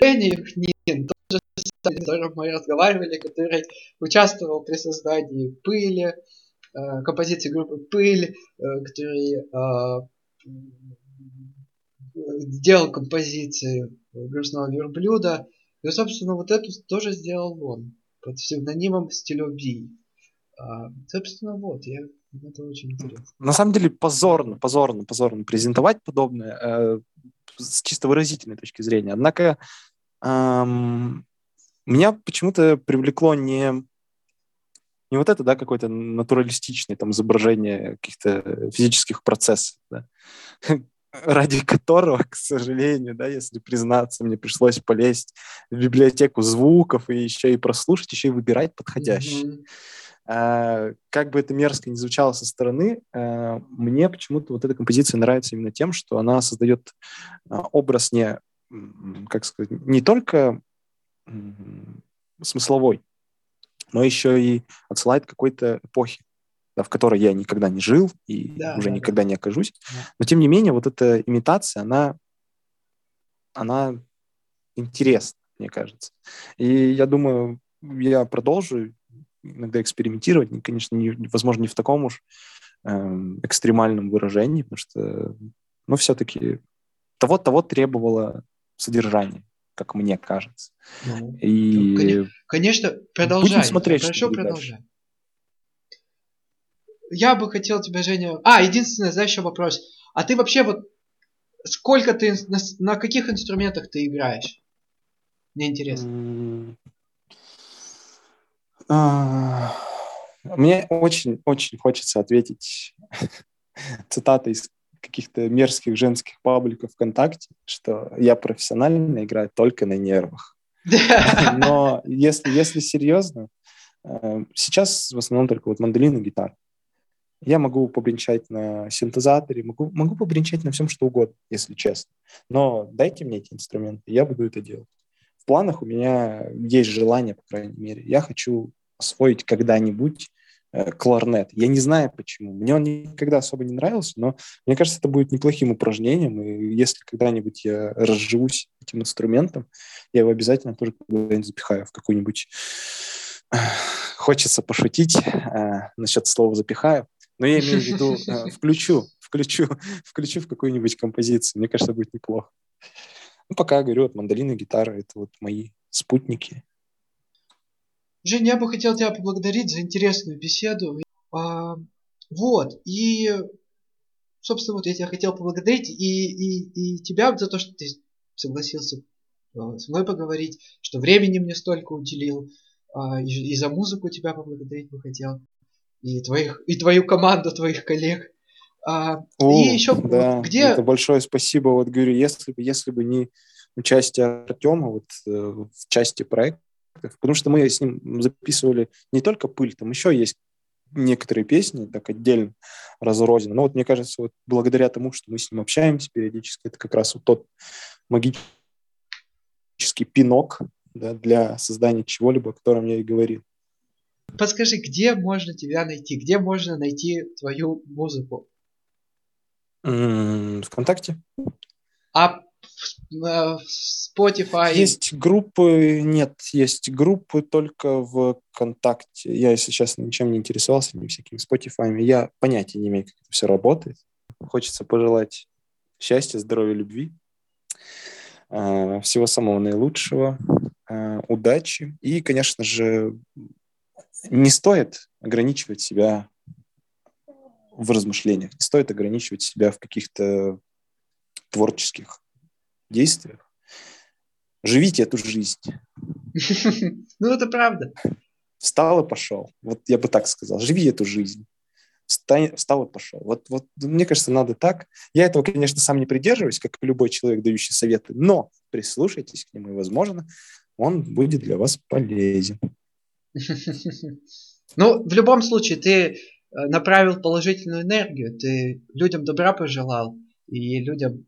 Евгений Хнин, тот же с которым мы разговаривали, который участвовал при создании пыли, э, композиции группы Пыль, э, который э, сделал композиции грустного верблюда. И, собственно, вот эту тоже сделал он под псевдонимом Стилюби. А, собственно, вот, я это очень интересно. На самом деле позорно, позорно, позорно презентовать подобное э, с чисто выразительной точки зрения. Однако эм, меня почему-то привлекло не не вот это, да, какое-то натуралистичное там изображение каких-то физических процессов, да, ради которого, к сожалению, да, если признаться, мне пришлось полезть в библиотеку звуков и еще и прослушать, еще и выбирать подходящий. Mm-hmm. А, как бы это мерзко не звучало со стороны, а, мне почему-то вот эта композиция нравится именно тем, что она создает а, образ не, как сказать, не только смысловой, но еще и отсылает какой-то эпохи. да, в которой я никогда не жил и Да, уже да, да. никогда не окажусь. Да. Но тем не менее, вот эта имитация, она, она интересна, мне кажется. И я думаю, я продолжу иногда экспериментировать, Не, конечно, не, возможно, не в таком уж эм, экстремальном выражении, потому что, ну, все-таки того, того требовало содержание, как мне кажется. Ну, И коне- Конечно, продолжай. смотреть, что Хорошо, продолжай. Я бы хотел тебя, Женя... А, единственное, знаешь, еще вопрос. А ты вообще вот... Сколько ты... На, на каких инструментах ты играешь? Мне интересно. А, Мне очень-очень хочется ответить цитатой из каких-то мерзких женских пабликов ВКонтакте, что я профессионально играю только на нервах. Но если, если серьезно, э, сейчас в основном только вот мандолин и гитара. Я могу побренчать на синтезаторе, могу, могу побренчать на всем, что угодно, если честно. Но дайте мне эти инструменты, я буду это делать. В планах у меня есть желание, по крайней мере. Я хочу освоить когда-нибудь э, кларнет. Я не знаю почему. Мне он никогда особо не нравился, но мне кажется, это будет неплохим упражнением. И если когда-нибудь я разживусь этим инструментом, я его обязательно тоже куда-нибудь запихаю в какую-нибудь... Хочется пошутить э, насчет слова «запихаю», но я имею в виду э, включу, включу, включу в какую-нибудь композицию. Мне кажется, будет неплохо. Ну, пока, говорю, вот мандолины, гитара — это вот мои спутники. Женя, я бы хотел тебя поблагодарить за интересную беседу. А, вот, и, собственно, вот я тебя хотел поблагодарить, и, и, и тебя за то, что ты согласился э, со мной поговорить, что времени мне столько уделил, а, и, и за музыку тебя поблагодарить бы хотел, и, твоих, и твою команду, твоих коллег. А, О, и еще, да, где... это большое спасибо. Вот говорю, если бы, если бы не участие Артема вот, э, в части проекта, потому что мы с ним записывали не только пыль, там еще есть некоторые песни так отдельно разрознены. Но вот мне кажется, вот благодаря тому, что мы с ним общаемся периодически, это как раз вот тот магический пинок да, для создания чего-либо, о котором я и говорил. Подскажи, где можно тебя найти? Где можно найти твою музыку? ВКонтакте. А в, э, в Spotify? Есть группы, нет, есть группы только в ВКонтакте. Я, если честно, ничем не интересовался, ни всякими Spotify. Я понятия не имею, как это все работает. Хочется пожелать счастья, здоровья, любви, э, всего самого наилучшего, э, удачи. И, конечно же, не стоит ограничивать себя в размышлениях, не стоит ограничивать себя в каких-то творческих действиях. Живите эту жизнь. Ну, это правда. Встал и пошел. Вот я бы так сказал. Живи эту жизнь. Встань, встал и пошел. Вот, вот мне кажется, надо так. Я этого, конечно, сам не придерживаюсь, как любой человек, дающий советы, но прислушайтесь к нему, и, возможно, он будет для вас полезен. Ну, в любом случае, ты направил положительную энергию, ты людям добра пожелал, и людям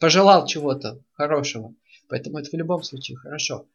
пожелал чего-то хорошего. Поэтому это в любом случае хорошо.